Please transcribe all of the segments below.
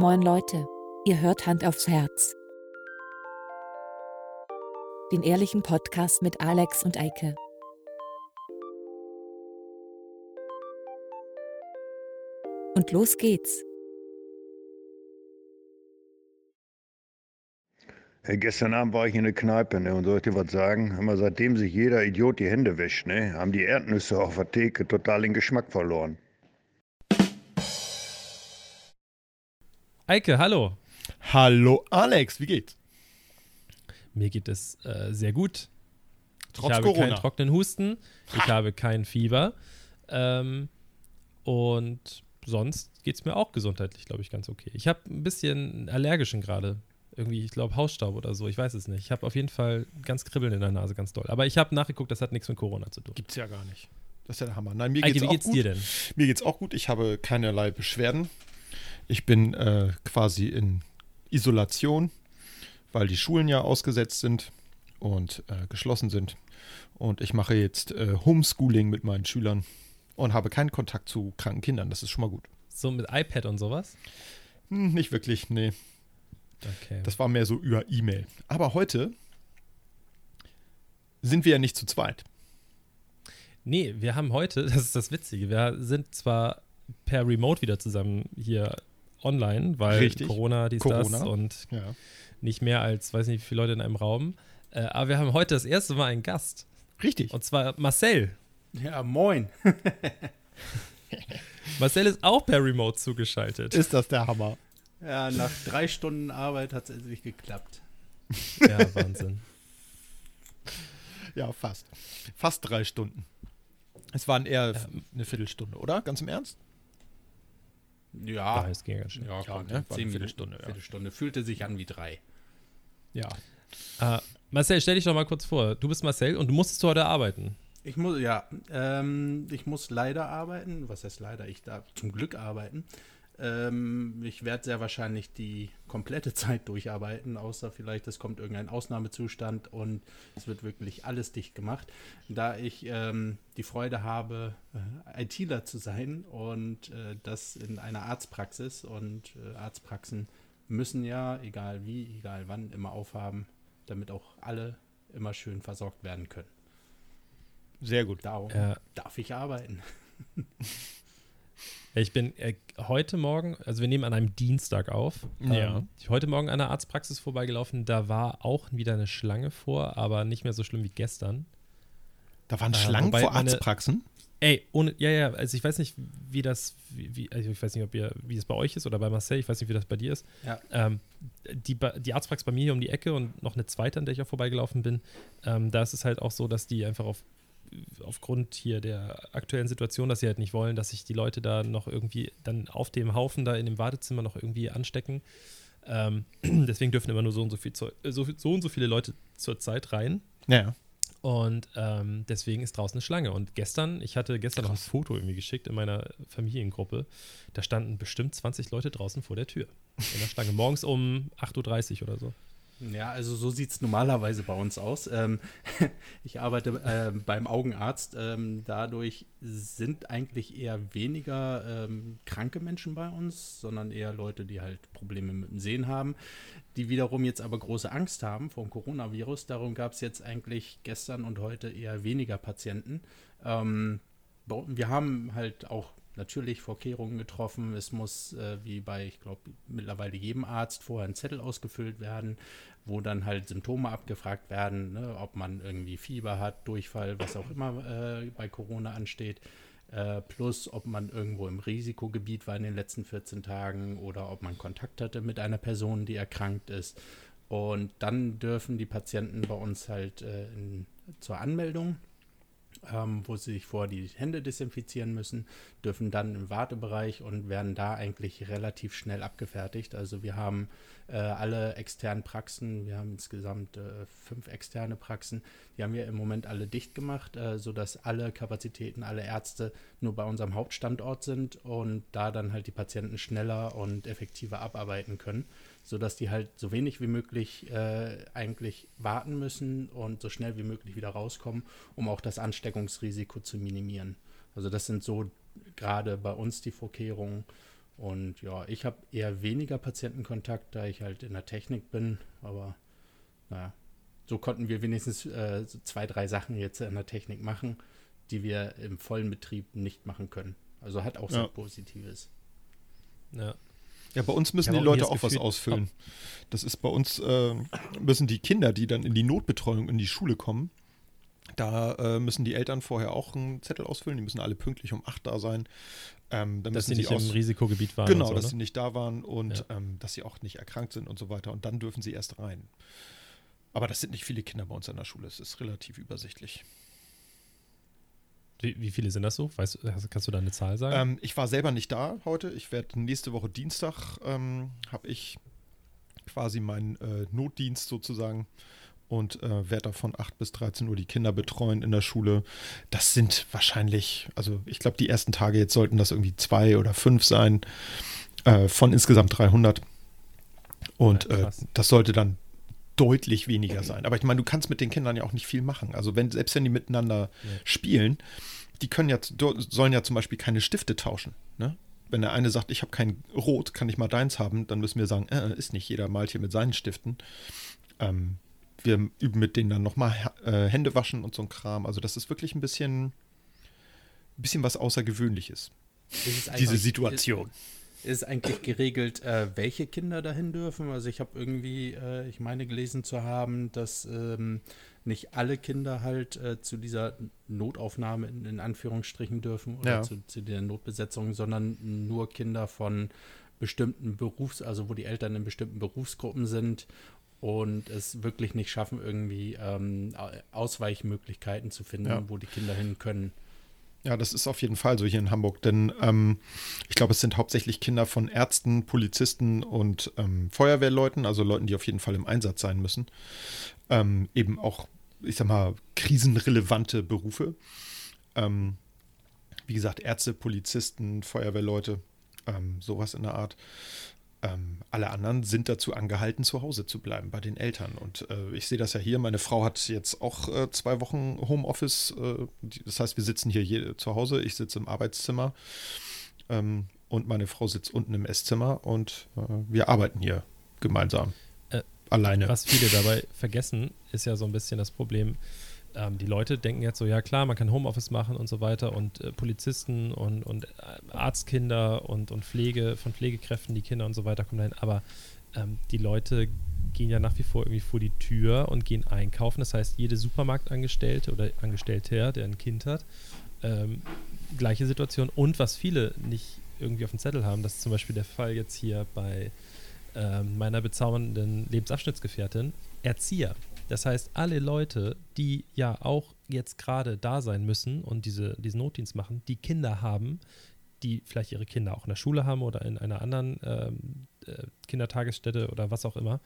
Moin Leute, ihr hört Hand aufs Herz. Den ehrlichen Podcast mit Alex und Eike. Und los geht's. Gestern Abend war ich in der Kneipe ne, und soll ich dir was sagen? Immer seitdem sich jeder Idiot die Hände wäscht, ne, haben die Erdnüsse auf der Theke total den Geschmack verloren. Eike, hallo. Hallo Alex, wie geht's? Mir geht es äh, sehr gut. Trotz ich habe Corona. keinen trockenen Husten, ich habe kein Fieber. Ähm, und sonst geht es mir auch gesundheitlich, glaube ich, ganz okay. Ich habe ein bisschen allergischen gerade. Irgendwie, ich glaube, Hausstaub oder so, ich weiß es nicht. Ich habe auf jeden Fall ganz Kribbeln in der Nase, ganz doll. Aber ich habe nachgeguckt, das hat nichts mit Corona zu tun. Gibt's ja gar nicht. Das ist ja der Hammer. Nein, mir Eike, geht's wie auch geht's gut. dir denn? Mir geht's auch gut. Ich habe keinerlei Beschwerden. Ich bin äh, quasi in Isolation, weil die Schulen ja ausgesetzt sind und äh, geschlossen sind. Und ich mache jetzt äh, Homeschooling mit meinen Schülern und habe keinen Kontakt zu kranken Kindern. Das ist schon mal gut. So mit iPad und sowas? Hm, nicht wirklich, nee. Okay. Das war mehr so über E-Mail. Aber heute sind wir ja nicht zu zweit. Nee, wir haben heute, das ist das Witzige, wir sind zwar per Remote wieder zusammen hier online, weil Richtig. Corona, dies, Corona. das und Ja. nicht mehr als, weiß nicht, wie viele Leute in einem Raum. Äh, aber wir haben heute das erste Mal einen Gast. Richtig. Und zwar Marcel. Ja, moin. Marcel ist auch per Remote zugeschaltet. Ist das der Hammer? Ja, nach drei Stunden Arbeit hat es endlich geklappt. ja, Wahnsinn. Ja, fast. Fast drei Stunden. Es waren eher f- eine Viertelstunde, oder? Ganz im Ernst? Ja, Ja, es ging ganz schnell. ja, Ja, ne? Zehn Viertelstunde, ja. Viertelstunde. Fühlte sich an wie drei. Ja. Äh, Marcel, stell dich doch mal kurz vor. Du bist Marcel und du musstest heute arbeiten. Ich muss, ja, ähm, ich muss leider arbeiten. Was heißt leider? Ich darf zum Glück arbeiten. Ähm, ich werde sehr wahrscheinlich die komplette Zeit durcharbeiten, außer vielleicht es kommt irgendein Ausnahmezustand und es wird wirklich alles dicht gemacht. Da ich ähm, die Freude habe, äh, ITler zu sein und äh, das in einer Arztpraxis und äh, Arztpraxen müssen ja, egal wie, egal wann, immer aufhaben, damit auch alle immer schön versorgt werden können. Sehr gut. Darum Ja. darf ich arbeiten. Ich bin äh, heute Morgen, also wir nehmen an einem Dienstag auf. Ja. Ähm, heute Morgen an der Arztpraxis vorbeigelaufen. Da war auch wieder eine Schlange vor, aber nicht mehr so schlimm wie gestern. Da waren Äh, Schlangen vor Arztpraxen. Ey, ohne, ja, ja, also ich weiß nicht, wie das, wie, wie- also ich weiß nicht, ob ihr, wie es bei euch ist oder bei Marcel, ich weiß nicht, wie das bei dir ist. Ja. Ähm, die, die Arztpraxis bei mir hier um die Ecke und noch eine zweite, an der ich auch vorbeigelaufen bin, ähm, da ist es halt auch so, dass die einfach auf, aufgrund hier der aktuellen Situation, dass sie halt nicht wollen, dass sich die Leute da noch irgendwie dann auf dem Haufen da in dem Wartezimmer noch irgendwie anstecken. Ähm, deswegen dürfen immer nur so und so, viel, äh, so, so und so viele Leute zur Zeit rein. Ja. Und ähm, deswegen ist draußen eine Schlange. Und gestern, ich hatte gestern noch ein Foto irgendwie geschickt in meiner Familiengruppe. Da standen bestimmt 20 Leute draußen vor der Tür. In der Schlange. Morgens um 8.30 Uhr oder so. Ja, also so sieht es normalerweise bei uns aus. Ähm, ich arbeite ähm, beim Augenarzt. Ähm, dadurch sind eigentlich eher weniger ähm, kranke Menschen bei uns, sondern eher Leute, die halt Probleme mit dem Sehen haben, die wiederum jetzt aber große Angst haben vor dem Coronavirus. Darum gab es jetzt eigentlich gestern und heute eher weniger Patienten. Ähm, wir haben halt auch natürlich Vorkehrungen getroffen. Es muss, äh, wie bei, ich glaube, mittlerweile jedem Arzt vorher ein Zettel ausgefüllt werden, wo dann halt Symptome abgefragt werden, ne, ob man irgendwie Fieber hat, Durchfall, was auch immer äh, bei Corona ansteht. Äh, plus, ob man irgendwo im Risikogebiet war in den letzten 14 Tagen oder ob man Kontakt hatte mit einer Person, die erkrankt ist. Und dann dürfen die Patienten bei uns halt äh, in, zur Anmeldung ähm, wo sie sich vorher die Hände desinfizieren müssen, dürfen dann im Wartebereich und werden da eigentlich relativ schnell abgefertigt. Also wir haben äh, alle externen Praxen, wir haben insgesamt äh, fünf externe Praxen, die haben wir im Moment alle dicht gemacht, äh, sodass alle Kapazitäten, alle Ärzte nur bei unserem Hauptstandort sind und da dann halt die Patienten schneller und effektiver abarbeiten können sodass die halt so wenig wie möglich äh, eigentlich warten müssen und so schnell wie möglich wieder rauskommen, um auch das Ansteckungsrisiko zu minimieren. Also das sind so gerade bei uns die Vorkehrungen Und ja, ich habe eher weniger Patientenkontakt, da ich halt in der Technik bin. Aber naja, so konnten wir wenigstens äh, so zwei, drei Sachen jetzt in der Technik machen, die wir im vollen Betrieb nicht machen können. Also hat auch Ja. sehr Positives. Ja. Ja, bei uns müssen die auch Leute auch was Gefühl- ausfüllen. Das ist bei uns, äh, müssen die Kinder, die dann in die Notbetreuung in die Schule kommen, da äh, müssen die Eltern vorher auch einen Zettel ausfüllen. Die müssen alle pünktlich um 8 da sein. Ähm, dann Dass sie nicht aus, im Risikogebiet waren. Genau, so, dass ne? sie nicht da waren und Ja. ähm, dass sie auch nicht erkrankt sind und so weiter. Und dann dürfen sie erst rein. Aber das sind nicht viele Kinder bei uns an der Schule. Es ist relativ übersichtlich. Wie, wie viele sind das so? Weißt, kannst du da eine Zahl sagen? Ähm, ich war selber nicht da heute. Ich werde nächste Woche Dienstag ähm, habe ich quasi meinen äh, Notdienst sozusagen und äh, werde da von 8 bis 13 Uhr die Kinder betreuen in der Schule. Das sind wahrscheinlich, also ich glaube, die ersten Tage jetzt sollten das irgendwie zwei oder fünf sein äh, von insgesamt 300. Und Ja, äh, das sollte dann deutlich weniger sein. Aber ich meine, du kannst mit den Kindern ja auch nicht viel machen. Also wenn, selbst wenn die miteinander Ja. spielen, die können ja, sollen ja zum Beispiel keine Stifte tauschen. Ne? Wenn der eine sagt, ich habe kein Rot, kann ich mal deins haben, dann müssen wir sagen, äh, ist nicht jeder malt hier mit seinen Stiften. Ähm, wir üben mit denen dann nochmal äh, Hände waschen und so ein Kram. Also das ist wirklich ein bisschen, ein bisschen was Außergewöhnliches, diese Situation. Ist eigentlich geregelt, äh, welche Kinder dahin dürfen? Also ich habe irgendwie, äh, ich meine gelesen zu haben, dass ähm, nicht alle Kinder halt äh, zu dieser Notaufnahme in, in Anführungsstrichen dürfen oder Ja. zu, zu der Notbesetzung, sondern nur Kinder von bestimmten Berufs-, also wo die Eltern in bestimmten Berufsgruppen sind und es wirklich nicht schaffen, irgendwie ähm, Au- Ausweichmöglichkeiten zu finden, Ja. wo die Kinder hin können. Ja, das ist auf jeden Fall so hier in Hamburg, denn ähm, ich glaube, es sind hauptsächlich Kinder von Ärzten, Polizisten und ähm, Feuerwehrleuten, also Leuten, die auf jeden Fall im Einsatz sein müssen. Ähm, eben auch, ich sag mal, krisenrelevante Berufe. Ähm, wie gesagt, Ärzte, Polizisten, Feuerwehrleute, ähm, sowas in der Art. Ähm, alle anderen sind dazu angehalten, zu Hause zu bleiben bei den Eltern. Und äh, ich sehe das ja hier. Meine Frau hat jetzt auch äh, zwei Wochen Homeoffice. Äh, die, das heißt, wir sitzen hier je, zu Hause. Ich sitze im Arbeitszimmer ähm, und meine Frau sitzt unten im Esszimmer und äh, wir arbeiten hier gemeinsam. Äh, Alleine. Was viele dabei vergessen, ist ja so ein bisschen das Problem. Ähm, die Leute denken jetzt so, ja klar, man kann Homeoffice machen und so weiter und äh, Polizisten und, und äh, Arztkinder und, und Pflege von Pflegekräften, die Kinder und so weiter kommen dahin. Aber ähm, die Leute gehen ja nach wie vor irgendwie vor die Tür und gehen einkaufen. Das heißt, jede Supermarktangestellte oder Angestellter, der ein Kind hat, ähm, gleiche Situation. Und was viele nicht irgendwie auf dem Zettel haben, das ist zum Beispiel der Fall jetzt hier bei ähm, meiner bezaubernden Lebensabschnittsgefährtin, Erzieher. Das heißt, alle Leute, die ja auch jetzt gerade da sein müssen und diese, diesen Notdienst machen, die Kinder haben, die vielleicht ihre Kinder auch in der Schule haben oder in einer anderen ähm, äh, Kindertagesstätte oder was auch immer,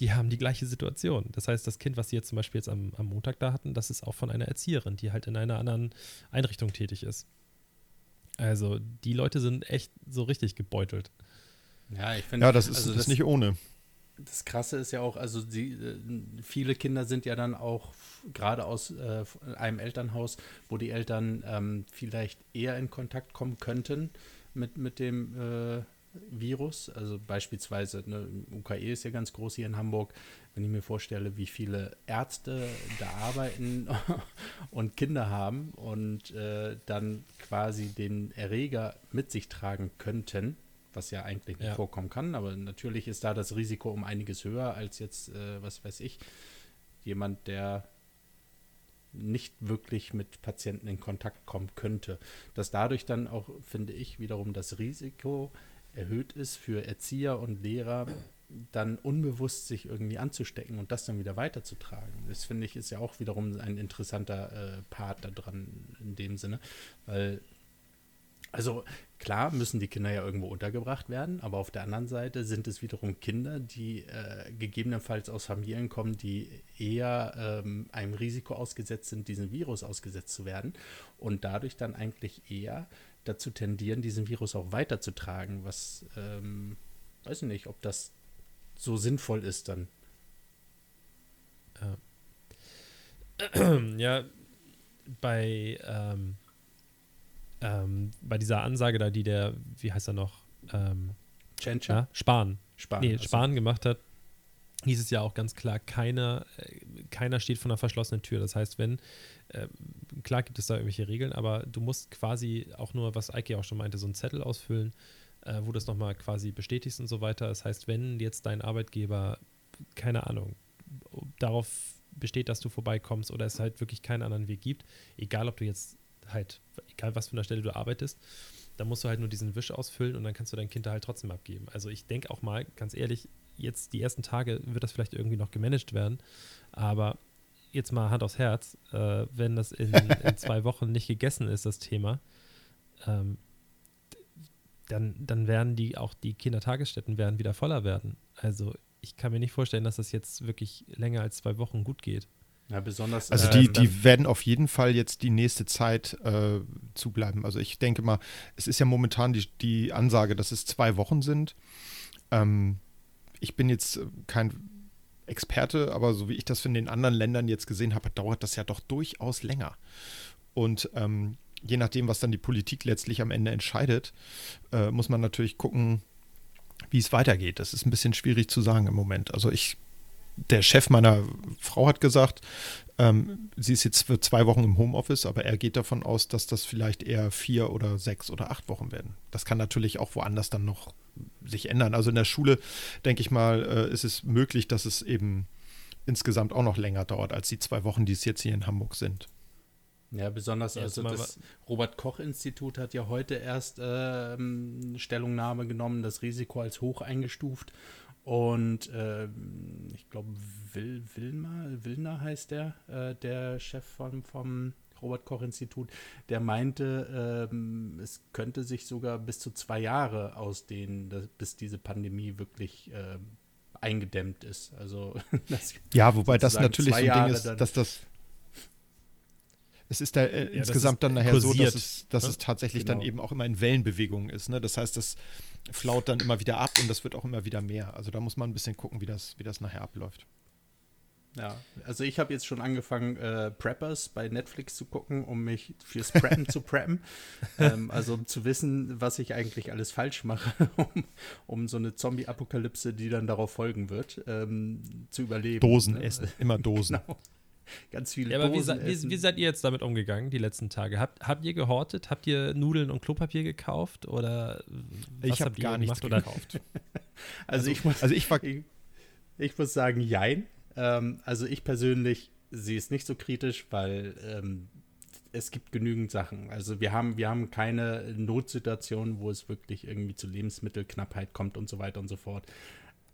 die haben die gleiche Situation. Das heißt, das Kind, was sie jetzt zum Beispiel jetzt am, am Montag da hatten, das ist auch von einer Erzieherin, die halt in einer anderen Einrichtung tätig ist. Also die Leute sind echt so richtig gebeutelt. Ja, ich finde, ja, das ist, also das ist nicht ohne. Das Krasse ist ja auch, also die, äh, viele Kinder sind ja dann auch gerade aus äh, einem Elternhaus, wo die Eltern ähm, vielleicht eher in Kontakt kommen könnten mit, mit dem äh, Virus. Also beispielsweise, ne, UKE ist ja ganz groß hier in Hamburg. Wenn ich mir vorstelle, wie viele Ärzte da arbeiten und Kinder haben und äh, dann quasi den Erreger mit sich tragen könnten, was ja eigentlich nicht Ja. vorkommen kann, aber natürlich ist da das Risiko um einiges höher als jetzt, äh, was weiß ich, jemand, der nicht wirklich mit Patienten in Kontakt kommen könnte. Dass dadurch dann auch, finde ich, wiederum das Risiko erhöht ist für Erzieher und Lehrer, dann unbewusst sich irgendwie anzustecken und das dann wieder weiterzutragen. Das finde ich ist ja auch wiederum ein interessanter äh, Part da dran in dem Sinne, weil also klar müssen die Kinder ja irgendwo untergebracht werden, aber auf der anderen Seite sind es wiederum Kinder, die äh, gegebenenfalls aus Familien kommen, die eher ähm, einem Risiko ausgesetzt sind, diesem Virus ausgesetzt zu werden und dadurch dann eigentlich eher dazu tendieren, diesen Virus auch weiterzutragen, was ähm, weiß ich nicht, ob das so sinnvoll ist dann. ja, bei, ähm, ähm, bei dieser Ansage da, die der, wie heißt er noch, ähm, ja, Spahn, Spahn. nee, also. Spahn gemacht hat, hieß es ja auch ganz klar, keiner, äh, keiner steht vor einer verschlossenen Tür. Das heißt, wenn, äh, klar gibt es da irgendwelche Regeln, aber du musst quasi auch nur, was Eike auch schon meinte, so einen Zettel ausfüllen, äh, wo du das nochmal quasi bestätigst und so weiter. Das heißt, wenn jetzt dein Arbeitgeber, keine Ahnung, darauf besteht, dass du vorbeikommst oder es halt wirklich keinen anderen Weg gibt, egal ob du jetzt halt, egal was für einer Stelle du arbeitest, dann musst du halt nur diesen Wisch ausfüllen und dann kannst du dein Kind da halt trotzdem abgeben. Also ich denke auch mal, ganz ehrlich, jetzt die ersten Tage wird das vielleicht irgendwie noch gemanagt werden, aber jetzt mal Hand aufs Herz, äh, wenn das in, in zwei Wochen nicht gegessen ist, das Thema, ähm, dann, dann werden die auch die Kindertagesstätten werden wieder voller werden. Also ich kann mir nicht vorstellen, dass das jetzt wirklich länger als zwei Wochen gut geht. Ja, besonders. Also ähm, die, die werden auf jeden Fall jetzt die nächste Zeit äh, zubleiben. Also ich denke mal, es ist ja momentan die, die Ansage, dass es zwei Wochen sind. Ähm, ich bin jetzt kein Experte, aber so wie ich das von den anderen Ländern jetzt gesehen habe, dauert das ja doch durchaus länger. Und ähm, je nachdem, was dann die Politik letztlich am Ende entscheidet, äh, muss man natürlich gucken, wie es weitergeht. Das ist ein bisschen schwierig zu sagen im Moment. Also ich, der Chef meiner Frau hat gesagt, ähm, sie ist jetzt für zwei Wochen im Homeoffice, aber er geht davon aus, dass das vielleicht eher vier oder sechs oder acht Wochen werden. Das kann natürlich auch woanders dann noch sich ändern. Also in der Schule, denke ich mal, äh, ist es möglich, dass es eben insgesamt auch noch länger dauert als die zwei Wochen, die es jetzt hier in Hamburg sind. Ja, besonders, Ja, also das Robert-Koch-Institut hat ja heute erst ähm, Stellungnahme genommen, das Risiko als hoch eingestuft. Und ähm, ich glaube, Will, Wilmer, Willner heißt der, äh, der Chef vom, vom Robert-Koch-Institut, der meinte, ähm, es könnte sich sogar bis zu zwei Jahre ausdehnen, dass, bis diese Pandemie wirklich ähm, eingedämmt ist. Also Ja, wobei das natürlich so ein Ding ist, dass das. Es ist da äh, das insgesamt dann nachher so, kursiert, dass es, dass ne? es tatsächlich Genau. dann eben auch immer in Wellenbewegungen ist. Ne? Das heißt, das flaut dann immer wieder ab und das wird auch immer wieder mehr. Also da muss man ein bisschen gucken, wie das, wie das nachher abläuft. Ja, also ich habe jetzt schon angefangen, äh, Preppers bei Netflix zu gucken, um mich fürs Preppen zu preppen. Ähm, also um zu wissen, was ich eigentlich alles falsch mache, um, um so eine Zombie-Apokalypse, die dann darauf folgen wird, ähm, zu überleben. Dosen ne? essen, immer Dosen. Genau. Ganz viele Ja, aber wie, wie, wie seid ihr jetzt damit umgegangen, die letzten Tage? Habt, habt ihr gehortet? Habt ihr Nudeln und Klopapier gekauft? Oder was Ich habe habt ihr gar nichts gekauft. also, ich muss, Also ich war ich, ich muss sagen, jein. Ähm, also ich persönlich sehe es nicht so kritisch, weil ähm, es gibt genügend Sachen. Also wir haben, wir haben keine Notsituation, wo es wirklich irgendwie zu Lebensmittelknappheit kommt und so weiter und so fort.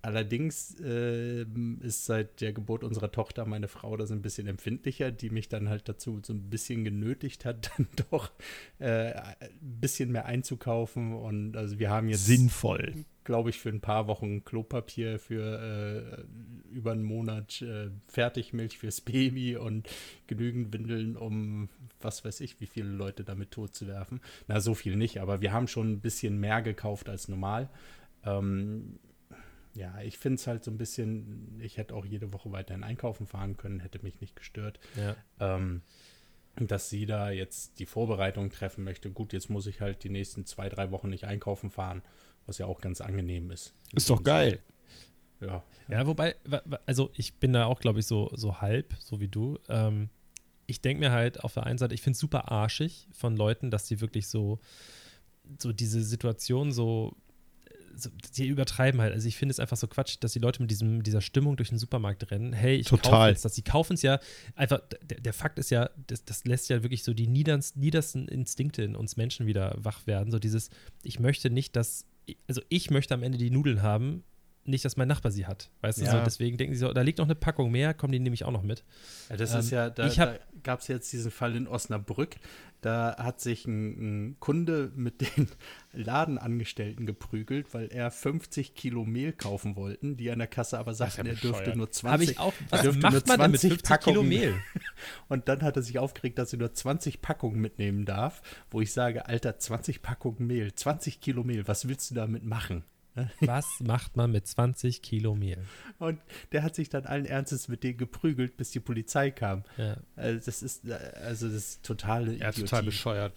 Allerdings ähm, ist seit der Geburt unserer Tochter meine Frau da so ein bisschen empfindlicher, die mich dann halt dazu so ein bisschen genötigt hat, dann doch äh, ein bisschen mehr einzukaufen. Und also wir haben jetzt sinnvoll. glaube ich, für ein paar Wochen Klopapier, für äh, über einen Monat äh, Fertigmilch fürs Baby und genügend Windeln, um was weiß ich, wie viele Leute damit tot zu werfen. Na, so viel nicht, aber wir haben schon ein bisschen mehr gekauft als normal. Ähm, ja, ich finde es halt so ein bisschen, ich hätte auch jede Woche weiterhin einkaufen fahren können, hätte mich nicht gestört. Ja. Ähm, dass sie da jetzt die Vorbereitung treffen möchte. Gut, jetzt muss ich halt die nächsten zwei, drei Wochen nicht einkaufen fahren, was ja auch ganz angenehm ist. Ist doch geil. Ja. Ja, wobei, also ich bin da auch, glaube ich, so, so halb, so wie du. Ähm, ich denke mir halt auf der einen Seite, ich finde es super arschig von Leuten, dass die wirklich so, so diese Situation so, so, die übertreiben halt. Also ich finde es einfach so Quatsch, dass die Leute mit diesem, dieser Stimmung durch den Supermarkt rennen. Hey, ich kaufe Total. jetzt das. Die kaufen es ja einfach, der, der Fakt ist ja, das, das lässt ja wirklich so die niedernsten, niedersten Instinkte in uns Menschen wieder wach werden. So dieses, ich möchte nicht, dass, also ich möchte am Ende die Nudeln haben, nicht, dass mein Nachbar sie hat. Weißt du, Ja. so, deswegen denken sie so, da liegt noch eine Packung mehr, kommen die nämlich auch noch mit. Ja, das Ähm, ist ja, da, da gab es jetzt diesen Fall in Osnabrück. Da hat sich ein, ein Kunde mit den Ladenangestellten geprügelt, weil er 50 Kilo Mehl kaufen wollten, die an der Kasse aber sagten, ja er dürfte nur 20. Habe ich auch, er was dürfte macht nur man denn mit 20 50 Kilo Packungen- Mehl? Und dann hat er sich aufgeregt, dass er nur 20 Packungen mitnehmen darf, wo ich sage, Alter, 20 Packungen Mehl, 20 Kilo Mehl, was willst du damit machen? Was macht man mit 20 Kilo Mehl? Und der hat sich dann allen Ernstes mit denen geprügelt, bis die Polizei kam. Ja. Also das ist, äh, also das ist totale Ja, total bescheuert.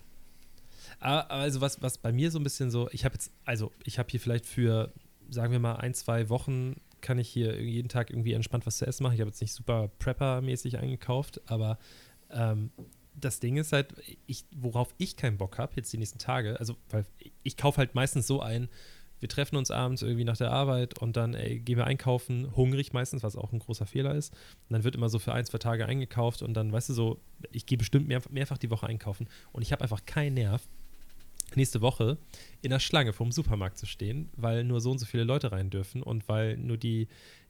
Also was, was bei mir so ein bisschen so, ich habe jetzt, also ich habe hier vielleicht für, sagen wir mal, ein, zwei Wochen kann ich hier jeden Tag irgendwie entspannt was zu essen machen. Ich habe jetzt nicht super Prepper-mäßig eingekauft, aber ähm, das Ding ist halt, ich, worauf ich keinen Bock habe, jetzt die nächsten Tage, also weil ich kaufe halt meistens so ein, wir treffen uns abends irgendwie nach der Arbeit und dann ey, gehen wir einkaufen, hungrig meistens, was auch ein großer Fehler ist. Und dann wird immer so für ein, zwei Tage eingekauft und dann, weißt du, so, ich gehe bestimmt mehr, mehrfach die Woche einkaufen und ich habe einfach keinen Nerv, nächste Woche in der Schlange vom Supermarkt zu stehen, weil nur so und so viele Leute rein dürfen und weil nur die,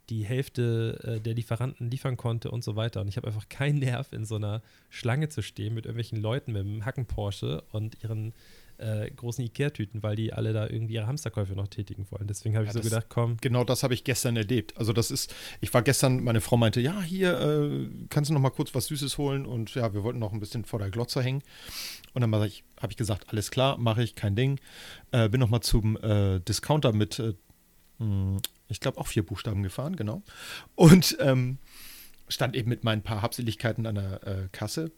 die Hälfte äh, der Lieferanten liefern konnte und so weiter. Und ich habe einfach keinen Nerv, in so einer Schlange zu stehen mit irgendwelchen Leuten mit einem Hacken Porsche und ihren äh, großen Ikea-Tüten, weil die alle da irgendwie ihre Hamsterkäufe noch tätigen wollen. Deswegen habe ich ja, so gedacht, komm. Genau das habe ich gestern erlebt. Also das ist, ich war gestern, meine Frau meinte, ja, hier, äh, kannst du noch mal kurz was Süßes holen? Und ja, wir wollten noch ein bisschen vor der Glotze hängen. Und dann habe ich, hab ich gesagt, alles klar, mache ich, kein Ding. Äh, bin noch mal zum äh, Discounter mit äh, hm, ich glaube, auch vier Buchstaben gefahren, genau. Und ähm, stand eben mit meinen paar Habseligkeiten an der äh, Kasse.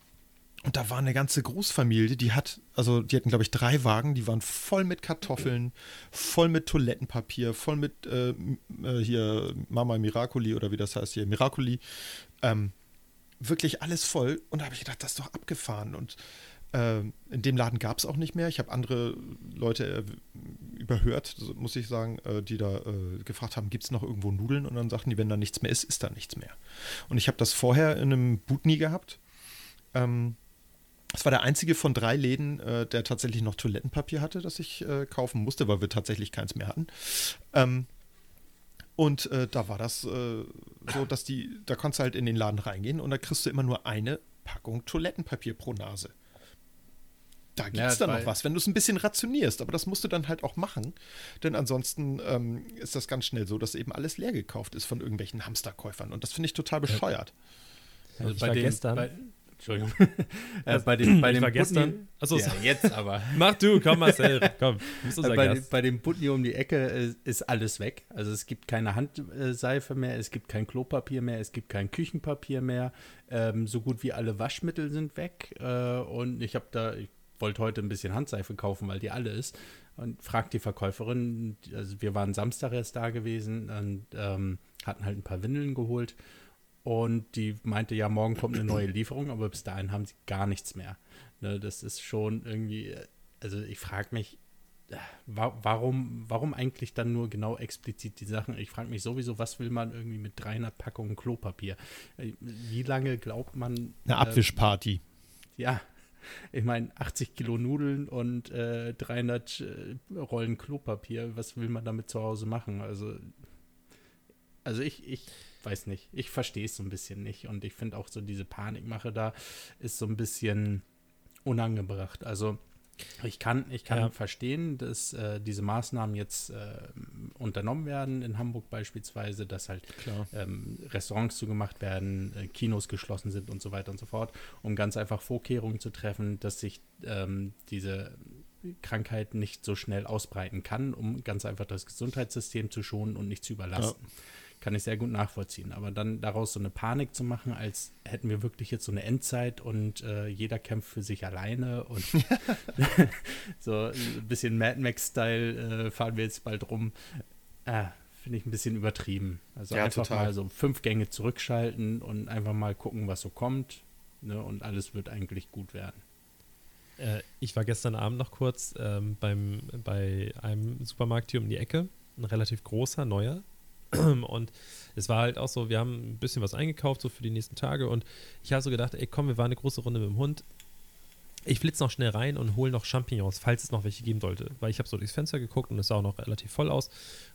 Und da war eine ganze Großfamilie, die hat, also die hatten, glaube ich, drei Wagen, die waren voll mit Kartoffeln, voll mit Toilettenpapier, voll mit äh, äh, hier Mama Miracoli oder wie das heißt hier, Miracoli. Ähm, wirklich alles voll. Und da habe ich gedacht, das ist doch abgefahren. Und äh, in dem Laden gab es auch nicht mehr. Ich habe andere Leute überhört, muss ich sagen, äh, die da äh, gefragt haben, gibt es noch irgendwo Nudeln? Und dann sagten die, wenn da nichts mehr ist, ist da nichts mehr. Und ich habe das vorher in einem Butni gehabt. Ähm, es war der einzige von drei Läden, äh, der tatsächlich noch Toilettenpapier hatte, das ich äh, kaufen musste, weil wir tatsächlich keins mehr hatten. Ähm, und äh, da war das äh, so, dass die, da konntest du halt in den Laden reingehen und da kriegst du immer nur eine Packung Toilettenpapier pro Nase. Da gibt es ja, dann noch was, wenn du es ein bisschen rationierst. Aber das musst du dann halt auch machen. Denn ansonsten ähm, ist das ganz schnell so, dass eben alles leer gekauft ist von irgendwelchen Hamsterkäufern. Und das finde ich total bescheuert. Also bei, den, gestern, bei, Entschuldigung. äh, bei dem, bei dem war gestern. Achso, ja, jetzt aber. Mach du, komm Marcel, komm. Äh, bei, bei, dem Putni um die Ecke äh, ist alles weg. Also es gibt keine Handseife mehr, es gibt kein Klopapier mehr, es gibt kein Küchenpapier mehr. Ähm, so gut wie alle Waschmittel sind weg. Äh, und ich habe da, ich wollte heute ein bisschen Handseife kaufen, weil die alle ist. Und fragt die Verkäuferin, also wir waren Samstag erst da gewesen und ähm, hatten halt ein paar Windeln geholt. Und die meinte, ja, morgen kommt eine neue Lieferung, aber bis dahin haben sie gar nichts mehr. Ne, das ist schon irgendwie, also ich frage mich, warum, warum eigentlich dann nur genau explizit die Sachen? Ich frage mich sowieso, was will man irgendwie mit 300 Packungen Klopapier? Wie lange glaubt man. Eine Abwischparty. Äh, ja, ich meine, 80 Kilo Nudeln und äh, 300 äh, Rollen Klopapier, was will man damit zu Hause machen? Also, also ich, ich weiß nicht. Ich verstehe es so ein bisschen nicht. Und ich finde auch so diese Panikmache da ist so ein bisschen unangebracht. Also ich kann, ich kann ja. verstehen, dass äh, diese Maßnahmen jetzt äh, unternommen werden, in Hamburg beispielsweise, dass halt ähm, Restaurants zugemacht werden, äh, Kinos geschlossen sind und so weiter und so fort, um ganz einfach Vorkehrungen zu treffen, dass sich ähm, diese Krankheit nicht so schnell ausbreiten kann, um ganz einfach das Gesundheitssystem zu schonen und nicht zu überlasten. Ja kann ich sehr gut nachvollziehen. Aber dann daraus so eine Panik zu machen, als hätten wir wirklich jetzt so eine Endzeit und äh, jeder kämpft für sich alleine und so ein bisschen Mad Max-Style äh, fahren wir jetzt bald rum, äh, finde ich ein bisschen übertrieben. Also ja, einfach total. mal so fünf Gänge zurückschalten und einfach mal gucken, was so kommt. Ne, und alles wird eigentlich gut werden. Äh, ich war gestern Abend noch kurz ähm, beim, bei einem Supermarkt hier um die Ecke, ein relativ großer, neuer, Und es war halt auch so, wir haben ein bisschen was eingekauft, so für die nächsten Tage. Und ich habe so gedacht, ey, komm, wir waren eine große Runde mit dem Hund. Ich flitze noch schnell rein und hole noch Champignons, falls es noch welche geben sollte. Weil ich habe so durchs Fenster geguckt und es sah auch noch relativ voll aus.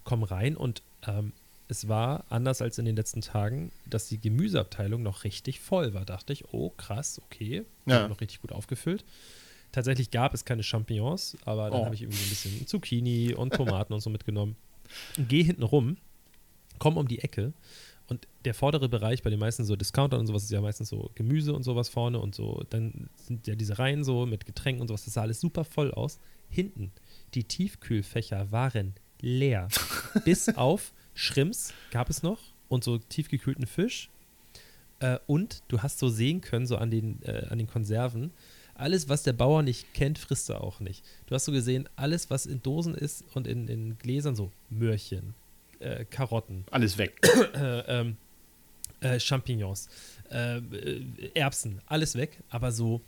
Komm rein und ähm, es war anders als in den letzten Tagen, dass die Gemüseabteilung noch richtig voll war. Dachte ich, oh krass, okay. Ja. Noch richtig gut aufgefüllt. Tatsächlich gab es keine Champignons, aber dann oh. habe ich irgendwie ein bisschen Zucchini und Tomaten und so mitgenommen. Gehe hinten rum kommen um die Ecke und der vordere Bereich bei den meisten so Discountern und sowas ist ja meistens so Gemüse und sowas vorne und so. Dann sind ja diese Reihen so mit Getränken und sowas. Das sah alles super voll aus. Hinten, die Tiefkühlfächer waren leer. Bis auf Shrimps gab es noch und so tiefgekühlten Fisch. Äh, und du hast so sehen können, so an den, äh, an den Konserven, alles, was der Bauer nicht kennt, frisst er auch nicht. Du hast so gesehen, alles, was in Dosen ist und in, in Gläsern, so Möhrchen, äh, Karotten, Alles weg. äh, ähm, äh, Champignons, äh, äh, Erbsen, alles weg, aber so,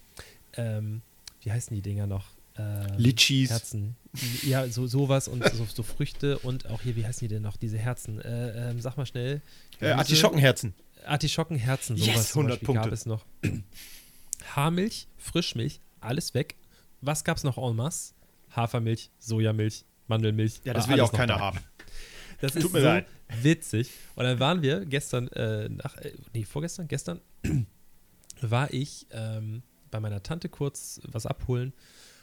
ähm, wie heißen die Dinger noch? Ähm, Litchis. Herzen. Ja, so sowas und so, so Früchte und auch hier, wie heißen die denn noch, diese Herzen? Äh, ähm, sag mal schnell. Äh, Artischockenherzen. Artischockenherzen, Yes, sowas zum 100 Beispiel gab Punkte. es noch. Haarmilch, Frischmilch, alles weg. Was gab es noch en masse? Hafermilch, Sojamilch, Mandelmilch. Ja, das war will ja auch keiner da. haben. Das Tut ist mir so leid. witzig. Und dann waren wir gestern, äh, nach, äh, nee, vorgestern, gestern, war ich ähm, bei meiner Tante kurz was abholen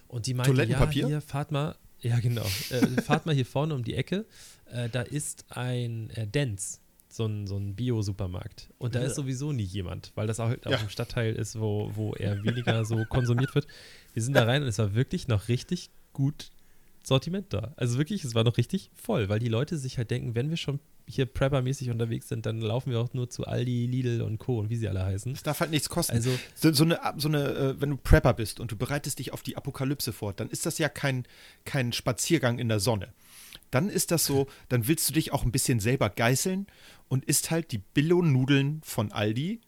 und die meinte, ja, Toilettenpapier? hier, fahrt mal, ja genau, äh, fahrt mal hier vorne um die Ecke, äh, da ist ein äh, Dance, so ein, so ein Bio-Supermarkt. Und da ist sowieso nie jemand, weil das auch, auch Ja. im Stadtteil ist, wo, wo eher weniger so konsumiert wird. Wir sind da rein und es war wirklich noch richtig gut Sortiment da. Also wirklich, es war noch richtig voll, weil die Leute sich halt denken, wenn wir schon hier Prepper-mäßig unterwegs sind, dann laufen wir auch nur zu Aldi, Lidl und Co. und wie sie alle heißen. Das darf halt nichts kosten. Also, So, so eine, so eine äh, wenn du Prepper bist und du bereitest dich auf die Apokalypse vor, dann ist das ja kein, kein Spaziergang in der Sonne. Dann ist das so, dann willst du dich auch ein bisschen selber geißeln und isst halt die Billo-Nudeln von Aldi,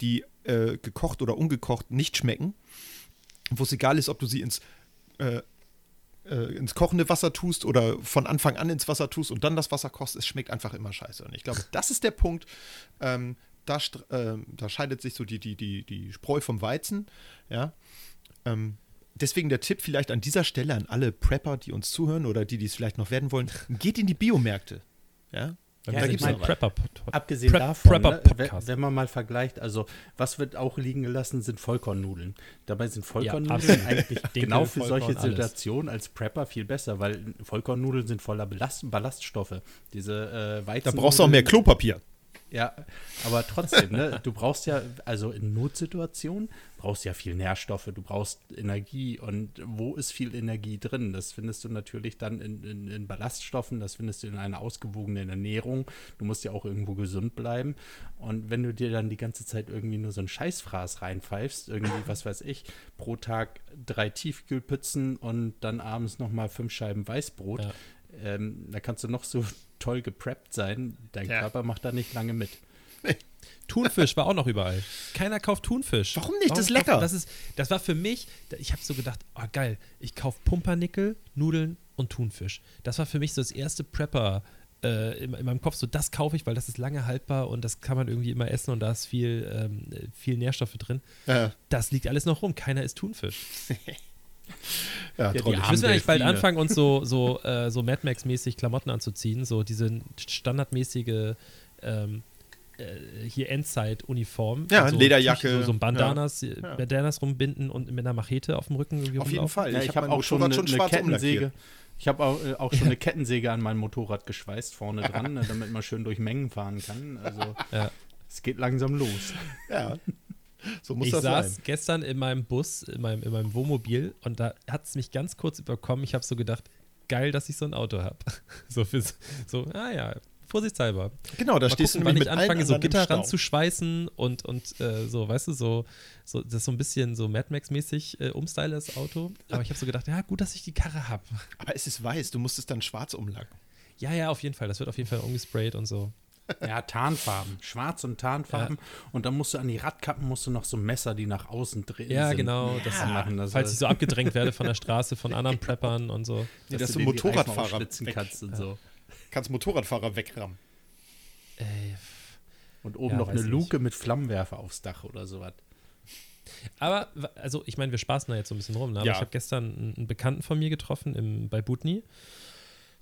die äh, gekocht oder ungekocht nicht schmecken, wo es egal ist, ob du sie ins, äh, äh, ins kochende Wasser tust oder von Anfang an ins Wasser tust und dann das Wasser kochst, es schmeckt einfach immer scheiße. Und ich glaube, das ist der Punkt, ähm, da, ähm, da scheidet sich so die, die, die, die Spreu vom Weizen, ja. Ähm, deswegen der Tipp vielleicht an dieser Stelle an alle Prepper, die uns zuhören oder die, die es vielleicht noch werden wollen, geht in die Biomärkte, ja. Beim Ja, ja, gibt's mein, einen Prepper. Abgesehen Prep- davon, Prepper ne, wenn, man mal vergleicht, also was wird auch liegen gelassen, sind Vollkornnudeln. Dabei sind Vollkornnudeln absolut. eigentlich Dinkel, genau für Vollkorn, solche alles. Situationen als Prepper viel besser, weil Vollkornnudeln sind voller Belast Ballaststoffe. Diese äh, Weizen Da brauchst du auch mehr Klopapier. Ja, aber trotzdem, ne? Du brauchst ja, also in Notsituationen brauchst du ja viel Nährstoffe, du brauchst Energie und wo ist viel Energie drin? Das findest du natürlich dann in, in, in Ballaststoffen, das findest du in einer ausgewogenen Ernährung. Du musst ja auch irgendwo gesund bleiben. Und wenn du dir dann die ganze Zeit irgendwie nur so einen Scheißfraß reinpfeifst, irgendwie, was weiß ich, pro Tag drei Tiefkühlpizzen und dann abends nochmal fünf Scheiben Weißbrot, Ja. ähm, da kannst du noch so toll gepreppt sein, dein Ja. Körper macht da nicht lange mit. Thunfisch war auch noch überall. Keiner kauft Thunfisch. Warum nicht? Das ist kauft- lecker. Das, ist, das war für mich, ich habe so gedacht, oh geil, ich kaufe Pumpernickel, Nudeln und Thunfisch. Das war für mich so das erste Prepper äh, in, in meinem Kopf, so das kaufe ich, weil das ist lange haltbar und das kann man irgendwie immer essen und da ist viel, ähm, viel Nährstoffe drin. Ja, Das liegt alles noch rum, keiner isst Thunfisch. ja, die trollig. Müssen wir eigentlich bald anfangen, uns so, so, äh, so Mad Max-mäßig Klamotten anzuziehen, so diese standardmäßige ähm, äh, hier Endzeit-Uniform. Ja, so Lederjacke, So, so ein Bandanas, Ja. Bandanas rumbinden und mit einer Machete auf dem Rücken irgendwie Auf jeden. Fall. Ja, ich, habe auch schon eine, eine schwarz Kettensäge. Ich habe auch, äh, auch schon eine Kettensäge an meinem Motorrad geschweißt vorne dran, ne, damit man schön durch Mengen fahren kann. Also Ja. es geht langsam los. Ja, so muss Ich das saß sein. gestern in meinem Bus, in meinem, in meinem Wohnmobil und da hat es mich ganz kurz überkommen. Ich habe so gedacht, geil, dass ich so ein Auto habe. So, für, so, ah ja, vorsichtshalber. Genau, da Mal stehst gucken, du wann nämlich ich mit allen anfange, so Gitter ranzuschweißen und, und äh, so, weißt du, so, so, das ist so ein bisschen so Mad Max-mäßig äh, umstyle das Auto. Aber ich habe so gedacht, ja, gut, dass ich die Karre habe. Aber es ist weiß, du musst es dann schwarz umlacken. Ja, ja, auf jeden Fall. Das wird auf jeden Fall umgesprayt und so. Ja, Tarnfarben. Schwarz und Tarnfarben. Und dann musst du an die Radkappen musst du noch so Messer, die nach außen drehen. Ja, sind, genau. Das, machen. Das falls ich so abgedrängt werde von der Straße, von anderen Preppern und so. Nee, dass du du Reifen Motorradfahrer kannst und so. Kannst Motorradfahrer wegrammen. Ey, Und oben Ja, noch eine Luke mit Flammenwerfer aufs Dach oder sowas. Aber, also ich meine, wir spaßen da jetzt so ein bisschen rum. Ne? Aber Ja. ich habe gestern einen- einen Bekannten von mir getroffen im, bei Butni.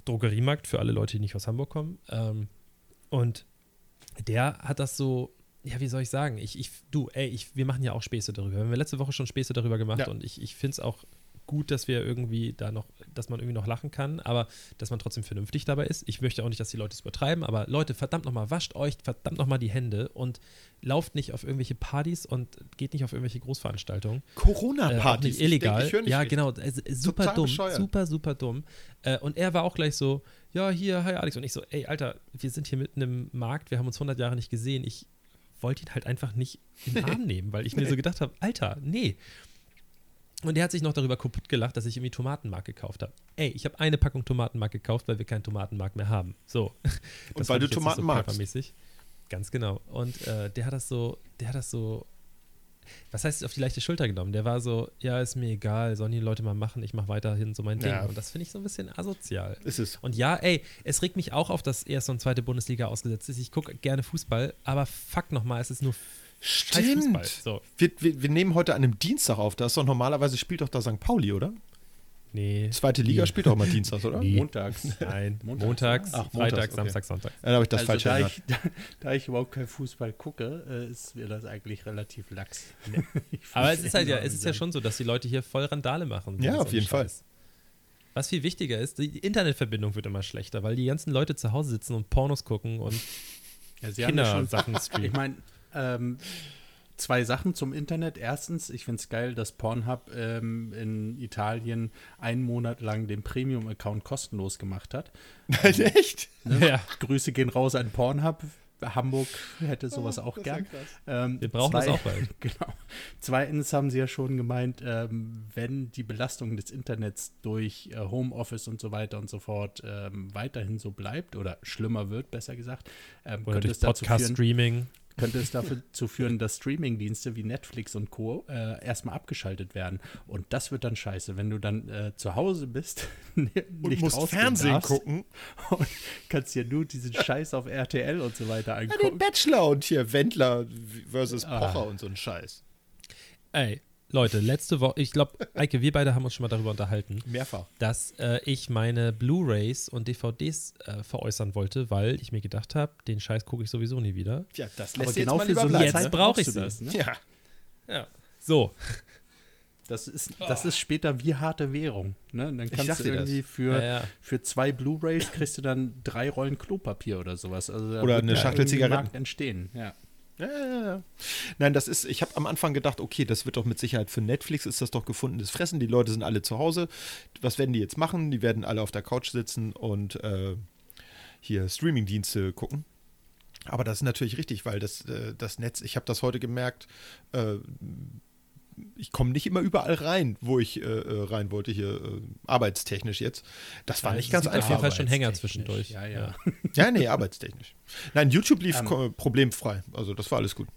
Drogeriemarkt für alle Leute, die nicht aus Hamburg kommen. Ähm, und der hat das so, ja, wie soll ich sagen? Ich, ich, du, ey, ich, wir machen ja auch Späße darüber. Wir haben wir letzte Woche schon Späße darüber gemacht Ja. und ich, ich finde es auch gut, dass wir irgendwie da noch, dass man irgendwie noch lachen kann, aber dass man trotzdem vernünftig dabei ist. Ich möchte auch nicht, dass die Leute es übertreiben, aber Leute, verdammt nochmal, wascht euch verdammt nochmal die Hände und lauft nicht auf irgendwelche Partys und geht nicht auf irgendwelche Großveranstaltungen. Äh, Corona-Partys. nicht illegal. Ich, denk, ich ja, richtig. genau. Also, super Total dumm. bescheuert. Super, super dumm. Äh, und er war auch gleich so, ja, hier, hi Alex. Und ich so, ey, Alter, wir sind hier mitten im Markt, wir haben uns 100 Jahre nicht gesehen. Ich wollte ihn halt einfach nicht in den Arm nehmen, weil ich mir so gedacht habe, Alter, nee. Und der hat sich noch darüber kaputt gelacht, dass ich irgendwie Tomatenmark gekauft habe. Ey, ich habe eine Packung Tomatenmark gekauft, weil wir keinen Tomatenmark mehr haben. So. Und weil du Tomaten so magst. Ganz genau. Und äh, der hat das so, der hat das so, was heißt auf die leichte Schulter genommen? Der war so, ja, ist mir egal, sollen die Leute mal machen, ich mache weiterhin so mein Ding. Ja. Und das finde ich so ein bisschen asozial. Ist es. Und ja, ey, es regt mich auch auf, dass erste und zweite Bundesliga ausgesetzt ist. Ich gucke gerne Fußball, aber fuck nochmal, es ist nur Stimmt. So. Wir, wir, wir nehmen heute an einem Dienstag auf. Da ist doch normalerweise spielt doch da St. Pauli, oder? Nee. Zweite Liga Nee. spielt doch immer Dienstags, oder? Nee. Montags. Nein, Montags, montags, Ach, montags, Freitag, okay. Samstag, Sonntag. Ja, da habe ich das also falsch da ich, da, da ich überhaupt kein Fußball gucke, äh, ist mir das eigentlich relativ lax. Ich Aber es ist halt ja, es ist ja schon so, dass die Leute hier voll Randale machen. Ja, auf jeden Fall. Scheiß. Was viel wichtiger ist, die Internetverbindung wird immer schlechter, weil die ganzen Leute zu Hause sitzen und Pornos gucken und Ja, sie haben ja schon Kindersachen Ich streamen. meine, ähm, zwei Sachen zum Internet. Erstens, ich finde es geil, dass Pornhub ähm, in Italien einen Monat lang den Premium-Account kostenlos gemacht hat. Echt? Ja, Grüße gehen raus an Pornhub. Hamburg hätte sowas auch gern. Ähm, wir brauchen das auch bald. Genau. Zweitens haben sie ja schon gemeint, ähm, wenn die Belastung des Internets durch äh, Homeoffice und so weiter und so fort ähm, weiterhin so bleibt oder schlimmer wird, besser gesagt, ähm, Oder könnte, durch es dazu führen, Podcast-Streaming. Könnte es dazu führen, dass Streamingdienste wie Netflix und Co. Äh, erstmal abgeschaltet werden. Und das wird dann scheiße, wenn du dann äh, zu Hause bist, nicht Und musst Fernsehen gucken. und kannst dir nur diesen Scheiß auf RTL und so weiter Ja, den angucken. Bachelor und hier Wendler versus Ah. Pocher und so ein Scheiß. Ey, Leute, letzte Woche, ich glaube, Eike, wir beide haben uns schon mal darüber unterhalten, Mehrfach. dass äh, ich meine Blu-Rays und DVDs äh, veräußern wollte, weil ich mir gedacht habe, den Scheiß gucke ich sowieso nie wieder. Ja, das Aber lässt genau jetzt für mal so lieber eine Jetzt bleiben. Zeit brauch ich brauchst du sie. das. Ne? Ja. Ja. So, Das ist, das ist später wie harte Währung. Ne? Dann kannst sag du dir das. irgendwie für, Ja, ja. für zwei Blu-Rays kriegst du dann drei Rollen Klopapier oder sowas. Also Oder eine Schachtel Zigaretten. Entstehen. Ja. Ja, ja, ja. Nein, das ist, ich habe am Anfang gedacht, okay, das wird doch mit Sicherheit für Netflix, ist das doch gefundenes Fressen. Die Leute sind alle zu Hause. Was werden die jetzt machen? Die werden alle auf der Couch sitzen und äh, hier Streamingdienste gucken. Aber das ist natürlich richtig, weil das, äh, das Netz, ich habe das heute gemerkt, äh, ich komme nicht immer überall rein, wo ich äh, äh, rein wollte, hier äh, arbeitstechnisch jetzt. Das war Ja, nicht ganz gibt auf einfach. jeden Fall schon Hänger zwischendurch. Ja, ja. Ja, nee, arbeitstechnisch. Nein, YouTube lief Ähm. problemfrei. Also das war alles gut.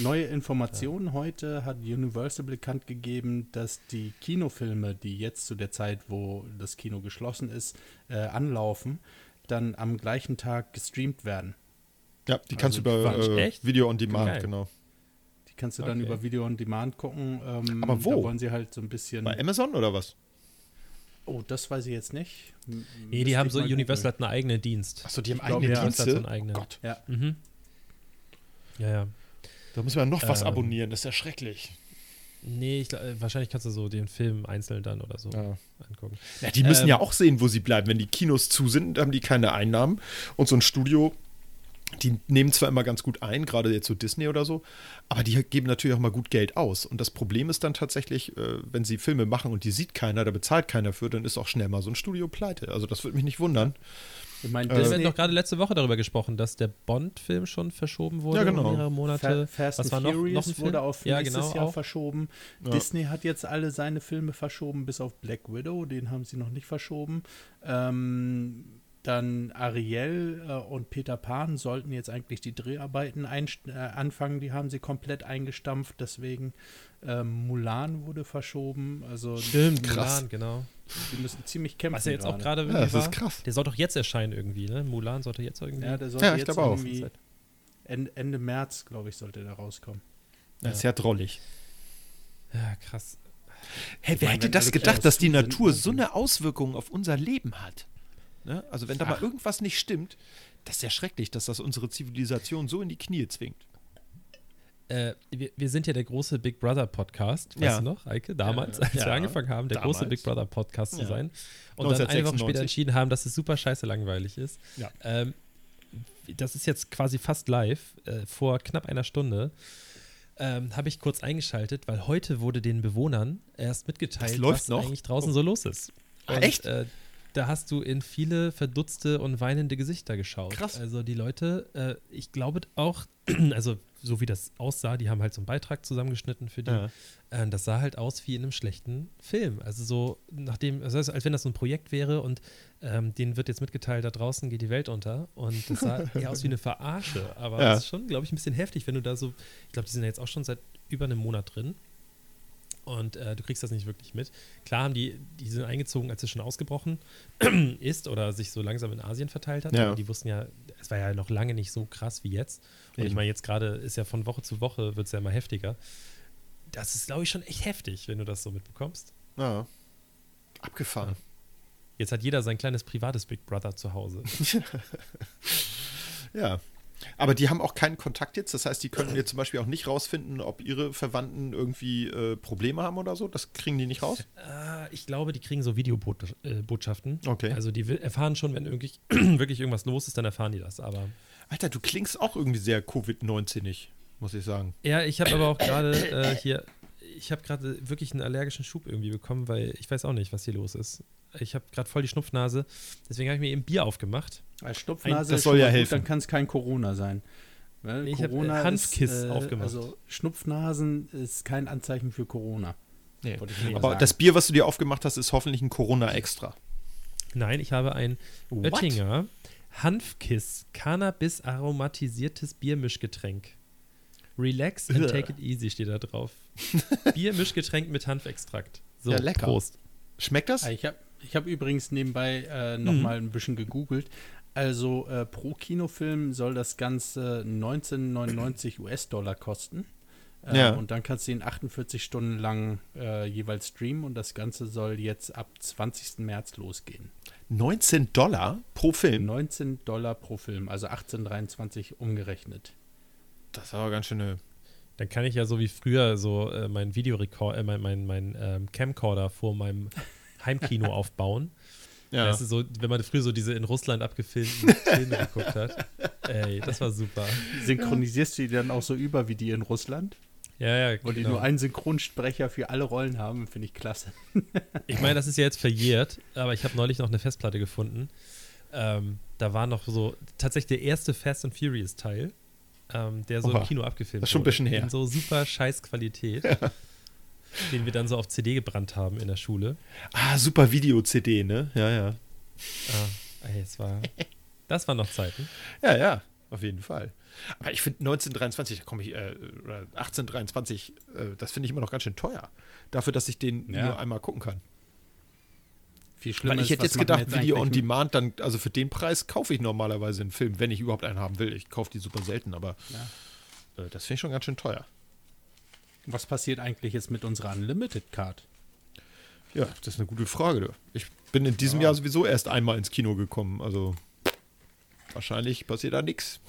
Neue Informationen heute hat Universal bekannt gegeben, dass die Kinofilme, die jetzt zu der Zeit, wo das Kino geschlossen ist, äh, anlaufen, dann am gleichen Tag gestreamt werden. Ja, die kannst Also, du über Quatsch, äh? Video on Demand, Geil. genau. Kannst du dann Okay. über Video on Demand gucken. Ähm, Aber wo? Da wollen sie halt so ein bisschen. Bei Amazon oder was? Oh, das weiß ich jetzt nicht. M- Nee, die haben so, Universal hat einen eigenen Dienst. Achso, die haben glaub, eigene ja. Dienst hat so Dienste. einen eigenen. Oh Gott, Ja, Mhm. Ja, ja. da müssen wir noch was Ähm. abonnieren. Das ist ja schrecklich. Nee, ich, glaub, wahrscheinlich kannst du so den Film einzeln dann oder so Ja. angucken. Ja, die müssen Ähm. ja auch sehen, wo sie bleiben. Wenn die Kinos zu sind, haben die keine Einnahmen. Und so ein Studio, die nehmen zwar immer ganz gut ein, gerade jetzt so Disney oder so, aber die geben natürlich auch mal gut Geld aus. Und das Problem ist dann tatsächlich, äh, wenn sie Filme machen und die sieht keiner, da bezahlt keiner für, dann ist auch schnell mal so ein Studio pleite. Also das würde mich nicht wundern. ich meine, Äh, Wir haben doch gerade letzte Woche darüber gesprochen, dass der Bond-Film schon verschoben wurde Ja, genau. um mehrere Fa Monate. Fast Was and war noch, Furious noch ein Film? wurde auf ja, nächstes genau, Jahr auch. verschoben. Ja. Disney hat jetzt alle seine Filme verschoben, bis auf Black Widow, den haben sie noch nicht verschoben. Ähm, dann Ariel äh, und Peter Pan sollten jetzt eigentlich die Dreharbeiten äh, anfangen, die haben sie komplett eingestampft, deswegen ähm, Mulan wurde verschoben. Also Stimmt, Krass. Mulan, genau. die müssen ziemlich kämpfen. Was ja jetzt auch gerade Ja, das ist war. krass. Der soll doch jetzt erscheinen irgendwie, ne? Mulan sollte jetzt irgendwie. Ja, der sollte Ja, ich jetzt glaube auch. irgendwie Ende, Ende März, glaube ich, sollte der rauskommen. Das ist ja drollig. ja krass. Hey, wer meine, hätte das gedacht, dass die Natur so eine Auswirkung auf unser Leben hat? Ne? Also wenn da mal Ach. irgendwas nicht stimmt, das ist ja schrecklich, dass das unsere Zivilisation so in die Knie zwingt. Äh, wir, wir sind ja der große Big Brother Podcast, weißt Ja. du noch, Eike? Damals, Ja, als wir ja. angefangen haben, der große Damals. Big Brother Podcast zu sein. Und dann eine Woche 1996. später entschieden haben, dass es super scheiße langweilig ist. Ähm, das ist jetzt quasi fast live, äh, vor knapp einer Stunde. Ähm, habe ich kurz eingeschaltet, weil heute wurde den Bewohnern erst mitgeteilt, was noch? eigentlich draußen so los ist. Und, echt? Äh, da hast du in viele verdutzte und weinende Gesichter geschaut. Krass. Also die Leute, äh, ich glaube auch, also so wie das aussah, die haben halt so einen Beitrag zusammengeschnitten für die. Ja. Äh, das sah halt aus wie in einem schlechten Film. Also so nachdem, also als wenn das so ein Projekt wäre und ähm, denen wird jetzt mitgeteilt, da draußen geht die Welt unter. Und das sah eher aus wie eine Verarsche. Aber Ja. das ist schon, glaube ich, ein bisschen heftig, wenn du da so, ich glaube, die sind ja jetzt auch schon seit über einem Monat drin. Und äh, du kriegst das nicht wirklich mit. Klar haben die, die sind eingezogen, als es schon ausgebrochen ist oder sich so langsam in Asien verteilt hat. Ja. Aber die wussten ja, es war ja noch lange nicht so krass wie jetzt. Und ich Eben. meine, jetzt gerade ist ja von Woche zu Woche, wird es ja immer heftiger. Das ist, glaube ich, schon echt heftig, wenn du das so mitbekommst. Ja. Abgefahren. Jetzt hat jeder sein kleines privates Big Brother zu Hause. Ja. Aber die haben auch keinen Kontakt jetzt. Das heißt, die können jetzt zum Beispiel auch nicht rausfinden, ob ihre Verwandten irgendwie äh, Probleme haben oder so. Das kriegen die nicht raus. Äh, ich glaube, die kriegen so Videobotschaften. Okay. Also die erfahren schon, wenn wirklich, wirklich irgendwas los ist, dann erfahren die das. Aber Alter, du klingst auch irgendwie sehr Covid-19-ig, muss ich sagen. ja, ich habe aber auch gerade äh, hier, ich habe gerade wirklich einen allergischen Schub irgendwie bekommen, weil ich weiß auch nicht, was hier los ist. Ich habe gerade voll die Schnupfnase, deswegen habe ich mir eben Bier aufgemacht. Als Schnupfnase Das ist soll ja helfen. Gut, dann kann es kein Corona sein. Weil Nee, ich hab, äh, Corona Hanfkiss ist, äh, aufgemacht. Also Schnupfnasen ist kein Anzeichen für Corona. Nee. Aber sagen. das Bier, was du dir aufgemacht hast, ist hoffentlich ein Corona-Extra. Nein, ich habe ein What? Oettinger Hanfkiss Cannabis aromatisiertes Biermischgetränk. Relax and take it easy steht da drauf. Biermischgetränk mit Hanfextrakt. So, Ja, lecker. Prost. Schmeckt das? Ah, Ich habe ich hab übrigens nebenbei äh, nochmal ein bisschen gegoogelt. Also äh, pro Kinofilm soll das Ganze 1999 US-Dollar kosten. Äh, Ja. Und dann kannst du ihn 48 Stunden lang äh, jeweils streamen und das Ganze soll jetzt ab 20. März losgehen. 19 Dollar pro Film. 19 Dollar pro Film, also 18,23 umgerechnet. Das ist aber ganz schön eine. Dann kann ich ja so wie früher so äh, mein Videorekord, äh, mein, mein, mein ähm, Camcorder vor meinem Heimkino aufbauen. Ja. Das ist so, wenn man früher so diese in Russland abgefilmten Filme geguckt hat. Ey, das war super. Synchronisierst du die dann auch so über wie die in Russland? Ja, ja, Wo die genau. nur einen Synchronsprecher für alle Rollen haben, finde ich klasse. Ich meine, das ist ja jetzt verjährt, aber ich habe neulich noch eine Festplatte gefunden. Ähm, da war noch so tatsächlich der erste Fast and Furious Teil, ähm, der so Oha, im Kino abgefilmt das ist schon ein wurde. bisschen her. In so super scheiß Qualität, den wir dann so auf CD gebrannt haben in der Schule. Ah, super Video-CD, ne? Ja, ja. Ah, ey, es war, das waren noch Zeiten. Ja, ja, auf jeden Fall. Aber ich finde 1923, da komme ich, äh, oder 1823, äh, das finde ich immer noch ganz schön teuer. Dafür, dass ich den Ja. nur einmal gucken kann. Viel schlimmer Weil ich hätte jetzt gedacht, Video on Demand, dann, also für den Preis kaufe ich normalerweise einen Film, wenn ich überhaupt einen haben will. Ich kaufe die super selten, aber äh, das finde ich schon ganz schön teuer. Was passiert eigentlich jetzt mit unserer Unlimited Card? Ja, das ist eine gute Frage. Du. Ich bin in diesem Jahr sowieso erst einmal ins Kino gekommen, also wahrscheinlich passiert da nichts.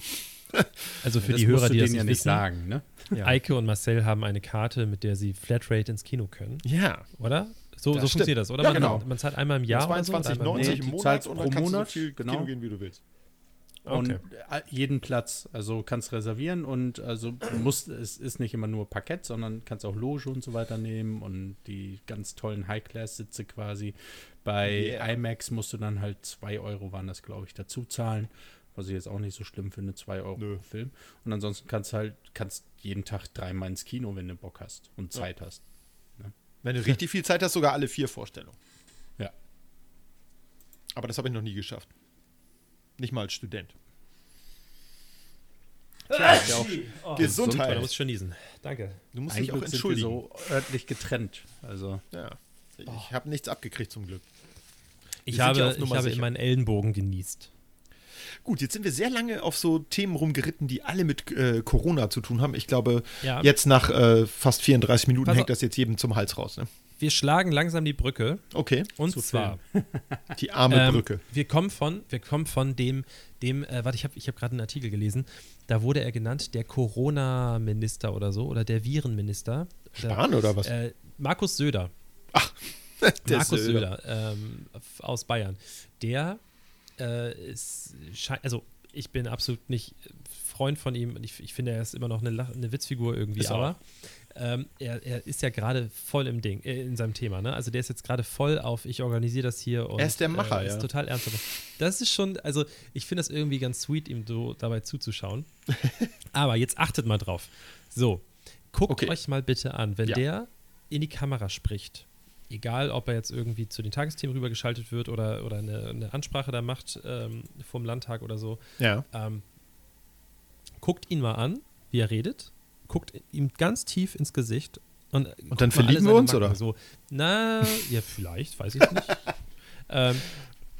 Also für das die Hörer, die das ja nicht wissen, sagen, ne? Ja. Eike und Marcel haben eine Karte, mit der sie Flatrate ins Kino können, ja. oder? So, Das so funktioniert das, oder? Ja, man, genau. man zahlt einmal im Jahr oder so, und 22,90 einmal im Nee, Monat. und pro dann kannst Monat, so viel genau. Kino gehen, wie du willst. Und Okay. jeden Platz, also kannst reservieren und also du musst, es ist nicht immer nur Parkett, sondern kannst auch Loge und so weiter nehmen und die ganz tollen High-Class-Sitze quasi. Bei Yeah. IMAX musst du dann halt 2 Euro, waren das glaube ich, dazu zahlen, was ich jetzt auch nicht so schlimm finde, 2 Euro Nö. pro Film. Und ansonsten kannst halt, kannst jeden Tag dreimal ins Kino, wenn du Bock hast und Zeit hast. Wenn du richtig viel Zeit hast, sogar alle vier Vorstellungen. Ja. Aber das habe ich noch nie geschafft. Nicht mal als Student. Tja, ist ja auch, Oh, Gesundheit. Du musst schon niesen. Danke. Du musst ein dich auch Glück sind wir entschuldigen. so örtlich getrennt. Also Ja. Ich habe nichts abgekriegt zum Glück. Ich Wir ja habe, ich habe in meinen Ellenbogen genießt. Gut, jetzt sind wir sehr lange auf so Themen rumgeritten, die alle mit äh, Corona zu tun haben. Ich glaube, Ja. jetzt nach äh, fast 34 Minuten Pass hängt das jetzt jedem zum Hals raus. Ne? Wir schlagen langsam die Brücke. Okay, Und Zu zwar, die arme ähm, Brücke. wir kommen von, wir kommen von dem, dem, äh, warte, ich habe ich hab gerade einen Artikel gelesen, da wurde er genannt, der Corona-Minister oder so, oder der Virenminister. Spahn oder was? Äh, Markus Söder. Der Markus Söder. Söder, ähm, aus Bayern. Der äh, ist, also ich bin absolut nicht Freund von ihm. und Ich, ich finde, er ist immer noch eine, eine Witzfigur irgendwie, Ist er aber ähm, er, er ist ja gerade voll im Ding, äh, in seinem Thema, ne? Also der ist jetzt gerade voll auf, ich organisiere das hier und Er ist der Macher, äh, ist ja. total ernst. Das ist schon, also ich finde das irgendwie ganz sweet, ihm so dabei zuzuschauen. Aber jetzt achtet mal drauf. So, guckt Okay. euch mal bitte an, wenn Ja. der in die Kamera spricht, egal ob er jetzt irgendwie zu den Tagesthemen rübergeschaltet wird oder, oder eine, eine Ansprache da macht ähm, vom Landtag oder so, Ja. ähm, guckt ihn mal an, wie er redet, guckt ihm ganz tief ins Gesicht und, guckt dann mal alle verlieben wir uns, Macken. oder? So, na, ja, vielleicht, weiß ich nicht. ähm,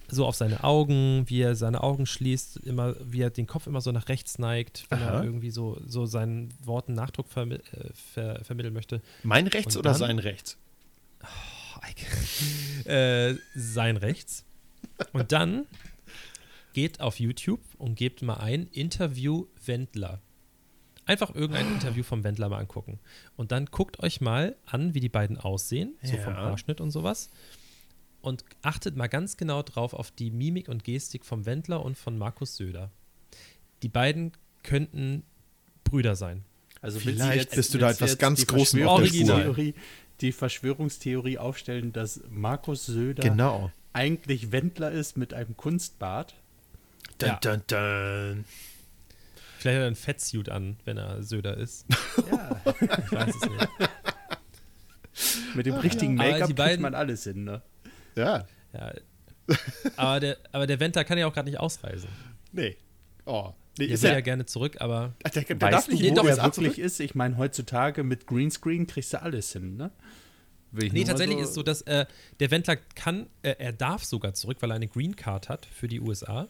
so auf seine Augen, wie er seine Augen schließt, immer, wie er den Kopf immer so nach rechts neigt, wenn Aha. er irgendwie so, so seinen Worten Nachdruck vermi äh, ver vermitteln möchte. Mein rechts Und oder dann? sein rechts? Oh, äh, sein rechts. Und dann geht auf YouTube und gebt mal ein Interview Wendler. Einfach irgendein Interview vom Wendler mal angucken. Und dann guckt euch mal an, wie die beiden aussehen, so vom Ja. Haarschnitt und sowas. Und achtet mal ganz genau drauf auf die Mimik und Gestik vom Wendler und von Markus Söder. Die beiden könnten Brüder sein. Also Vielleicht bist du da etwas ganz die Großem auf der Verschwörungstheorie, die Verschwörungstheorie aufstellen, dass Markus Söder Genau. eigentlich Wendler ist mit einem Kunstbart. Dun, Ja. dun, dun. Vielleicht hat er einen Fettsuit an, wenn er Söder ist. Ja. Ich weiß es nicht. Mit dem richtigen Aber Make-up kriegt beiden- man alles hin, ne? Ja. Ja. Aber der, aber der Wendler kann ja auch gerade nicht ausreisen. Nee. Oh. Nee, Der ist will er. ja gerne zurück, aber Ach, der, der Weißt darf du, nicht wo die USA wirklich zurück? ist? Ich meine, heutzutage mit Greenscreen kriegst du alles hin, ne? Nee, tatsächlich ist so, dass äh, der Wendler kann, äh, er darf sogar zurück, weil er eine Green Card hat für die USA.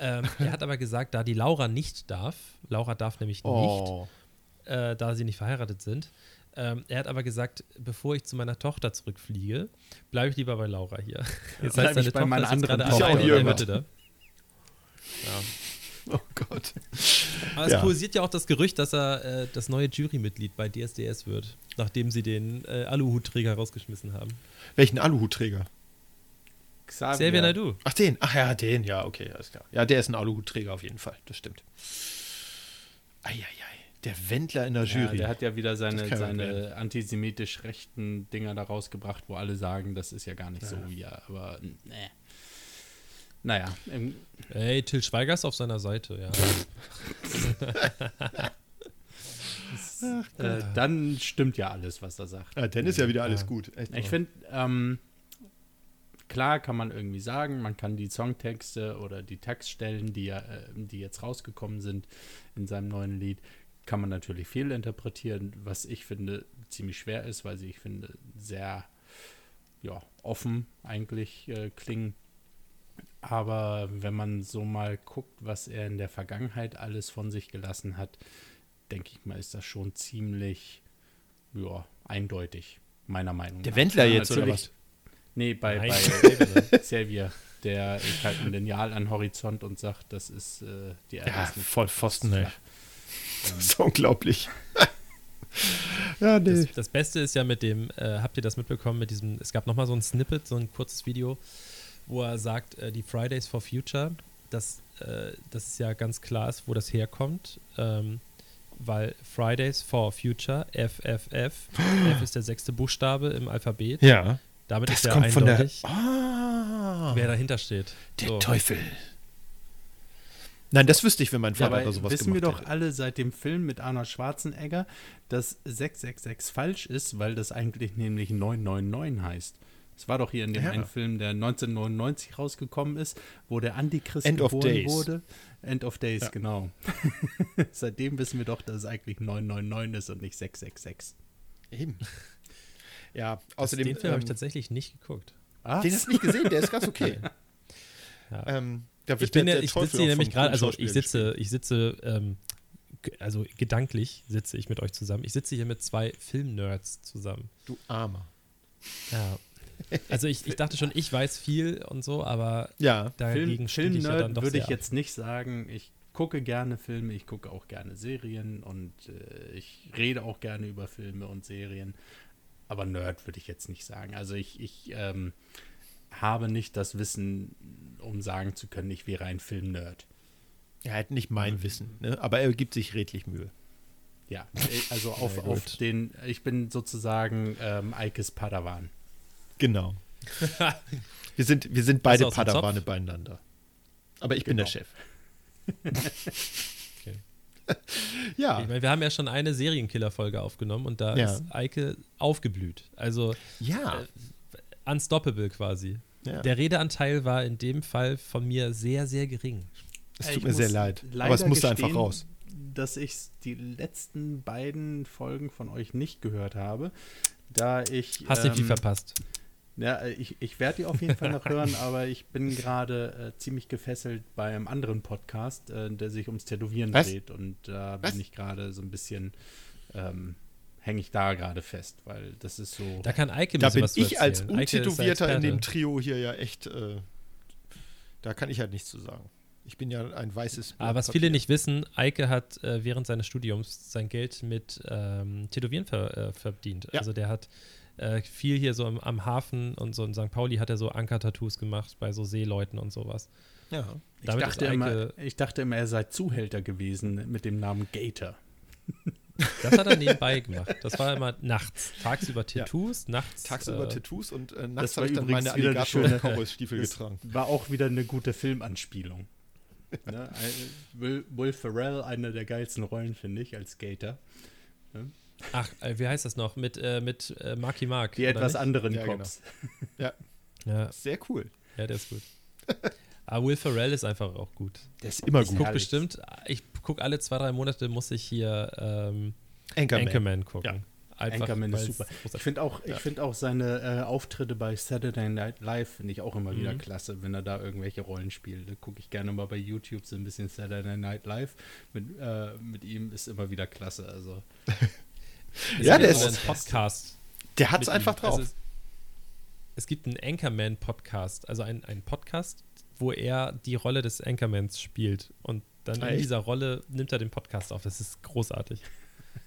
Ähm, er hat aber gesagt, da die Laura nicht darf, Laura darf nämlich Oh. nicht, äh, da sie nicht verheiratet sind. Ähm, er hat aber gesagt, bevor ich zu meiner Tochter zurückfliege, bleibe ich lieber bei Laura hier. Jetzt bleib ich bei meiner anderen Tochter. ja auch hier Hütte da. Ja. Oh Gott. Aber es Ja. kursiert ja auch das Gerücht, dass er äh, das neue Jurymitglied bei DSDS wird, nachdem sie den äh, Aluhutträger rausgeschmissen haben. Welchen Aluhutträger? Xavier. Xavier Naidu. Ach, den. Ach ja, den. Ja, okay, alles klar. Ja, der ist ein Aluhutträger auf jeden Fall. Das stimmt. Eieiei. Der Wendler in der Ja, Jury. der hat ja wieder Das seine, seine antisemitisch rechten Dinger da rausgebracht, wo alle sagen, das ist ja gar nicht so wie er. Aber ne. Naja, Ey, Till Schweiger ist auf seiner Seite, ja. äh, dann stimmt ja alles, was er sagt. ah, dann ist ja wieder alles Ja. gut. Echt Ich finde, ähm, klar kann man irgendwie sagen, man kann die Songtexte oder die Textstellen, die, ja, äh, die jetzt rausgekommen sind in seinem neuen Lied, kann man natürlich viel interpretieren, was ich finde ziemlich schwer ist, weil sie, ich finde, sehr ja, offen eigentlich äh, klingen. Aber wenn man so mal guckt, was er in der Vergangenheit alles von sich gelassen hat, denke ich mal, ist das schon ziemlich ja, eindeutig, meiner Meinung Der nach. Wendler Ja, jetzt, oder natürlich- Nee, bei, Nein. bei Xavier, der ich halt ein Lineal an Horizont und sagt, das ist äh, die Ja, Erlassen. voll Pfosten, ey. Ja. Das ist unglaublich. ja, nee. Das, das Beste ist ja mit dem, äh, habt ihr das mitbekommen, mit diesem, es gab nochmal so ein Snippet, so ein kurzes Video, wo er sagt, äh, die Fridays for Future, dass äh, das ja ganz klar ist, wo das herkommt, ähm, weil Fridays for Future, FFF, F ist der sechste Buchstabe im Alphabet, ja. Damit Das ist ja kommt von der. eindeutig, Ah. wer dahinter steht. Der So. Teufel. Nein, das wüsste ich, wenn mein Ja, Vater da sowas wissen wir gemacht doch hätte. alle seit dem Film mit Arnold Schwarzenegger, dass 666 falsch ist, weil das eigentlich nämlich 999 heißt. Es war doch hier in dem Ja. einen Film, der 1999 rausgekommen ist, wo der Antichrist End of geboren Days. wurde. End of Days, Ja. genau. Seitdem wissen wir doch, dass es eigentlich 999 ist und nicht 666. Eben. Ja, Das, außerdem. den Film habe ich ähm, tatsächlich nicht geguckt. Was? den hast du nicht gesehen, der ist ganz okay. Ja. ähm, da wird Ich bin der- ja, der ich sitze hier nämlich gerade, also ich sitze, ich sitze, ähm, also gedanklich sitze ich mit euch zusammen. Ich sitze hier mit zwei Filmnerds zusammen. Du Armer. Ja. Also ich, ich dachte schon, ich weiß viel und so, aber Ja. dagegen Film, ich ja dann Filmnerd doch würde sehr ich ab. jetzt nicht sagen. Ich gucke gerne Filme, ich gucke auch gerne Serien und äh, ich rede auch gerne über Filme und Serien. Aber Nerd würde ich jetzt nicht sagen. Also ich, ich ähm, habe nicht das Wissen, um sagen zu können, ich wäre ein Filmnerd. Er hat nicht mein Wissen, ne? aber er gibt sich redlich Mühe. Ja, also auf, auf den, ich bin sozusagen ähm, Eikes Padawan. Genau. wir, sind, wir sind beide Padawane beieinander. Aber ich bin der Genau. Chef. Ja, Ich meine, wir haben ja schon eine Serienkiller-Folge aufgenommen und da Ja. ist Eike aufgeblüht. Also ja. unstoppable quasi. ja. Der Redeanteil war in dem Fall von mir sehr, sehr gering. Es Äh, tut ich mir sehr leid. leider Aber es musste einfach raus. Dass ich die letzten beiden Folgen von euch nicht gehört habe, da ich. Hast nicht viel ähm, verpasst. Ja, ich, ich werde die auf jeden Fall noch hören, aber ich bin gerade äh, ziemlich gefesselt bei einem anderen Podcast, äh, der sich ums Tätowieren Was? dreht. Und da Was? bin ich gerade so ein bisschen, ähm, hänge ich da gerade fest, weil das ist so. Da kann Eike Da bin ich als Untätowierter in dem. Trio hier ja echt. Äh, da kann ich halt nichts zu sagen. Ich bin ja ein weißes. Aber was Blatt viele Papier. nicht wissen, Eike hat äh, während seines Studiums sein Geld mit ähm, Tätowieren ver, äh, verdient. Ja. Also der hat äh, viel hier so am, am Hafen und so in St. Pauli hat er so Anker-Tattoos gemacht bei so Seeleuten und sowas. Ja. ich, damit dachte ist immer, Eike- ich dachte immer, er sei Zuhälter gewesen mit dem Namen Gator. Das hat er nebenbei gemacht. Das war immer nachts. Tagsüber Tattoos, nachts. Tagsüber äh, Tattoos und äh, nachts habe ich dann übrigens meine wieder eine Alligator- schöne- und Cowboy-Stiefel Das getragen. war auch wieder eine gute Filmanspielung. ne? Will, Will Ferrell, einer der geilsten Rollen, finde ich, als Gator. Ach, äh, wie heißt das noch? Mit, äh, mit äh, Marky Mark. Die etwas nicht? anderen Ja, genau. Cops. Ja, Sehr cool. ja, der ist gut. Aber Will Ferrell ist einfach auch gut. Der ist immer Ich gucke Herrlich. bestimmt, ich gucke alle zwei, drei Monate, muss ich hier ähm, Anchorman. Anchorman gucken. Ja. Einfach, Anchorman ist super. Ich finde auch, ich Ja. find auch seine äh, Auftritte bei Saturday Night Live finde ich auch immer wieder Mhm. klasse, wenn er da irgendwelche Rollen spielt. Da gucke ich gerne mal bei YouTube so ein bisschen Saturday Night Live. Mit, äh, mit ihm ist immer wieder klasse. Also Es Ja, der ist- einen Podcast. Der hat es einfach ihm. drauf. Also es, gibt einen Anchorman-Podcast, also einen, einen Podcast, wo er die Rolle des Anchormans spielt. Und dann in Echt? dieser Rolle nimmt er den Podcast auf. Das ist großartig.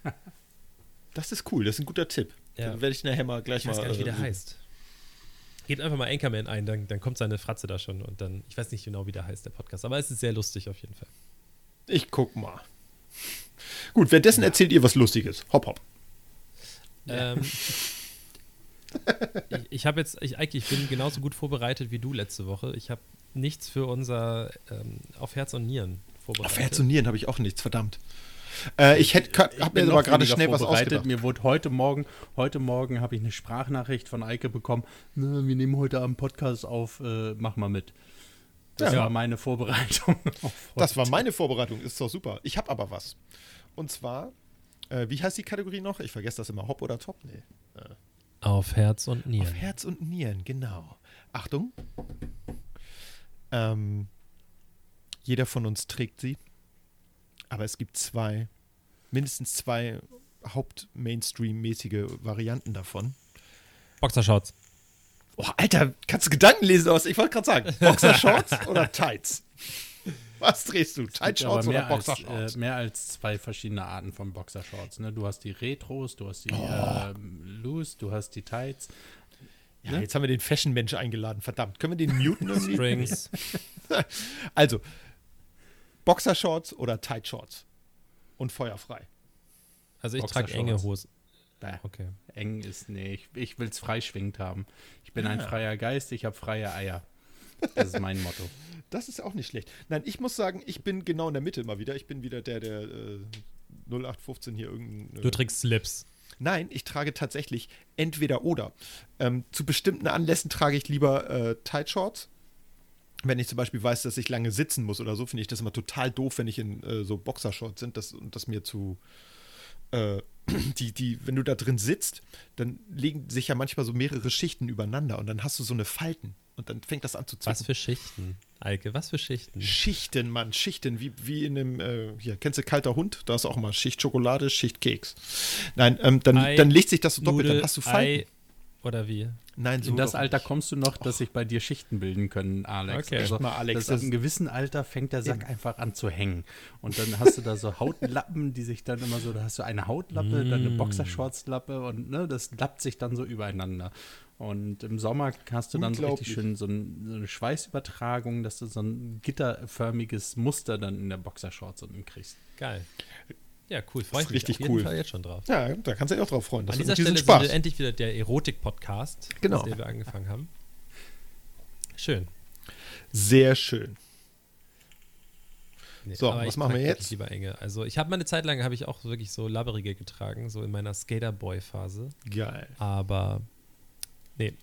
das ist cool. Das ist ein guter Tipp. Ja. Dann werde ich nachher mal gleich Ich weiß mal. gar nicht, wie der äh, heißt. Gebt einfach mal Anchorman ein, dann, dann kommt seine Fratze da schon. Und dann, ich weiß nicht genau, wie der heißt, der Podcast. Aber es ist sehr lustig auf jeden Fall. Ich guck mal. Gut, währenddessen erzählt ihr was Lustiges. Hopp, hopp. Ähm, ich ich habe jetzt, ich, Eike, ich bin genauso gut vorbereitet wie du letzte Woche. Ich habe nichts für unser ähm, Auf Herz und Nieren vorbereitet. Auf Herz und Nieren habe ich auch nichts, verdammt. Äh, ich hätte Ich hab bin mir aber gerade schnell was vorbereitet. ausgedacht. Mir wurde heute Morgen, heute Morgen habe ich eine Sprachnachricht von Eike bekommen. "Na, wir nehmen heute Abend Podcast auf, äh, mach mal mit. Das Ja. war meine Vorbereitung. Das war meine Vorbereitung, ist doch super. Ich habe aber was. Und zwar, äh, wie heißt die Kategorie noch? Ich vergesse das immer. Hop oder Top? Nee. Auf Herz und Nieren. Auf Herz und Nieren, genau. Achtung. Ähm, jeder von uns trägt sie. Aber es gibt zwei, mindestens zwei Haupt-Mainstream-mäßige Varianten davon. Boxershorts. Oh, Alter, kannst du Gedanken lesen aus? Ich wollte gerade sagen, Boxershorts oder Tights? Was drehst du? Tight-Shorts oder mehr als, Boxershorts? äh, mehr als zwei verschiedene Arten von Boxershorts. Ne? Du hast die Retros, du hast die Oh. ähm, Loose, du hast die Tights. ja, jetzt haben wir den Fashion-Mensch eingeladen. Verdammt, können wir den muten irgendwie? Springs. Also, Boxershorts oder Tight-Shorts? Und feuerfrei. Also ich trage enge Boxershorts. Hosen. Okay. eng ist, nee, ich, will es freischwingend haben. Ich bin ein Ah. freier Geist, ich habe freie Eier. Das ist mein Motto. Das ist auch nicht schlecht. Nein, ich muss sagen, ich bin genau in der Mitte immer wieder. Ich bin wieder der, der äh, 0815 hier irgendein. Du trägst Slips. Nein, ich trage tatsächlich entweder oder. Ähm, zu bestimmten Anlässen trage ich lieber äh, Tight Shorts. Wenn ich zum Beispiel weiß, dass ich lange sitzen muss oder so, finde ich das immer total doof, wenn ich in äh, so Boxershorts sind das, und das mir zu. Äh, die, die, wenn du da drin sitzt, dann legen sich ja manchmal so mehrere Schichten übereinander und dann hast du so eine Falten und dann fängt das an zu zucken. Was für Schichten, Eike? Was für Schichten? Schichten, Mann, Schichten, wie, wie in einem, äh, hier, kennst du kalter Hund? Da ist auch mal Schicht Schokolade, Schicht Keks. Nein, ähm, dann, Ei, dann legt sich das so doppelt, Nudel, dann hast du Falten. Ei oder wie? Nein, so In das Alter nicht. kommst du noch, dass sich bei dir Schichten bilden können, Alex. Okay. Also, Echt mal, Alex, das das- einem gewissen Alter fängt der Sack Eben. einfach an zu hängen. Und dann hast du da so Hautlappen, die sich dann immer so, da hast du eine Hautlappe, dann eine Mm. Boxershortslappe und ne, das lappt sich dann so übereinander. Und im Sommer hast du dann so richtig schön so, ein, so eine Schweißübertragung, dass du so ein gitterförmiges Muster dann in der Boxershorts unten kriegst. Geil. Ja, cool. Freue ich mich richtig auf jeden cool. Fall jetzt schon drauf. Ja, da kannst du dich auch drauf freuen. Das An dieser Stelle Spaß. sind endlich wieder der Erotik-Podcast, Genau. mit dem wir angefangen haben. Schön. Sehr schön. Nee, So, was ich machen wir jetzt? Lieber enge. Also ich habe meine Zeit lang habe ich auch wirklich so labberige getragen, so in meiner Skaterboy-Phase. Geil. Aber nee,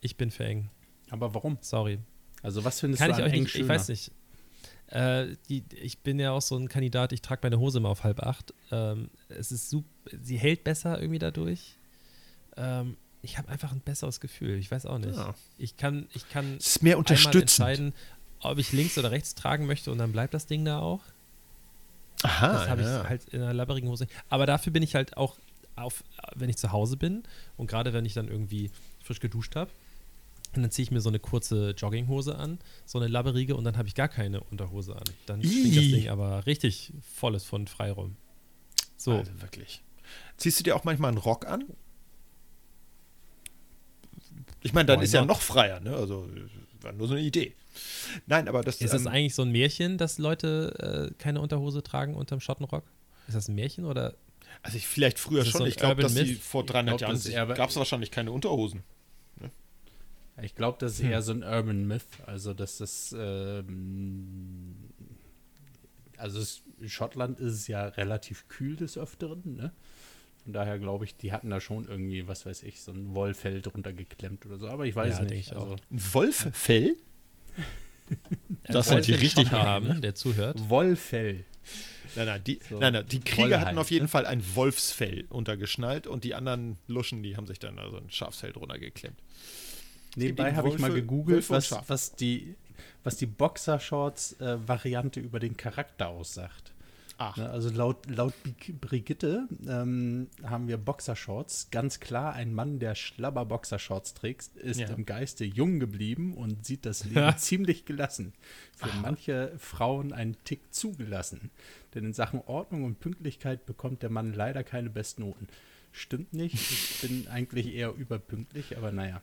ich bin für eng. Aber warum? Sorry. Also was findest Kann du ich an euch eng nicht, ich weiß nicht. Äh, die, ich bin ja auch so ein Kandidat, ich trage meine Hose immer auf halb acht. Ähm, es ist super, sie hält besser irgendwie dadurch. Ähm, ich habe einfach ein besseres Gefühl. Ich weiß auch nicht. Ja. Ich kann, ich kann Es ist mehr entscheiden, ob ich links oder rechts tragen möchte und dann bleibt das Ding da auch. Aha, Das habe ja. ich halt in einer labberigen Hose. Aber dafür bin ich halt auch auf, wenn ich zu Hause bin und gerade wenn ich dann irgendwie frisch geduscht habe, und dann ziehe ich mir so eine kurze Jogginghose an, so eine labberige und dann habe ich gar keine Unterhose an. Dann schwingt das. Ding aber richtig volles von Freiraum. So, Also wirklich. Ziehst du dir auch manchmal einen Rock an? Ich meine, dann Why ist ja not? noch freier, ne? Also, war nur so eine Idee. Nein, aber das ist das ähm, eigentlich so ein Märchen, dass Leute äh, keine Unterhose tragen unterm Schottenrock? Ist das ein Märchen oder? Also ich vielleicht früher schon. so ich glaube, dass Myth? vor Ich 300 glaub, Jahren gab es wahrscheinlich keine Unterhosen. Ich glaube, das ist Hm. eher so ein Urban Myth. Also, dass das. Ähm, also, es, in Schottland ist es ja relativ kühl des Öfteren, ne? Von daher glaube ich, die hatten da schon irgendwie, was weiß ich, so ein Wollfell drunter geklemmt oder so. Aber ich weiß Ja, nicht. ich. Also, Ein Wolffell? Das die ihr einen richtig haben. haben, der zuhört. Wollfell. Nein, nein, die, So, nein, nein, die Krieger Wollheit, hatten auf jeden ne? Fall ein Wolfsfell untergeschnallt und die anderen Luschen, die haben sich dann also ein Schafsfell drunter geklemmt. Nebenbei eben habe ich mal gegoogelt, was, was die, was die Boxershorts-Variante über den Charakter aussagt. Ach, Ne, also laut, laut Brigitte ähm, haben wir Boxershorts. Ganz klar, ein Mann, der schlabber Boxershorts trägt, ist Ja. im Geiste jung geblieben und sieht das Leben ziemlich gelassen. Für manche Frauen einen Tick zugelassen. Denn in Sachen Ordnung und Pünktlichkeit bekommt der Mann leider keine Bestnoten. Stimmt nicht. Ich bin eigentlich eher überpünktlich, aber naja.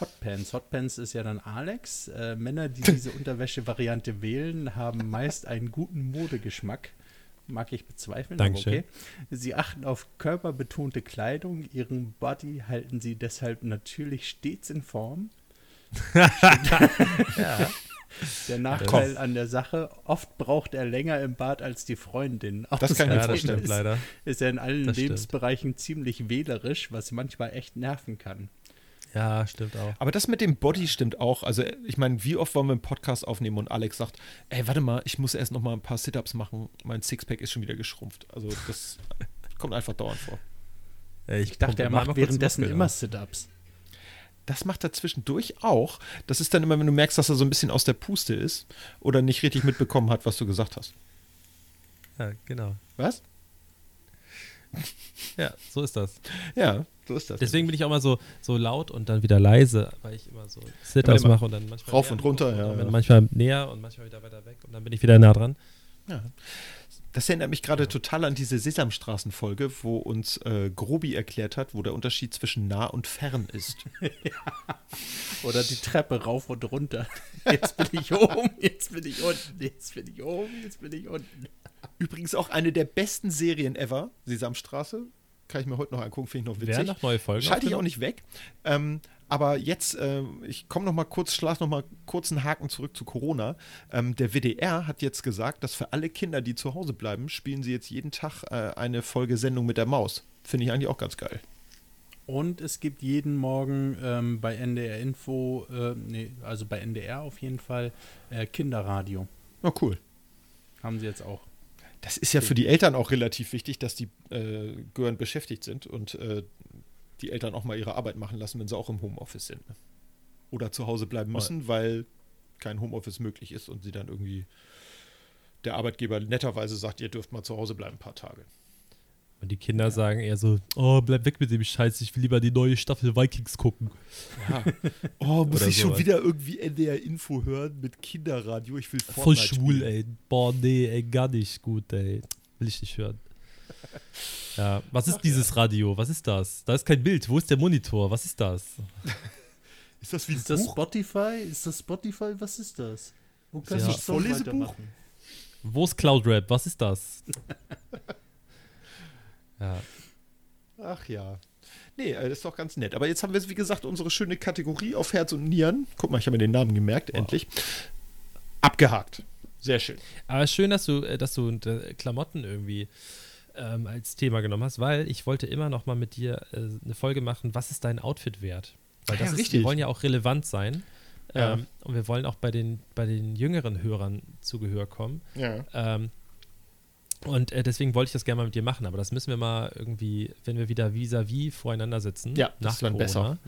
Hotpants. Hotpants ist ja dann Alex. Äh, Männer, die diese Unterwäsche-Variante wählen, haben meist einen guten Modegeschmack. Mag ich bezweifeln, Dankeschön. aber okay. Sie achten auf körperbetonte Kleidung. Ihren Body halten sie deshalb natürlich stets in Form. Der Nachteil an der Sache, oft braucht er länger im Bad als die Freundin. Das kann ich mir Ja, das vorstellen. stimmt leider. Ist er in allen Das stimmt. Lebensbereichen ziemlich wählerisch, was manchmal echt nerven kann. Ja, stimmt auch. Aber das mit dem Body stimmt auch. Also, ich meine, wie oft wollen wir einen Podcast aufnehmen und Alex sagt, ey, warte mal, ich muss erst noch mal ein paar Sit-Ups machen. Mein Sixpack ist schon wieder geschrumpft. Also, das kommt einfach dauernd vor. Ich dachte, er macht währenddessen immer Sit-Ups. Das macht er zwischendurch auch. Das ist dann immer, wenn du merkst, dass er so ein bisschen aus der Puste ist oder nicht richtig mitbekommen hat, was du gesagt hast. Ja, genau. Was? Ja, so ist das. Ja, so ist das. Deswegen bin ich auch mal so, so laut und dann wieder leise, weil ich immer so Sit-Ups immer mache und dann manchmal rauf und runter, gucke ja, und dann ja. manchmal näher und manchmal wieder weiter weg und dann bin ich wieder nah dran. Ja. Das erinnert mich gerade total an diese Sesamstraßen-Folge, wo uns äh, Grobi erklärt hat, wo der Unterschied zwischen nah und fern ist. Oder die Treppe rauf und runter. Jetzt bin ich oben, jetzt bin ich unten, jetzt bin ich oben, jetzt bin ich unten. Übrigens auch eine der besten Serien ever, Sesamstraße. Kann ich mir heute noch angucken, finde ich noch witzig. Wer noch neue Folgen? Schalte ich auch nicht weg. Ähm, aber jetzt, äh, ich komme noch mal kurz, schlag noch mal kurz einen Haken zurück zu Corona. Ähm, der WDR hat jetzt gesagt, dass für alle Kinder, die zu Hause bleiben, spielen sie jetzt jeden Tag äh, eine Folge Sendung mit der Maus. Finde ich eigentlich auch ganz geil. Und es gibt jeden Morgen ähm, bei NDR Info, äh, nee, also bei NDR auf jeden Fall, äh, Kinderradio. Na cool. Haben sie jetzt auch. Das ist ja für die Eltern auch relativ wichtig, dass die äh, gehörend beschäftigt sind und äh, die Eltern auch mal ihre Arbeit machen lassen, wenn sie auch im Homeoffice sind. Ne? Oder zu Hause bleiben müssen, weil kein Homeoffice möglich ist und sie dann irgendwie der Arbeitgeber netterweise sagt, ihr dürft mal zu Hause bleiben ein paar Tage. Und die Kinder sagen eher so, oh, bleib weg mit dem Scheiß, ich will lieber die neue Staffel Vikings gucken. Ja. Oh, muss Oder ich schon sowas. wieder irgendwie NDR-Info hören mit Kinderradio? Ich will Voll Fortnite schwul, spielen. ey. Boah, nee, ey, gar nicht gut, ey. Will ich nicht hören. Ja, was ist dieses Radio? Was ist das? Da ist kein Bild. Wo ist der Monitor? Was ist das? Ist das wie ein Ist das Buch? Spotify? Ist das Spotify? Was ist das? Wo kannst du Song Vorlesebuch? Wo ist Cloud Rap? Was ist das? Ja. Ach ja. Nee, äh, das ist doch ganz nett. Aber jetzt haben wir, wie gesagt, unsere schöne Kategorie auf Herz und Nieren. Guck mal, ich habe mir den Namen gemerkt, Wow. endlich. Abgehakt. Sehr schön. Aber schön, dass du, äh, dass du äh, Klamotten irgendwie ähm, als Thema genommen hast, weil ich wollte immer noch mal mit dir äh, eine Folge machen, was ist dein Outfit wert? Weil Ah das ja, ist, wir wollen ja auch relevant sein. Ja. Ähm, und wir wollen auch bei den, bei den jüngeren Hörern zu Gehör kommen. Ja. Ähm, und äh, deswegen wollte ich das gerne mal mit dir machen, aber das müssen wir mal irgendwie, wenn wir wieder vis-à-vis voreinander sitzen, Ja, nach das ist dann Corona, besser.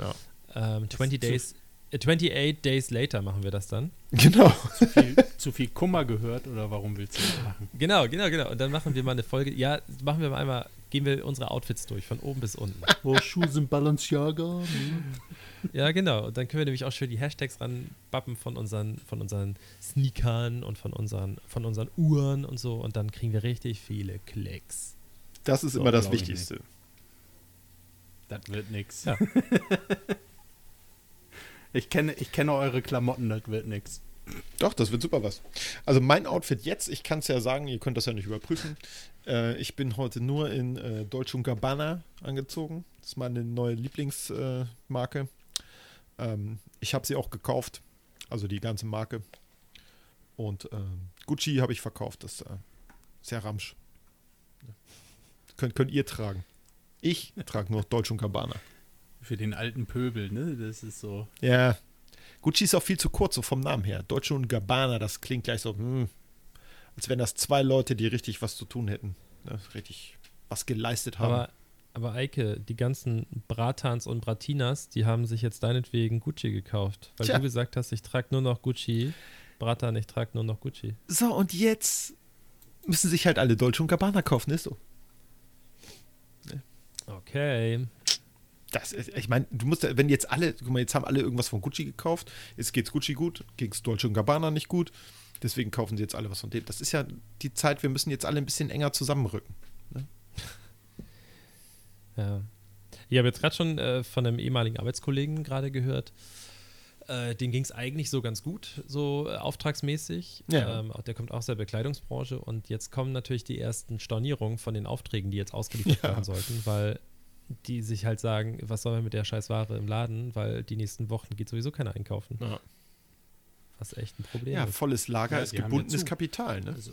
Ja. Ähm, 20 Days, äh, 28 Days later machen wir das dann. Genau. Zu viel, zu viel Kummer gehört oder warum willst du das machen? Genau, genau, genau. Und dann machen wir mal eine Folge. Ja, machen wir mal einmal, gehen wir unsere Outfits durch, von oben bis unten. Oh, Schuhe sind Balenciaga. Ja, genau. Und dann können wir nämlich auch schön die Hashtags ranbappen von unseren, von unseren Sneakern und von unseren, von unseren Uhren und so. Und dann kriegen wir richtig viele Klicks. Das ist So, immer das Wichtigste. Das wird nix. Ja. Ich kenne, ich kenne eure Klamotten, das wird nix. Doch, das wird super was. Also mein Outfit jetzt, ich kann es ja sagen, ihr könnt das ja nicht überprüfen. Äh, ich bin heute nur in äh, Dolce Gabbana angezogen. Das ist meine neue Lieblingsmarke. Äh. Ähm, ich habe sie auch gekauft, also die ganze Marke. Und ähm, Gucci habe ich verkauft. Das äh, ist ja Ramsch. Ja. Könnt, könnt ihr tragen. Ich trage nur Dolce Gabbana. Für den alten Pöbel, ne? Das ist so. Ja. Gucci ist auch viel zu kurz, so vom Namen her. Deutsche und Gabbana, das klingt gleich so, hm, als wären das zwei Leute, die richtig was zu tun hätten. Ne? Richtig was geleistet haben. Aber, aber Eike, die ganzen Bratans und Bratinas, die haben sich jetzt deinetwegen Gucci gekauft. Weil Tja. du gesagt hast, ich trage nur noch Gucci. Bratan, ich trage nur noch Gucci. so, und jetzt müssen sich halt alle Deutsche und Gabbana kaufen, ist so. Okay. Das ich meine, du musst, wenn jetzt alle, guck mal, jetzt haben alle irgendwas von Gucci gekauft, jetzt geht's Gucci gut, geht's Dolce und Gabbana nicht gut, deswegen kaufen sie jetzt alle was von dem. Das ist ja die Zeit, wir müssen jetzt alle ein bisschen enger zusammenrücken. Ja. Ich habe jetzt gerade schon äh, von einem ehemaligen Arbeitskollegen gerade gehört. Äh, den ging es eigentlich so ganz gut, so äh, auftragsmäßig. Ja. Ähm, der kommt auch aus der Bekleidungsbranche und jetzt kommen natürlich die ersten Stornierungen von den Aufträgen, die jetzt ausgeliefert Ja. werden sollten, weil die sich halt sagen, was sollen wir mit der scheiß Ware im Laden, weil die nächsten Wochen geht sowieso keiner einkaufen. Ja, Was echt ein Problem ja ist. volles Lager Ja, ist gebundenes ja. Kapital, ne? Also,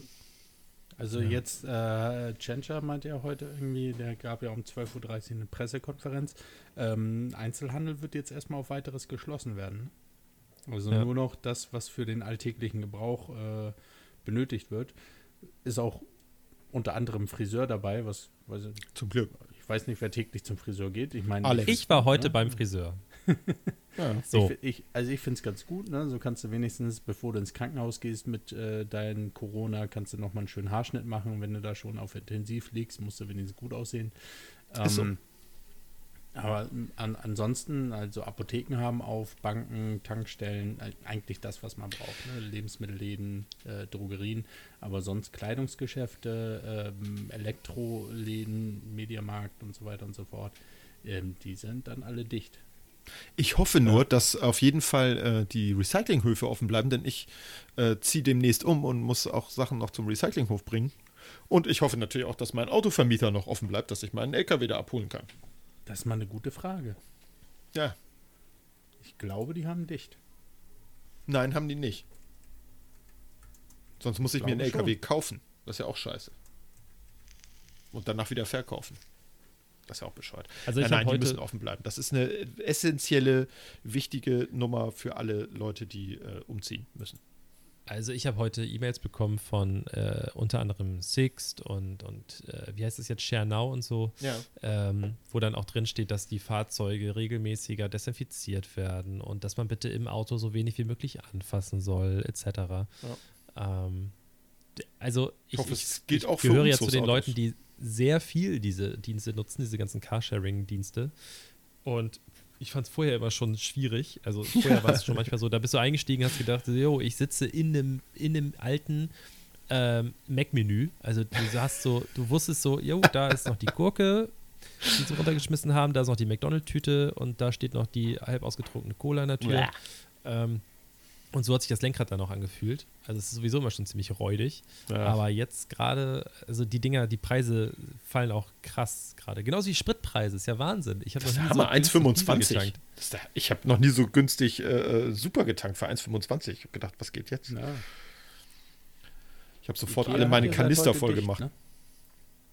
also Ja. jetzt, äh, Tschentscher meinte ja heute irgendwie, der gab ja um 12.30 Uhr eine Pressekonferenz. Ähm, Einzelhandel wird jetzt erstmal auf weiteres geschlossen werden. Also Ja. nur noch das, was für den alltäglichen Gebrauch äh, benötigt wird. Ist auch unter anderem Friseur dabei, was, weiß ich, Zum Glück. ich weiß nicht, wer täglich zum Friseur geht. Ich meine, Alex. Ich war heute Ja. beim Friseur. Ja. So. Ich, ich, also ich finde es ganz gut, ne? So kannst du wenigstens, bevor du ins Krankenhaus gehst mit äh, deinem Corona, kannst du nochmal einen schönen Haarschnitt machen. Wenn du da schon auf Intensiv liegst, musst du wenigstens gut aussehen. Ist so. Ähm, aber an, ansonsten, also Apotheken haben auf, Banken, Tankstellen, äh, eigentlich das, was man braucht. Ne? Lebensmittelläden, äh, Drogerien, aber sonst Kleidungsgeschäfte, ähm, Elektroläden, Mediamarkt und so weiter und so fort. Ähm, die sind dann alle dicht. Ich hoffe nur, dass auf jeden Fall äh, die Recyclinghöfe offen bleiben, denn ich äh, ziehe demnächst um und muss auch Sachen noch zum Recyclinghof bringen. Und ich hoffe natürlich auch, dass mein Autovermieter noch offen bleibt, dass ich meinen LKW da abholen kann. Das ist mal eine gute Frage. Ja, Ich glaube, die haben dicht. nein, haben die nicht. Sonst muss ich mir einen LKW schon. kaufen. Das ist ja auch scheiße. Und danach wieder verkaufen. Das ist ja auch bescheuert. Also ich nein, nein, die müssen offen bleiben. Das ist eine essentielle, wichtige Nummer für alle Leute, die äh, umziehen müssen. also ich habe heute E-Mails bekommen von äh, unter anderem Sixt und, und äh, wie heißt es jetzt, ShareNow und so, Ja. ähm, wo dann auch drin steht, dass die Fahrzeuge regelmäßiger desinfiziert werden und dass man bitte im Auto so wenig wie möglich anfassen soll, etc. Ähm, d- also ich, hoffe, ich, gilt ich auch für gehöre ja zu den. Leuten, die sehr viel diese Dienste nutzen, diese ganzen Carsharing-Dienste. Und ich fand es vorher immer schon schwierig. Also vorher war es schon manchmal so, da bist du eingestiegen, hast gedacht, jo, ich sitze in einem, in einem alten ähm, Mac-Menü. Also du hast so, du wusstest so, jo, da ist noch die Gurke, die sie runtergeschmissen haben, da ist noch die McDonald-Tüte und da steht noch die halb ausgetrunkene Cola in der Tür. Ähm, Und so hat sich das Lenkrad dann auch angefühlt. Also es ist sowieso immer schon ziemlich räudig. Ja. Aber jetzt gerade, also die Dinger, die Preise fallen auch krass gerade. Genauso wie Spritpreise, ist ja Wahnsinn. Ich habe noch nie Hammer, günstig Diesel 1,25. getankt. Das ist der- Ich habe noch nie so günstig äh, äh, super getankt für 1,25. Ich habe gedacht, was geht jetzt? Ja. Ich habe sofort Ikea alle meine Kanister voll dicht, gemacht. ne?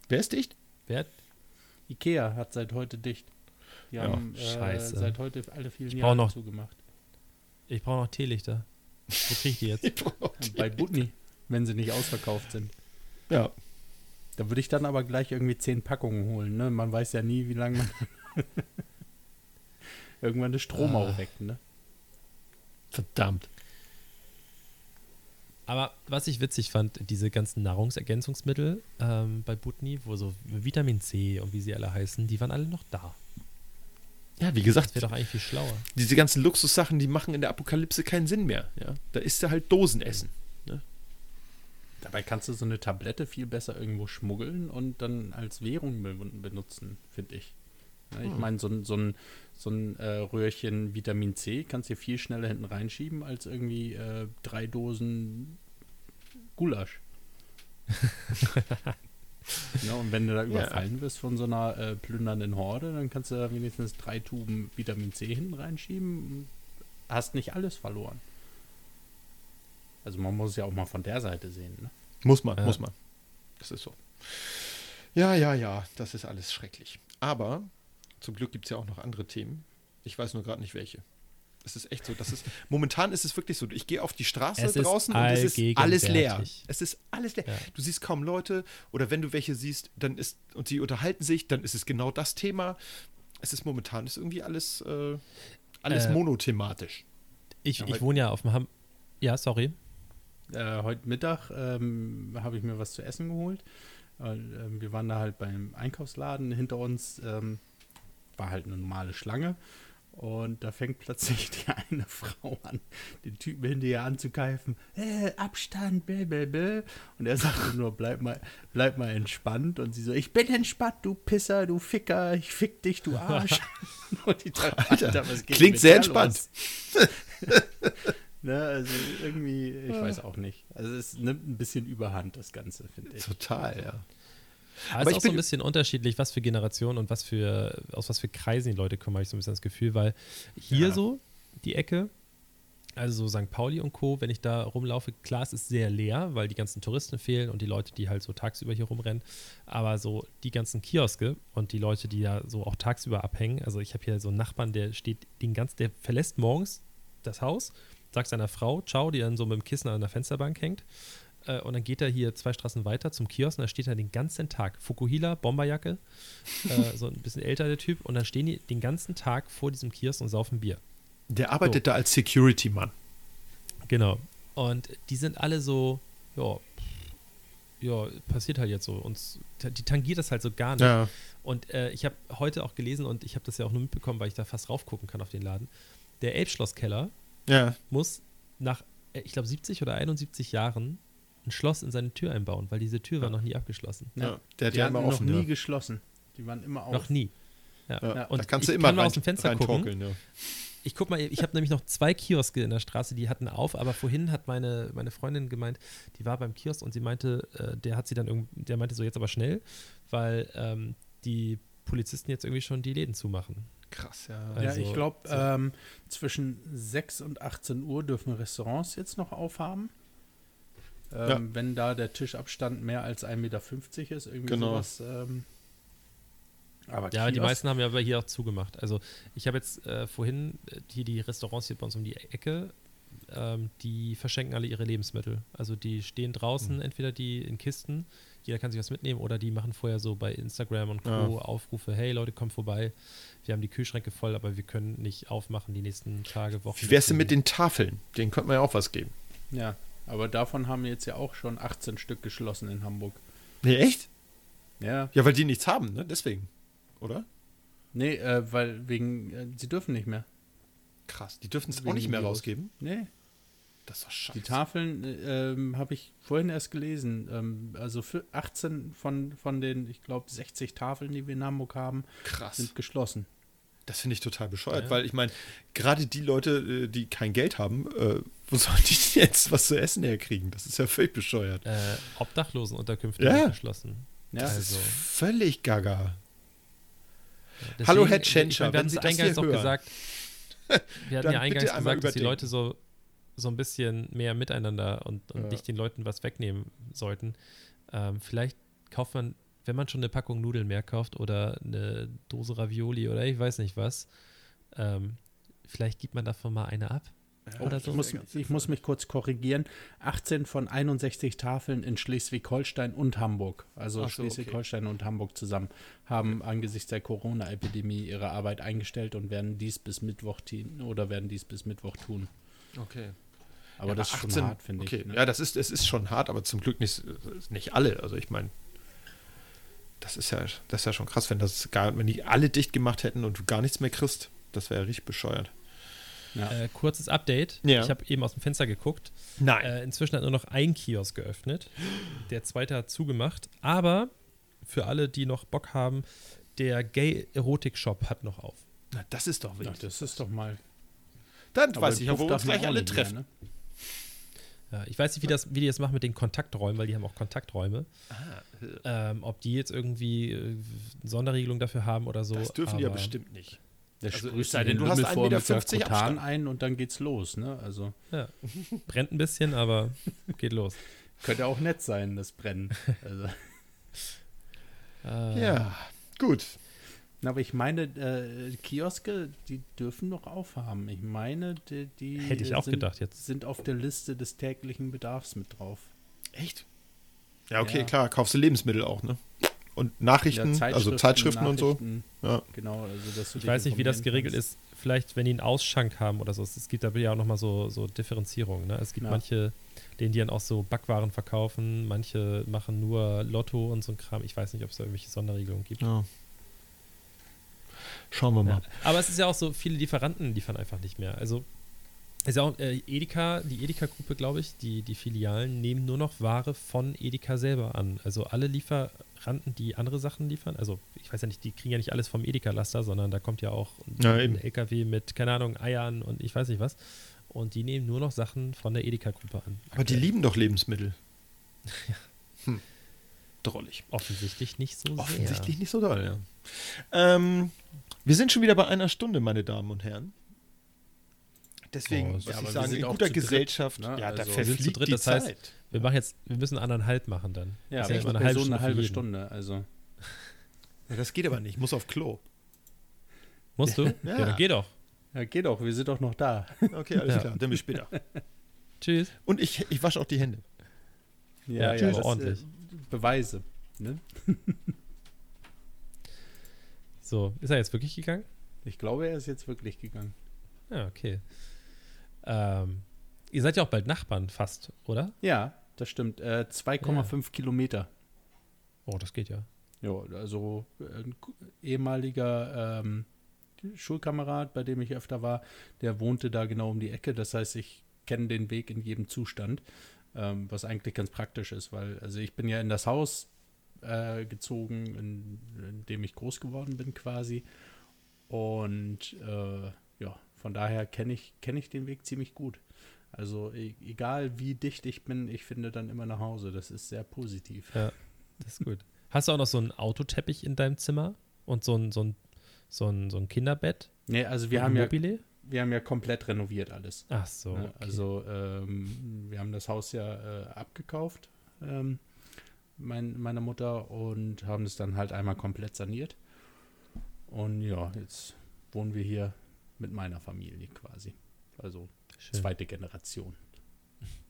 Wer ist dicht? Wer, Ikea hat seit heute dicht. Die Ja, haben äh, scheiße. seit heute alle vielen Jahre noch- zugemacht. Ich brauche noch Teelichter. Wo kriege ich die jetzt? Bei Butni, wenn sie nicht ausverkauft sind. Ja. Da würde ich dann aber gleich irgendwie zehn Packungen holen. Ne? Man weiß ja nie, wie lange man irgendwann der Strom Ah. auch weg. Ne? Verdammt. Aber was ich witzig fand, diese ganzen Nahrungsergänzungsmittel ähm, bei Butni, wo so Vitamin C und wie sie alle heißen, die waren alle noch da. Ja, wie gesagt, Das wäre doch eigentlich viel schlauer. diese ganzen Luxussachen, die machen in der Apokalypse keinen Sinn mehr. Ja? Da isst du halt Dosenessen. Dabei kannst du so eine Tablette viel besser irgendwo schmuggeln und dann als Währung be benutzen, finde ich. Ne, Ich Hm. meine, so ein, so ein, so ein äh, Röhrchen Vitamin C kannst du viel schneller hinten reinschieben als irgendwie äh, drei Dosen Gulasch. ja, und wenn du da überfallen wirst von so einer äh, plündernden Horde, dann kannst du da wenigstens drei Tuben Vitamin C hinten reinschieben und hast nicht alles verloren. Also man muss es ja auch mal von der Seite sehen. Ne? Muss man, Ja. muss man. Das ist so. Ja, ja, ja, das ist alles schrecklich. Aber zum Glück gibt es ja auch noch andere Themen. Ich weiß nur gerade nicht welche. Es ist echt so, das ist, momentan ist es wirklich so, ich gehe auf die Straße Es draußen und es ist alles leer. Es ist alles leer. Ja. Du siehst kaum Leute oder wenn du welche siehst, dann ist, und sie unterhalten sich, dann ist es genau das Thema. Es ist momentan ist irgendwie alles, äh, alles Äh, monothematisch. Ich, Ja, ich wohne ja auf dem Ham. Ja, sorry. Äh, heute Mittag ähm, habe ich mir was zu essen geholt. Äh, ähm, wir waren da halt beim Einkaufsladen. Hinter uns ähm, war halt eine normale Schlange. Und da fängt plötzlich die eine Frau an, den Typen hinterher anzukeifen. Äh, Abstand, blablabla. Und er sagte nur, bleib mal, bleib mal entspannt. Und sie so, ich bin entspannt, du Pisser, du Ficker, ich fick dich, du Arsch. Und die dachte, Alter, was geht klingt sehr entspannt. Ne, also irgendwie, ich weiß auch nicht. Also es nimmt ein bisschen überhand, das Ganze, finde ich. Total, ja. Aber, Aber es ist auch so ein bisschen unterschiedlich, was für Generationen und was für, aus was für Kreisen die Leute kommen, habe ich so ein bisschen das Gefühl, weil hier Ja. so die Ecke, also so St. Pauli und Co., wenn ich da rumlaufe, klar, es ist sehr leer, weil die ganzen Touristen fehlen und die Leute, die halt so tagsüber hier rumrennen, aber so die ganzen Kioske und die Leute, die ja so auch tagsüber abhängen, also ich habe hier so einen Nachbarn, der steht den ganzen, der verlässt morgens das Haus, sagt seiner Frau, ciao, die dann so mit dem Kissen an der Fensterbank hängt, äh, und dann geht er hier zwei Straßen weiter zum Kiosk und da steht er den ganzen Tag. Fukuhila, Bomberjacke, äh, so ein bisschen älter der Typ. Und dann stehen die den ganzen Tag vor diesem Kiosk und saufen Bier. Der arbeitet da als Security-Mann. Genau. Und die sind alle so, ja, ja, passiert halt jetzt so. Uns, die tangiert das halt so gar nicht. Ja. Und äh, ich habe heute auch gelesen und ich habe das ja auch nur mitbekommen, weil ich da fast raufgucken kann auf den Laden. Der Elbschlosskeller Ja. muss nach, äh, ich glaube, 70 oder 71 Jahren ein Schloss in seine Tür einbauen, weil diese Tür war noch nie abgeschlossen. Ja, der hat Die ja immer noch offen. nie ja. geschlossen. Die waren immer auf. Noch nie. Ja. Ja, Ja. Und da kannst du immer kann rein, aus dem Fenster gucken. Ja. Ich guck mal, ich habe nämlich noch zwei Kioske in der Straße, die hatten auf, aber vorhin hat meine, meine Freundin gemeint, die war beim Kiosk und sie meinte, äh, der hat sie dann irgendwie, der meinte so jetzt aber schnell, weil ähm, die Polizisten jetzt irgendwie schon die Läden zumachen. Krass, ja. ja, also, ich glaube, so- ähm, zwischen 6 und 18 Uhr dürfen Restaurants jetzt noch aufhaben. Ähm, Ja. Wenn da der Tischabstand mehr als 1,50 Meter ist, irgendwie Genau. sowas. Ähm, aber Ja, die meisten haben ja aber hier auch zugemacht. Also ich habe jetzt äh, vorhin äh, hier die Restaurants hier bei uns um die Ecke, ähm, die verschenken alle ihre Lebensmittel. Also die stehen draußen, Mhm. entweder die in Kisten, jeder kann sich was mitnehmen, oder die machen vorher so bei Instagram und Co. Ja. Aufrufe, hey Leute, kommt vorbei, wir haben die Kühlschränke voll, aber wir können nicht aufmachen die nächsten Tage, Wochen. Wie wär's denn mit den Tafeln? Denen könnte man ja auch was geben. Ja, aber davon haben jetzt ja auch schon 18 Stück geschlossen in Hamburg. Nee, echt? Ja, Ja, weil die nichts haben, ne? Deswegen. Oder? nee, äh, weil wegen, äh, sie dürfen nicht mehr. Krass. Die dürfen es auch nicht mehr rausgeben. Nee, Das ist doch scheiße. die Tafeln äh, ähm, habe ich vorhin erst gelesen. Ähm, also für 18 von, von den, ich glaube, 60 Tafeln, die wir in Hamburg haben, Krass. sind geschlossen. Das finde ich total bescheuert, Ja. weil ich meine, gerade die Leute, äh, die kein Geld haben, äh, wo sollen die jetzt was zu essen herkriegen? Das ist ja völlig bescheuert. Äh, Obdachlosenunterkünfte Ja. geschlossen. Ja, Das also- ist völlig gaga. Deswegen, Hallo, Herr ich Tschentscher, meine, wir wenn hatten Sie das hier eingangs noch hören, gesagt. Wir hatten ja eingangs gesagt, dass die. Leute so, so ein bisschen mehr miteinander und, und Ja. nicht den Leuten was wegnehmen sollten. Ähm, vielleicht kauft man, wenn man schon eine Packung Nudeln mehr kauft oder eine Dose Ravioli oder ich weiß nicht was, ähm, vielleicht gibt man davon mal eine ab. oder ich, so. muss, ich muss mich kurz korrigieren. 18 von 61 Tafeln in Schleswig-Holstein und Hamburg, also so, Schleswig-Holstein und Hamburg zusammen, haben angesichts der Corona-Epidemie ihre Arbeit eingestellt und werden dies bis Mittwoch tun oder werden dies bis Mittwoch tun. Okay. Aber Ja, das ist 18 schon hart, finde okay. ich. Ne? Ja, das ist, es ist schon hart, aber zum Glück nicht, nicht alle. Also ich meine, das ist ja, das ist ja schon krass, wenn das gar, wenn die alle dicht gemacht hätten und du gar nichts mehr kriegst, das wäre ja richtig bescheuert. Ja. Äh, kurzes Update. Ja. Ich habe eben aus dem Fenster geguckt. Nein. Äh, inzwischen hat nur noch ein Kiosk geöffnet. Der zweite hat zugemacht. Aber für alle, die noch Bock haben, der Gay-Erotik-Shop hat noch auf. Na, das ist doch wild. das ist doch mal. Dann Aber weiß ich wo wir uns gleich alle treffen. Mehr, ne? Ja, ich weiß nicht, wie, das, wie die das machen mit den Kontakträumen, weil die haben auch Kontakträume. Ähm, ob die jetzt irgendwie äh, Sonderregelung dafür haben oder so. Das dürfen die ja bestimmt nicht. Da Also, sprühst es sei du denn, den du hast Lümmel 1,50 vor mit der Meter Kotan Abstand. ein und dann geht's los. Ne? Also Ja. Brennt ein bisschen, aber geht los. könnte auch nett sein, das Brennen. Also, Äh, Ja, gut. Na, aber ich meine, äh, Kioske, die dürfen noch aufhaben. Ich meine, die, die Hätte ich auch sind, gedacht jetzt. sind auf der Liste des täglichen Bedarfs mit drauf. Echt? Ja, okay, Ja. klar, kaufst du Lebensmittel auch, ne? Und Nachrichten, Ja, also Zeitschriften und so. Nachrichten, Ja. Genau, also dass du Ich weiß nicht, wie das geregelt kannst. ist. Vielleicht, wenn die einen Ausschank haben oder so. Es gibt da ja auch nochmal so, so Differenzierungen. Ne? Es gibt Ja. manche, denen die dann auch so Backwaren verkaufen. Manche machen nur Lotto und so ein Kram. Ich weiß nicht, ob es da irgendwelche Sonderregelungen gibt. ja. Schauen wir mal. Ja. Aber es ist ja auch so, viele Lieferanten liefern einfach nicht mehr. Also ist ja auch äh, Edeka, die Edeka-Gruppe, glaube ich, die, die Filialen nehmen nur noch Ware von Edeka selber an. Also alle Lieferanten, die andere Sachen liefern, also ich weiß ja nicht, die kriegen ja nicht alles vom Edeka-Laster, sondern da kommt ja auch Ja, ein eben. LKW mit, keine Ahnung, Eiern und ich weiß nicht was. Und die nehmen nur noch Sachen von der Edeka-Gruppe an. Aber die lieben doch Lebensmittel. Hm. Drollig. Offensichtlich nicht so Offensichtlich nicht so doll, ja. Ähm, wir sind schon wieder bei einer Stunde, meine Damen und Herren. Deswegen, Oh, muss ja, ich sagen, in guter zu dritt, Gesellschaft, ne? ja, da Also- zu verfliegt dritt, die das heißt, Zeit. Wir machen jetzt, wir müssen anderthalb machen dann. Ja, Das aber ist pro immer Person Stunde eine halbe. Stunde. Also Ja, das geht aber nicht, ich muss auf Klo. Musst du? Ja. ja dann geh doch. ja, geht doch, wir sind doch noch da. Okay, alles Ja. klar, dann bis später. Tschüss. Und ich, ich wasche auch die Hände. Ja, tschüss. ordentlich. Äh, Beweise. Ne? So, ist er jetzt wirklich gegangen? Ich glaube, er ist jetzt wirklich gegangen. Ja, okay. Ähm, ihr seid ja auch bald Nachbarn fast, oder? Ja, das stimmt. Äh, 2,5 Kilometer. Oh, das geht ja. Ja, also ein k- ehemaliger ähm, Schulkamerad, bei dem ich öfter war, der wohnte da genau um die Ecke. Das heißt, ich kenne den Weg in jedem Zustand, ähm, was eigentlich ganz praktisch ist, weil also ich bin ja in das Haus äh, gezogen, in, in dem ich groß geworden bin quasi. Und äh, ja, von daher kenne ich, kenn ich den Weg ziemlich gut. Also e egal wie dicht ich bin, ich finde dann immer nach Hause. Das ist sehr positiv. Ja, das ist gut. Hast du auch noch so einen Autoteppich in deinem Zimmer? Und so ein, so ein, so ein, so ein Kinderbett? Nee, also wir haben ein ja Mobile? wir haben ja komplett renoviert alles. Ach so. Ne? okay. Also ähm, wir haben das Haus ja äh, abgekauft, ähm, mein, meiner Mutter, und haben es dann halt einmal komplett saniert. Und ja, jetzt wohnen wir hier mit meiner Familie quasi. Also Schön. zweite Generation.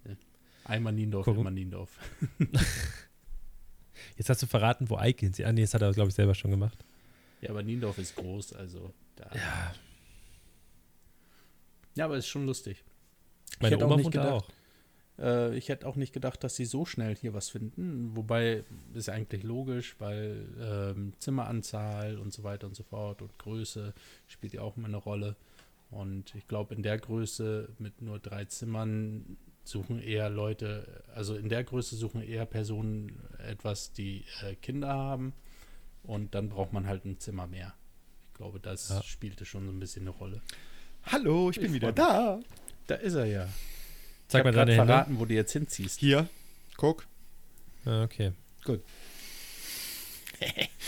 Ne? Einmal Niendorf, Guck. immer Niendorf. Jetzt hast du verraten, wo Eike hin. Ah, nee, das hat er, glaube ich, selber schon gemacht. Ja, aber Niendorf ist groß, also da. Ja, Ja, aber ist schon lustig. meine Oma nicht wohnt da auch. Äh, ich hätte auch nicht gedacht, dass sie so schnell hier was finden. Wobei ist ja eigentlich logisch, weil ähm, Zimmeranzahl und so weiter und so fort und Größe spielt ja auch immer eine Rolle. Und ich glaube, in der Größe mit nur drei Zimmern suchen eher Leute, also in der Größe suchen eher Personen etwas, die äh, Kinder haben. Und dann braucht man halt ein Zimmer mehr. Ich glaube, das Ja. spielte schon so ein bisschen eine Rolle. Hallo, ich bin Ich wieder da. Da ist er ja. Zeig ich mal deine Hände. verraten, wo du jetzt hinziehst. Hier, guck. Ah, okay. Gut.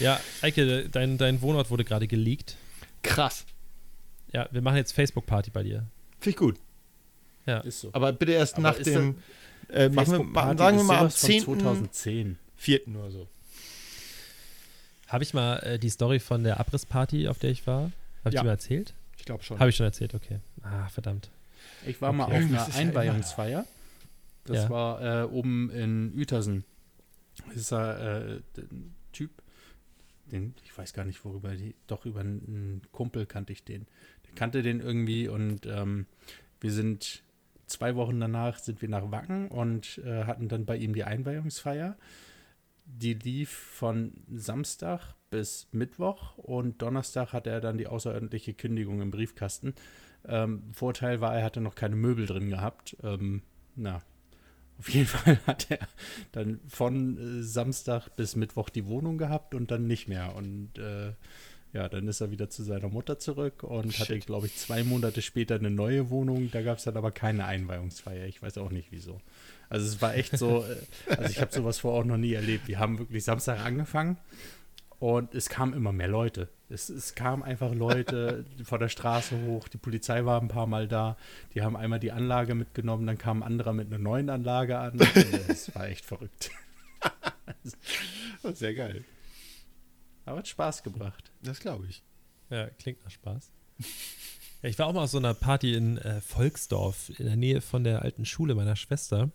Ja, Eike, dein, dein Wohnort wurde gerade geleakt. Krass. Ja, wir machen jetzt Facebook-Party bei dir. Finde ich gut. Ist so. Aber bitte erst Aber nach dem. Äh, machen wir, Facebook-Party sagen wir mal am sowas von 10. 2010. 4. oder so. Habe ich mal äh, die Story von der Abrissparty, auf der ich war? Habe ich Ja. die mal erzählt? Ich glaube schon. Habe ich schon erzählt, okay. Ah, verdammt. Ich war mal Okay. auf Irgendwas einer Einweihungsfeier. Das Ja. war äh, oben in Uetersen. Das ist da äh, ein Typ, den, ich weiß gar nicht worüber, die, doch über einen, einen Kumpel kannte ich den. Der kannte den irgendwie und ähm, wir sind zwei Wochen danach sind wir nach Wacken und äh, hatten dann bei ihm die Einweihungsfeier. Die lief von Samstag bis Mittwoch und Donnerstag hatte er dann die außerordentliche Kündigung im Briefkasten. Ähm, Vorteil war, er hatte noch keine Möbel drin gehabt. Ähm, na, auf jeden Fall hat er dann von äh, Samstag bis Mittwoch die Wohnung gehabt und dann nicht mehr. Und äh, ja, dann ist er wieder zu seiner Mutter zurück und hatte, Shit. glaube ich, zwei Monate später eine neue Wohnung. Da gab es dann aber keine Einweihungsfeier. Ich weiß auch nicht wieso. Also es war echt so, äh, also ich habe sowas vorher auch noch nie erlebt. Wir haben wirklich Samstag angefangen und es kamen immer mehr Leute. Es, es kamen einfach Leute von der Straße hoch. Die Polizei war ein paar Mal da. Die haben einmal die Anlage mitgenommen. Dann kam ein anderer mit einer neuen Anlage an. Es war echt verrückt. Oh, Sehr geil. Aber hat Spaß gebracht. Das glaube ich. Ja, klingt nach Spaß. Ja, ich war auch mal auf so einer Party in äh, Volksdorf, in der Nähe von der alten Schule meiner Schwester.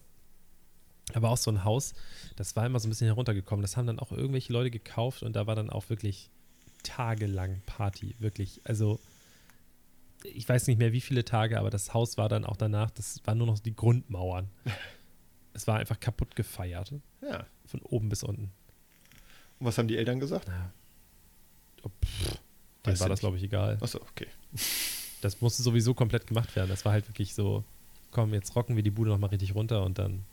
War auch so ein Haus, das war immer so ein bisschen heruntergekommen. Das haben dann auch irgendwelche Leute gekauft und da war dann auch wirklich tagelang Party. Wirklich. Also, ich weiß nicht mehr wie viele Tage, aber das Haus war dann auch danach, das waren nur noch die Grundmauern. Es war einfach kaputt gefeiert. Ja. Von oben bis unten. Und was haben die Eltern gesagt? Ja. Oh, pff, Weißt war das, glaube ich, egal. Achso, okay. Das musste sowieso komplett gemacht werden. Das war halt wirklich so, komm, jetzt rocken wir die Bude nochmal richtig runter und dann.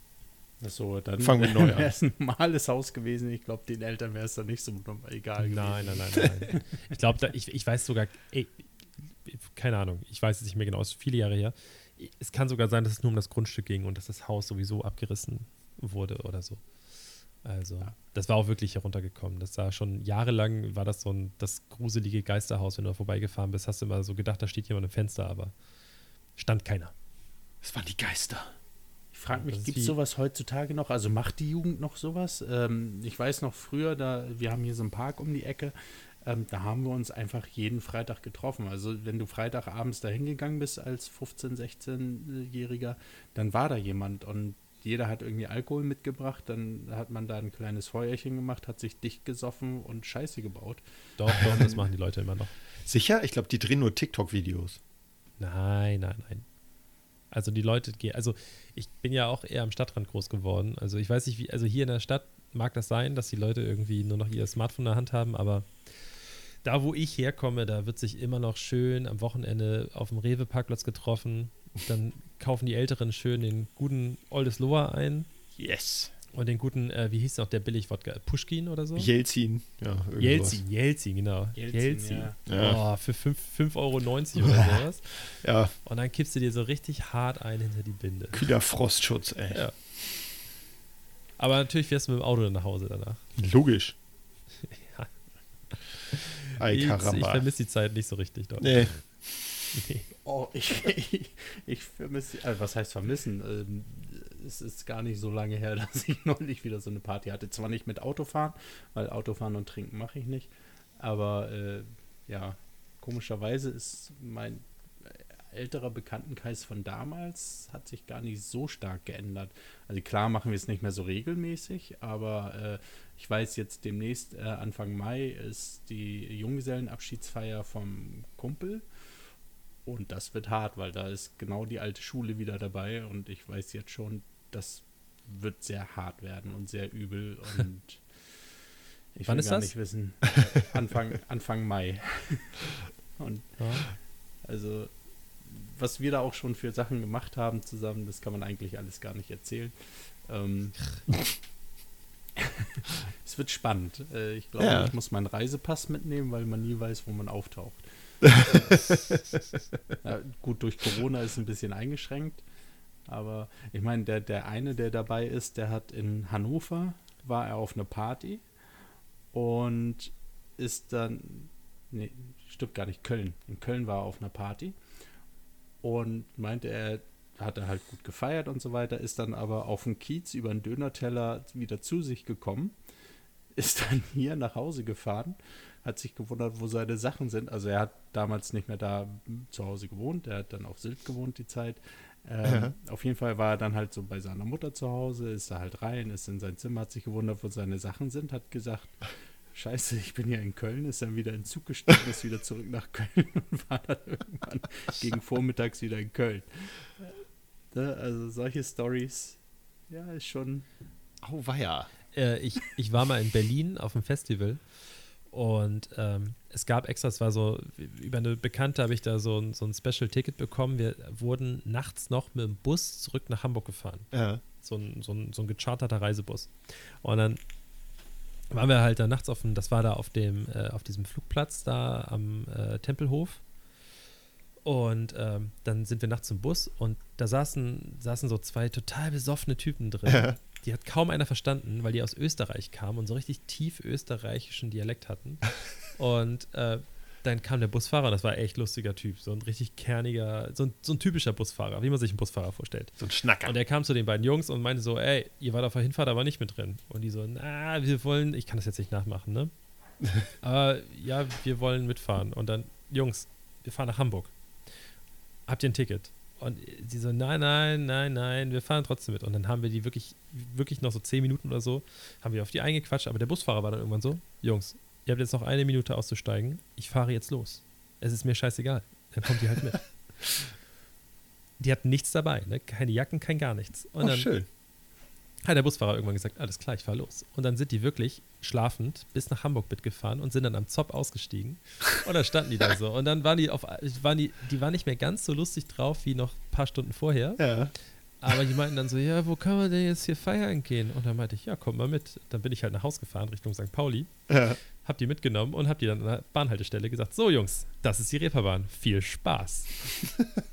So, dann Fangen wir neu an. wäre es ein normales Haus gewesen. Ich glaube, den Eltern wäre es dann nicht so egal gewesen. Nein, nein, nein, nein. ich glaube, ich, ich weiß sogar, ey, keine Ahnung, ich weiß es nicht mehr genau, es ist viele Jahre her. Es kann sogar sein, dass es nur um das Grundstück ging und dass das Haus sowieso abgerissen wurde oder so. Also, das war auch wirklich heruntergekommen. Das war schon jahrelang, war das so ein, das gruselige Geisterhaus, wenn du da vorbeigefahren bist, hast du immer so gedacht, da steht jemand im Fenster, aber stand keiner. Es waren die Geister. Ich frage mich, gibt es sowas heutzutage noch? Also macht die Jugend noch sowas? Ähm, ich weiß noch früher, da wir haben hier so einen Park um die Ecke, ähm, da haben wir uns einfach jeden Freitag getroffen. Also wenn du Freitagabends da hingegangen bist als 15-, 16-Jähriger, dann war da jemand und jeder hat irgendwie Alkohol mitgebracht, dann hat man da ein kleines Feuerchen gemacht, hat sich dicht gesoffen und Scheiße gebaut. Doch, doch, das machen die Leute immer noch. Sicher? Ich glaube, die drehen nur TikTok-Videos. Nein, nein, nein. Also die Leute gehen, also ich bin ja auch eher am Stadtrand groß geworden. Also ich weiß nicht, wie, also hier in der Stadt mag das sein, dass die Leute irgendwie nur noch ihr Smartphone in der Hand haben, aber da, wo ich herkomme, da wird sich immer noch schön am Wochenende auf dem Rewe-Parkplatz getroffen. Dann kaufen die Älteren schön den guten Oldes Loa ein Yes. Und den guten, äh, wie hieß noch der Billig-Wodka? Pushkin oder so? Jelzin. Ja. Jelzin, Jelzin, genau. Jelzin, Jelzin. ja. Oh, für 5,90 Euro oder sowas. Ja, Und dann kippst du dir so richtig hart ein hinter die Binde. kühler Frostschutz, ey. Ja. Aber natürlich fährst du mit dem Auto dann nach Hause danach. Logisch. Ja. Ich ich vermisse die Zeit nicht so richtig dort. Nee. Nee. Oh, ich, ich, ich vermisse, also was heißt vermissen? Ähm, es ist gar nicht so lange her, dass ich neulich wieder so eine Party hatte. Zwar nicht mit Autofahren, weil Autofahren und Trinken mache ich nicht, aber äh, ja, komischerweise ist mein älterer Bekanntenkreis von damals hat sich gar nicht so stark geändert. Also klar machen wir es nicht mehr so regelmäßig, aber äh, ich weiß jetzt demnächst, äh, Anfang Mai ist die Junggesellenabschiedsfeier vom Kumpel. Und das wird hart, weil da ist genau die alte Schule wieder dabei und ich weiß jetzt schon, das wird sehr hart werden und sehr übel und ich Wann will ist gar das? nicht wissen. Anfang, Anfang Mai. Und Ja. also, was wir da auch schon für Sachen gemacht haben zusammen, das kann man eigentlich alles gar nicht erzählen. Ähm, Es wird spannend. Äh, Ich glaube, Ja. ich muss meinen Reisepass mitnehmen, weil man nie weiß, wo man auftaucht. ja, gut, durch Corona ist ein bisschen eingeschränkt. Aber ich meine, der, der eine, der dabei ist, der hat in Hannover, war er auf einer Party und ist dann, nee, stimmt gar nicht, Köln. In Köln war er auf einer Party und meinte, er hatte halt gut gefeiert und so weiter, ist dann aber auf dem Kiez über einen Dönerteller wieder zu sich gekommen, ist dann hier nach Hause gefahren, hat sich gewundert, wo seine Sachen sind. Also er hat damals nicht mehr da zu Hause gewohnt, er hat dann auf Sylt gewohnt die Zeit. Ähm, Auf jeden Fall war er dann halt so bei seiner Mutter zu Hause, ist da halt rein, ist in sein Zimmer, hat sich gewundert, wo seine Sachen sind, hat gesagt, Scheiße, ich bin ja in Köln, ist dann wieder in den Zug gestiegen, ist wieder zurück nach Köln und war dann irgendwann gegen vormittags wieder in Köln. Ne, Also solche Stories, ja, ist schon. Auweia. Äh, ich, ich war mal in Berlin auf dem Festival und ähm, es gab extra, es war so, über eine Bekannte habe ich da so ein, so ein Special-Ticket bekommen. Wir wurden nachts noch mit dem Bus zurück nach Hamburg gefahren. Ja. so ein, so ein, so ein gecharterter Reisebus. Und dann waren wir halt da nachts auf dem, das war da auf dem, äh, auf diesem Flugplatz da am äh, Tempelhof. Und ähm, dann sind wir nachts im Bus und da saßen, saßen so zwei total besoffene Typen drin. Ja. Die hat kaum einer verstanden, weil die aus Österreich kamen und so richtig tief österreichischen Dialekt hatten. Und äh, dann kam der Busfahrer und das war echt lustiger Typ. So ein richtig kerniger, so ein, so ein typischer Busfahrer, wie man sich einen Busfahrer vorstellt. So ein Schnacker. Und er kam zu den beiden Jungs und meinte so, ey, ihr wart auf der Hinfahrt aber nicht mit drin. Und die so, na, wir wollen, ich kann das jetzt nicht nachmachen, ne? aber ja, wir wollen mitfahren. Und dann, Jungs, wir fahren nach Hamburg. Habt ihr ein Ticket? Und sie so, nein, nein, nein, nein, wir fahren trotzdem mit. Und dann haben wir die wirklich, wirklich noch so zehn Minuten oder so, haben wir auf die eingequatscht. Aber der Busfahrer war dann irgendwann so, Jungs, ihr habt jetzt noch eine Minute auszusteigen. Ich fahre jetzt los. Es ist mir scheißegal. Dann kommt die halt mit. die hatten nichts dabei, ne? keine Jacken, kein gar nichts. Und oh, dann schön. Hat der Busfahrer irgendwann gesagt, alles klar, ich fahre los. Und dann sind die wirklich schlafend bis nach Hamburg mitgefahren und sind dann am Zopp ausgestiegen. Und dann standen die da so. Und dann waren die auf, waren die, die waren nicht mehr ganz so lustig drauf wie noch ein paar Stunden vorher. Ja. Aber die meinten dann so, ja, wo können wir denn jetzt hier feiern gehen? Und dann meinte ich, ja, komm mal mit. Dann bin ich halt nach Haus gefahren Richtung St. Pauli, ja. hab die mitgenommen und hab die dann an der Bahnhaltestelle gesagt, so Jungs, das ist die Reeperbahn. Viel Spaß.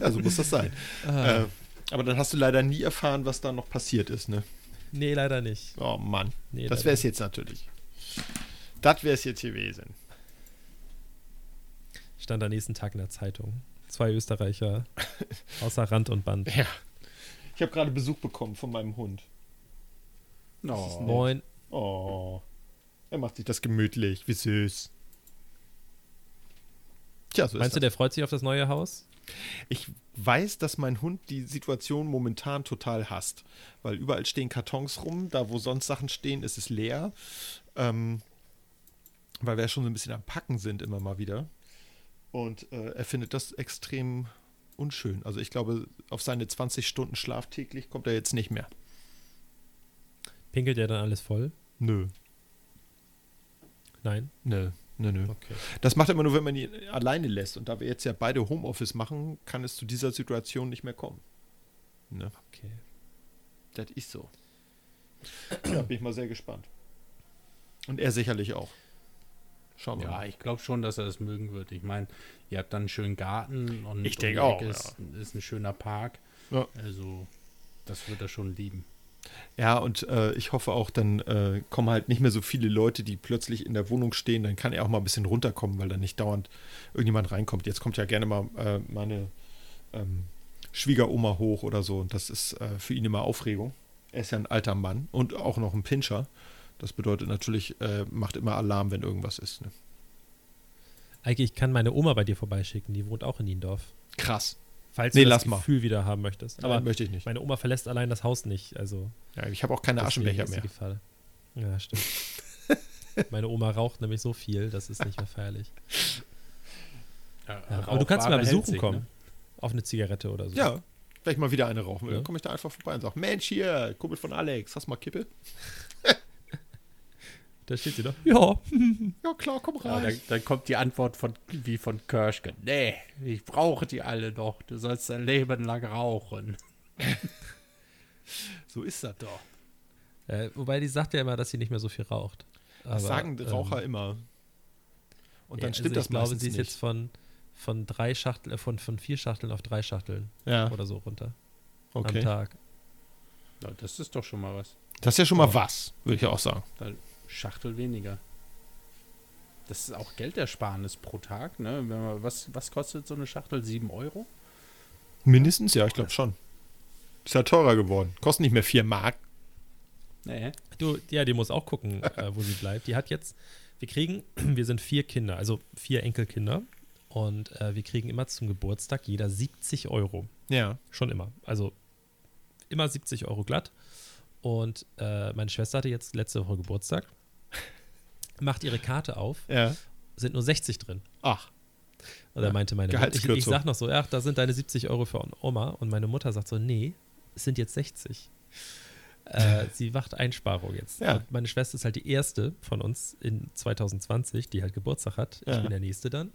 Ja, so muss das sein. Ah, Äh, aber dann hast du leider nie erfahren, was da noch passiert ist, ne? nee, leider nicht. Oh Mann. Nee, das wäre es jetzt natürlich. Das wäre es jetzt gewesen. Stand am nächsten Tag in der Zeitung. Zwei Österreicher außer Rand und Band. Ja. Ich habe gerade Besuch bekommen von meinem Hund. Oh, Moin. Oh. Er macht sich das gemütlich. Wie süß. Tja, so Meinst du, ist der freut sich auf das neue Haus? Ich weiß, dass mein Hund die Situation momentan total hasst. Weil überall stehen Kartons rum. Da, wo sonst Sachen stehen, ist es leer. Ähm, weil wir ja schon so ein bisschen am Packen sind, immer mal wieder. Und äh, er findet das extrem unschön. Also ich glaube, auf seine 20 Stunden Schlaf täglich kommt er jetzt nicht mehr. Pinkelt er dann alles voll? Nö. Nein? Nö. Nö, nö. Okay. Das macht er immer nur, wenn man ihn alleine lässt. Und da wir jetzt ja beide Homeoffice machen, kann es zu dieser Situation nicht mehr kommen. Ne? okay. Das ist so. Ja, bin ich mal sehr gespannt. Und er sicherlich auch. Schauen wir Ja, mal. ich glaube schon, dass er das mögen wird. Ich meine, ihr habt dann einen schönen Garten und Ich denke auch, Ist, ist ein schöner Park. Ja. Also, das wird er schon lieben. Ja, und äh, ich hoffe auch, dann äh, kommen halt nicht mehr so viele Leute, die plötzlich in der Wohnung stehen. Dann kann er auch mal ein bisschen runterkommen, weil dann nicht dauernd irgendjemand reinkommt. Jetzt kommt ja gerne mal äh, meine ähm, Schwiegeroma hoch oder so. Und das ist äh, für ihn immer Aufregung. Er ist ja ein alter Mann und auch noch ein Pinscher. Das bedeutet natürlich, äh, macht immer Alarm, wenn irgendwas ist. Ne? Eike, ich kann meine Oma bei dir vorbeischicken, die wohnt auch in Niendorf. Krass. Falls Nee, du lass das mal. Gefühl wieder haben möchtest. Aber Aber möchte ich nicht. meine Oma verlässt allein das Haus nicht. Also Ja, ich habe auch keine Aschenbecher mehr. Gefahr. Ja, stimmt. meine Oma raucht nämlich so viel, das ist nicht mehr feierlich. Ja, aber du kannst mal besuchen sich, kommen. ne? Auf eine Zigarette oder so. Ja, wenn ich mal wieder eine rauchen will, Ja. dann komme ich da einfach vorbei und sage, Mensch, hier, Kumpel von Alex, hast du mal Kippe? Da steht sie doch. Ja. Ja, klar, komm Ja, rein. dann, dann kommt die Antwort von, wie von Kirschke. Nee, ich brauche die alle noch. Du sollst dein Leben lang rauchen. so ist das doch. Äh, wobei die sagt ja immer, dass sie nicht mehr so viel raucht. Das Aber, sagen Raucher ähm, immer. Und dann ja, stimmt also das Ich glaube, sie ist nicht. jetzt von, von drei Schachteln, äh, von, von vier Schachteln auf drei Schachteln ja, oder so runter am okay. Tag. Ja, das ist doch schon mal was. Das ist ja schon mal was, würde ich auch sagen. Schachtel weniger. Das ist auch Geldersparnis pro Tag, ne? Wenn man, was, was kostet so eine Schachtel? 7 Euro? Mindestens, ja, ich glaube schon. Ist ja teurer geworden. Kostet nicht mehr 4 Mark. Nee. Du, ja, die muss auch gucken, äh, wo sie bleibt. Die hat jetzt, wir kriegen, wir sind vier Kinder, also vier Enkelkinder. Und äh, wir kriegen immer zum Geburtstag jeder 70 Euro. Ja. Schon immer. Also immer 70 Euro glatt. Und äh, meine Schwester hatte jetzt letzte Woche Geburtstag. Macht ihre Karte auf, Ja. sind nur 60 drin. Ach. Und da Ja, meinte meine Mutter, ich, ich sag noch so, ach, da sind deine 70 Euro für Oma. Und meine Mutter sagt so, nee, es sind jetzt 60. Äh, sie macht Einsparung jetzt. Ja. Meine Schwester ist halt die erste von uns in 2020, die halt Geburtstag hat. Ich bin der nächste dann.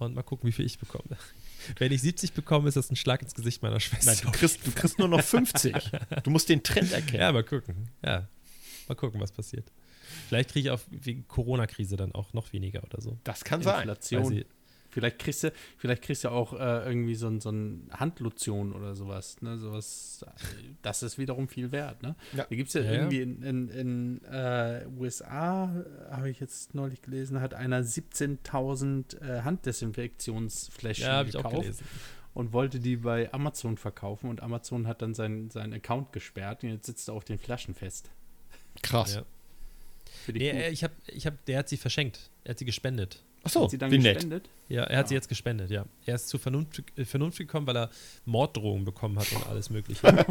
Und mal gucken, wie viel ich bekomme. Wenn ich 70 bekomme, ist das ein Schlag ins Gesicht meiner Schwester. Nein, du kriegst, du kriegst nur noch 50. Du musst den Trend erkennen. Ja, mal gucken. Ja. Mal gucken, was passiert. Vielleicht kriege ich auch wegen Corona-Krise dann auch noch weniger oder so. Das kann sein. Inflation. sie, Vielleicht kriegst du, vielleicht kriegst du auch äh, irgendwie so ein, so ein Handlotion oder sowas, ne? Sowas, das ist wiederum viel wert, ne? Ja. Da gibt es ja, Ja, irgendwie in, in, in äh, USA, habe ich jetzt neulich gelesen, hat einer 17.000 äh, Handdesinfektionsfläschchen ja, gekauft und wollte die bei Amazon verkaufen und Amazon hat dann seinen, seinen Account gesperrt und jetzt sitzt er auf den Flaschen fest. Krass. Ja. Nee, äh, ich hab, ich hab, der hat sie verschenkt. Er hat sie gespendet. Achso, Hat sie dann wie nett. gespendet? Ja, er hat Ja. sie jetzt gespendet, ja. Er ist zu Vernunft, äh, Vernunft gekommen, weil er Morddrohungen bekommen hat und alles Mögliche.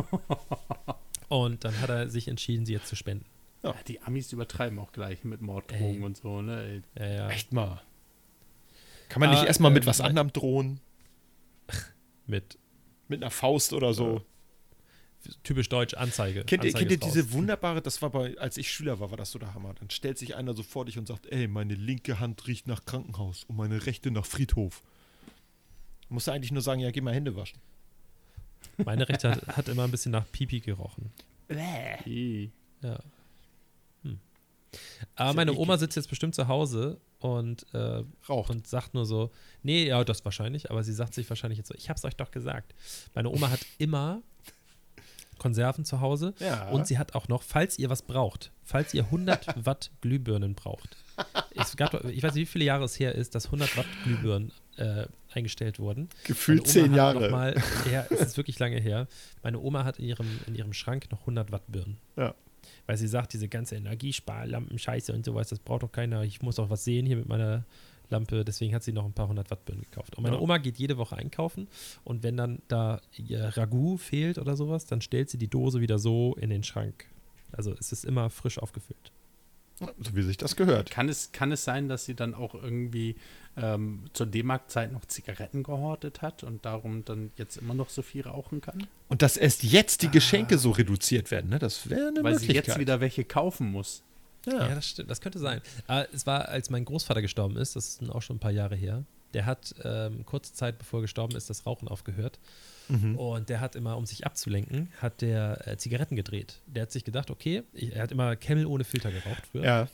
und dann hat er sich entschieden, sie jetzt zu spenden. Ja, die Amis übertreiben auch gleich mit Morddrohungen Ey. und so, ne? Ja, ja. Echt mal. Kann man nicht Aber, erstmal mit ähm, was anderem drohen? Mit Mit einer Faust oder so? Typisch deutsch Anzeige. Kennt ihr, Anzeige kennt ihr diese wunderbare, das war bei, als ich Schüler war, war das so der Hammer. Dann stellt sich einer so vor dich und sagt, ey, meine linke Hand riecht nach Krankenhaus und meine rechte nach Friedhof. Musst du eigentlich nur sagen, ja, geh mal Hände waschen. Meine Rechte hat, hat immer ein bisschen nach Pipi gerochen. Ja. Hm. Aber ja meine eklig. Oma sitzt jetzt bestimmt zu Hause und, äh, Raucht. und sagt nur so, nee, ja, das wahrscheinlich, aber sie sagt sich wahrscheinlich jetzt so, ich hab's euch doch gesagt. Meine Oma hat immer Konserven zu Hause Ja. und sie hat auch noch, falls ihr was braucht, falls ihr 100 Watt Glühbirnen braucht. Es gab, doch- ich weiß nicht, wie viele Jahre es her ist, dass 100 Watt Glühbirnen äh, eingestellt wurden. Gefühlt zehn Jahre. Mal, ja, es ist wirklich lange her. Meine Oma hat in ihrem, in ihrem Schrank noch 100 Watt Birnen. Ja. Weil sie sagt, diese ganze Energiesparlampen, Scheiße und sowas, das braucht doch keiner. Ich muss auch was sehen hier mit meiner Lampe. Deswegen hat sie noch ein paar 100 Watt Birnen gekauft. Und meine Ja. Oma geht jede Woche einkaufen. Und wenn dann da ihr Ragout fehlt oder sowas, dann stellt sie die Dose wieder so in den Schrank. Also es ist immer frisch aufgefüllt. So wie sich das gehört. Kann es, kann es sein, dass sie dann auch irgendwie ähm, zur D-Mark-Zeit noch Zigaretten gehortet hat und darum dann jetzt immer noch so viel rauchen kann? Und dass erst jetzt die Geschenke so reduziert werden, ne? das wäre eine Weil sie Möglichkeit. jetzt wieder welche kaufen muss. Ja, ja. das stimmt. Das könnte sein. Aber es war, als mein Großvater gestorben ist, das ist auch schon ein paar Jahre her, der hat ähm, kurze Zeit bevor er gestorben ist, das Rauchen aufgehört. Mhm. Und der hat immer, um sich abzulenken, hat der äh, Zigaretten gedreht. Der hat sich gedacht, okay, ich, er hat immer Camel ohne Filter geraucht früher. ja.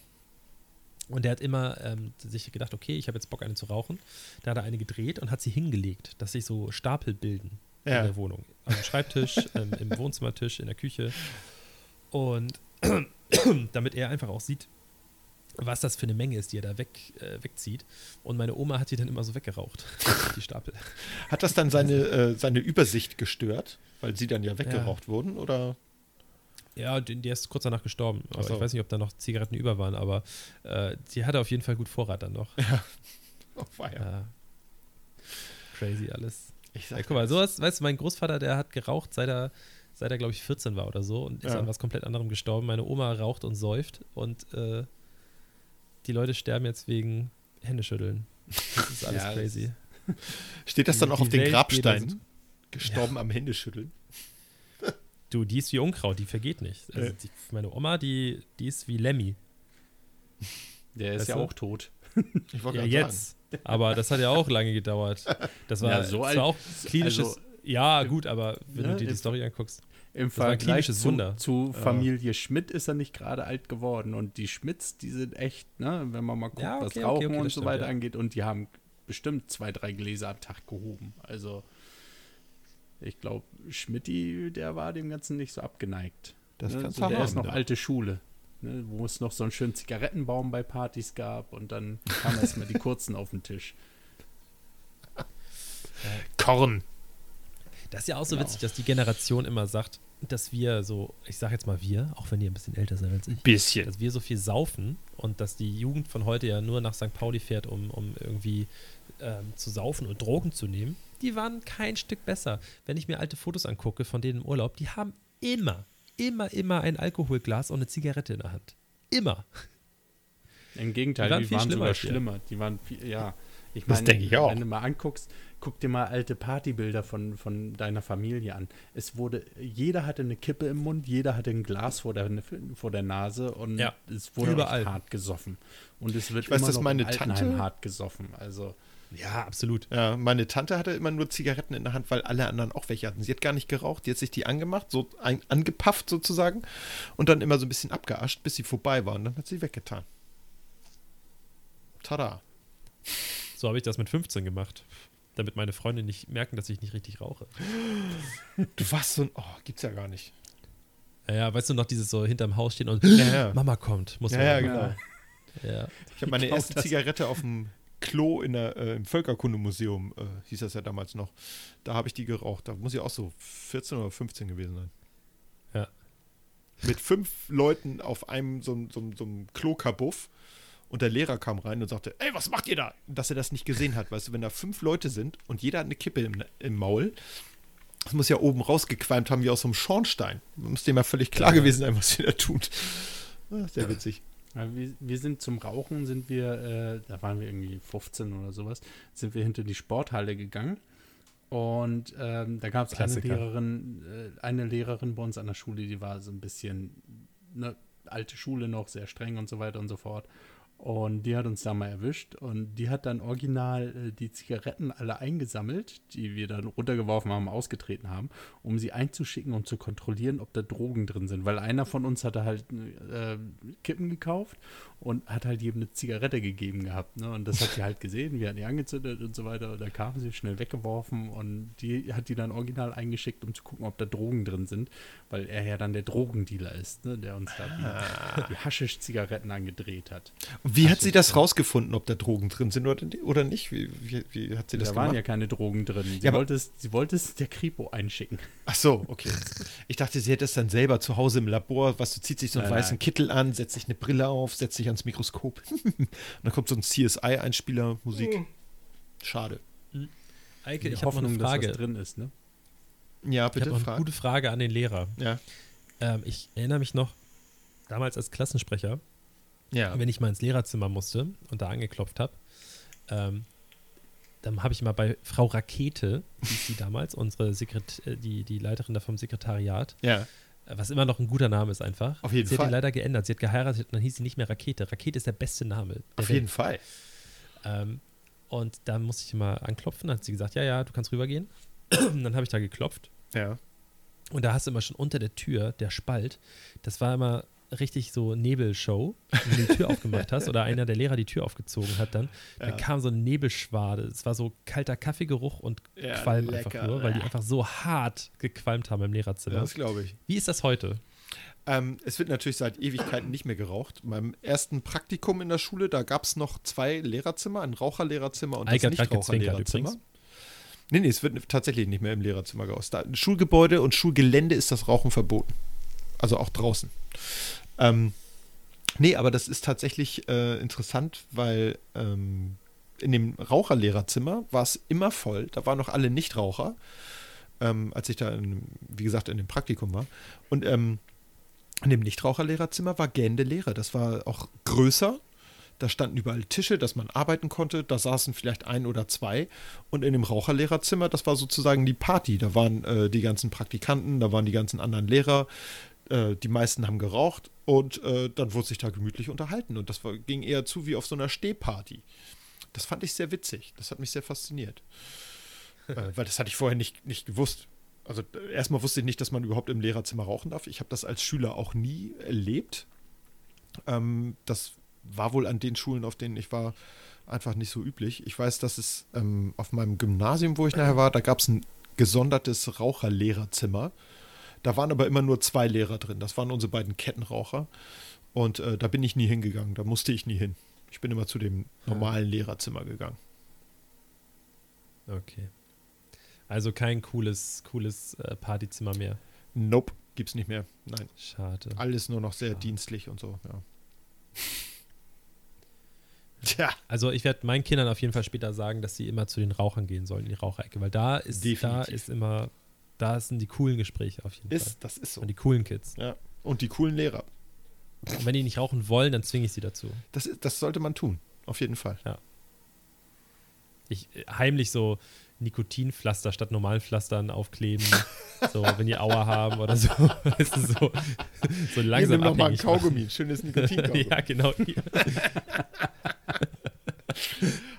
Und der hat immer ähm, sich gedacht, okay, ich habe jetzt Bock, eine zu rauchen. Da hat er eine gedreht und hat sie hingelegt, dass sich so Stapel bilden Ja. in der Wohnung. Am Schreibtisch, ähm, im Wohnzimmertisch, in der Küche. Und damit er einfach auch sieht, was das für eine Menge ist, die er da weg, äh, wegzieht. Und meine Oma hat die dann immer so weggeraucht, die Stapel. Hat das dann seine, äh, seine Übersicht gestört, weil sie dann ja weggeraucht wurden? Oder? Ja, der ist kurz danach gestorben. Aber so. ich weiß nicht, ob da noch Zigaretten über waren, aber äh, die hatte auf jeden Fall gut Vorrat dann noch. Oh, weia. Ja. Crazy alles. Ich Ja, sag guck mal, sowas, weißt du, mein Großvater, der hat geraucht, seit er, seit er glaube ich, 14 war oder so und ist Ja. an was komplett anderem gestorben. Meine Oma raucht und säuft und äh, die Leute sterben jetzt wegen Händeschütteln. Das ist alles Ja, crazy. Steht das dann Die auch auf den Welt geht Grabsteinen? also- Gestorben am Händeschütteln? Du, die ist wie Unkraut, die vergeht nicht. Also Ja. die, meine Oma, die, die ist wie Lemmy. Der ist Weißt ja du? auch tot. Ich Ja, jetzt. Aber das hat ja auch lange gedauert. Das war, Ja, so das alt- war auch klinisches. also- ja, gut, aber wenn Ne, du dir die Story anguckst. Im Vergleich zu, zu Familie Schmidt ist er nicht gerade alt geworden. Und die Schmidts, die sind echt, ne, wenn man mal guckt, Ja, okay, was okay, Rauchen okay, das und so weiter ja. angeht. Und die haben bestimmt zwei, drei Gläser am Tag gehoben. Also ich glaube, Schmidti, der war dem Ganzen nicht so abgeneigt. Das ne? kannst so, der ist haben, noch da. alte Schule. Ne, wo es noch so einen schönen Zigarettenbaum bei Partys gab und dann kamen erstmal die kurzen auf den Tisch. Korn. Das ist ja auch so Genau. witzig, dass die Generation immer sagt, dass wir so, ich sage jetzt mal wir, auch wenn ihr ein bisschen älter seid als ich, Bisschen. dass wir so viel saufen und dass die Jugend von heute ja nur nach St. Pauli fährt, um, um irgendwie ähm, zu saufen und Drogen zu nehmen. Die waren kein Stück besser. Wenn ich mir alte Fotos angucke von denen im Urlaub, die haben immer, immer, immer ein Alkoholglas und eine Zigarette in der Hand. Immer. Im Gegenteil, Die waren die viel waren schlimmer sogar schlimmer. Die waren viel, ja. Ich Das meine, denke ich auch. wenn du mal anguckst, guck dir mal alte Partybilder von, von deiner Familie an. Es wurde, jeder hatte eine Kippe im Mund, jeder hatte ein Glas vor der, vor der Nase und Ja, es wurde überall. hart gesoffen. Und es wird Ich weiß, immer noch meine Tante- hart gesoffen. Also Ja, absolut. Ja, meine Tante hatte immer nur Zigaretten in der Hand, weil alle anderen auch welche hatten. Sie hat gar nicht geraucht, die hat sich die angemacht, so ein, angepafft sozusagen und dann immer so ein bisschen abgeascht, bis sie vorbei war und dann hat sie weggetan. Tada. So habe ich das mit 15 gemacht. Damit meine Freunde nicht merken, dass ich nicht richtig rauche. Du warst so ein. Oh, gibt's ja gar nicht. Ja, ja, weißt du noch, dieses so hinterm Haus stehen und Ja. Mama kommt. Muss Ja, ja, genau. Ja. Ich habe meine glaub, erste Zigarette auf dem Klo in der, äh, im Völkerkundemuseum, äh, hieß das ja damals noch. Da habe ich die geraucht. Da muss ich auch so 14 oder 15 gewesen sein. Ja. Mit fünf Leuten auf einem so, so, einem- so einem Klokabuff. Und der Lehrer kam rein und sagte, ey, was macht ihr da? Dass er das nicht gesehen hat. Weißt du, wenn da fünf Leute sind und jeder hat eine Kippe im, im Maul, das muss ja oben rausgequalmt haben wie aus so einem Schornstein. Muss dem ja völlig klar Ja. gewesen sein, was ihr da tut. Ah, sehr witzig. Ja, wir, wir sind zum Rauchen, sind wir, äh, da waren wir irgendwie 15 oder sowas, sind wir hinter die Sporthalle gegangen. Und ähm, da gab es eine. Lehrerin, äh, eine Lehrerin bei uns an der Schule, die war so ein bisschen, ne, alte Schule noch, sehr streng und so weiter und so fort. Und die hat uns da mal erwischt und die hat dann original äh, die Zigaretten alle eingesammelt, die wir dann runtergeworfen haben, ausgetreten haben, um sie einzuschicken, um zu kontrollieren, ob da Drogen drin sind. Weil einer von uns hatte halt äh, Kippen gekauft und hat halt jedem eine Zigarette gegeben gehabt. Ne? Und das hat sie halt gesehen, wir hatten die angezündet und so weiter. Und da kam sie schnell weggeworfen und die hat die dann original eingeschickt, um zu gucken, ob da Drogen drin sind, weil er ja dann der Drogendealer ist, ne? der uns da die, die Haschisch-Zigaretten angedreht hat. Und wie hat sie das rausgefunden, ob da Drogen drin sind oder, oder nicht? Wie, wie, wie hat sie das da waren ja gemacht? keine Drogen drin. Sie, Ja, wollte es, sie wollte es der Kripo einschicken. Ach so, okay. Ich dachte, sie hätte es dann selber zu Hause im Labor, was du zieht sich so einen Nein, weißen nein. Kittel an, setzt sich eine Brille auf, setzt sich ans Mikroskop. Und dann kommt so ein CSI-Einspieler, Musik. Schade. Eike, In ich habe noch eine Hoffnung, dass Frage. was drin ist, ne? Ja, Ich habe bitte noch eine gute Frage an den Lehrer. Ja. Ähm, ich erinnere mich noch, damals als Klassensprecher, Ja. wenn ich mal ins Lehrerzimmer musste und da angeklopft habe, ähm, dann habe ich mal bei Frau Rakete, sie damals, unsere Sekret äh, die, die Leiterin da vom Sekretariat, Ja. Was immer noch ein guter Name ist einfach. Auf jeden sie hat Fall. ihn leider geändert. Sie hat geheiratet und dann hieß sie nicht mehr Rakete. Rakete ist der beste Name. Der Auf Welt. jeden Fall. Ähm, und da musste ich mal anklopfen. Dann hat sie gesagt, ja, ja, du kannst rübergehen. Und dann habe ich da geklopft. Ja. Und da hast du immer schon unter der Tür, der Spalt, das war immer richtig so Nebelshow, wenn du die Tür aufgemacht hast oder einer der Lehrer die Tür aufgezogen hat dann, Ja. dann kam so ein Nebelschwade. Es war so kalter Kaffeegeruch und Ja, Qualm lecker. einfach nur, weil die einfach so hart gequalmt haben im Lehrerzimmer. Das glaube ich. Wie ist das heute? Ähm, es wird natürlich seit Ewigkeiten nicht mehr geraucht. Beim ersten Praktikum in der Schule, da gab es noch zwei Lehrerzimmer, ein Raucherlehrerzimmer und gezwinkert Nichtraucherlehrerzimmer. Nee, nee, es wird tatsächlich nicht mehr im Lehrerzimmer geraucht. Da, Schulgebäude und Schulgelände ist das Rauchen verboten. Also auch draußen. Ähm, nee, aber das ist tatsächlich äh, interessant, weil ähm, in dem Raucherlehrerzimmer war es immer voll. Da waren noch alle Nichtraucher, ähm, als ich da, in, wie gesagt, in dem Praktikum war. Und ähm, in dem Nichtraucherlehrerzimmer war gähnende Leere. Das war auch größer. Da standen überall Tische, dass man arbeiten konnte. Da saßen vielleicht ein oder zwei. Und in dem Raucherlehrerzimmer, das war sozusagen die Party. Da waren äh, die ganzen Praktikanten, da waren die ganzen anderen Lehrer. Äh, die meisten haben geraucht und äh, dann wurde sich da gemütlich unterhalten. Und das war, ging eher zu wie auf so einer Stehparty. Das fand ich sehr witzig. Das hat mich sehr fasziniert. äh, weil das hatte ich vorher nicht, nicht gewusst. Also äh, erstmal wusste ich nicht, dass man überhaupt im Lehrerzimmer rauchen darf. Ich habe das als Schüler auch nie erlebt. Ähm, das war wohl an den Schulen, auf denen ich war, einfach nicht so üblich. Ich weiß, dass es ähm, auf meinem Gymnasium, wo ich nachher war, da gab es ein gesondertes Raucherlehrerzimmer. Da waren aber immer nur zwei Lehrer drin. Das waren unsere beiden Kettenraucher. Und äh, da bin ich nie hingegangen. Da musste ich nie hin. Ich bin immer zu dem normalen Lehrerzimmer gegangen. Okay. Also kein cooles, cooles äh, Partyzimmer mehr. Nope, gibt's nicht mehr. Nein. Schade. Alles nur noch sehr Schade. dienstlich und so, ja. Tja, Also ich werde meinen Kindern auf jeden Fall später sagen, dass sie immer zu den Rauchern gehen sollen, in die Raucherecke, weil da ist, da ist immer, da sind die coolen Gespräche auf jeden Fall. ist, das ist so. Und die coolen Kids. Ja. Und die coolen Lehrer. Und wenn die nicht rauchen wollen, dann zwinge ich sie dazu. Das, ist, das sollte man tun. Auf jeden Fall. Ich äh, heimlich so Nikotinpflaster statt normalen Pflastern aufkleben, so wenn die Aua haben oder so. Weißt du, so, so langsam Hier, nimm noch mal ein machen. Kaugummi. ein Schönes Nikotinkaugummi. ja, genau.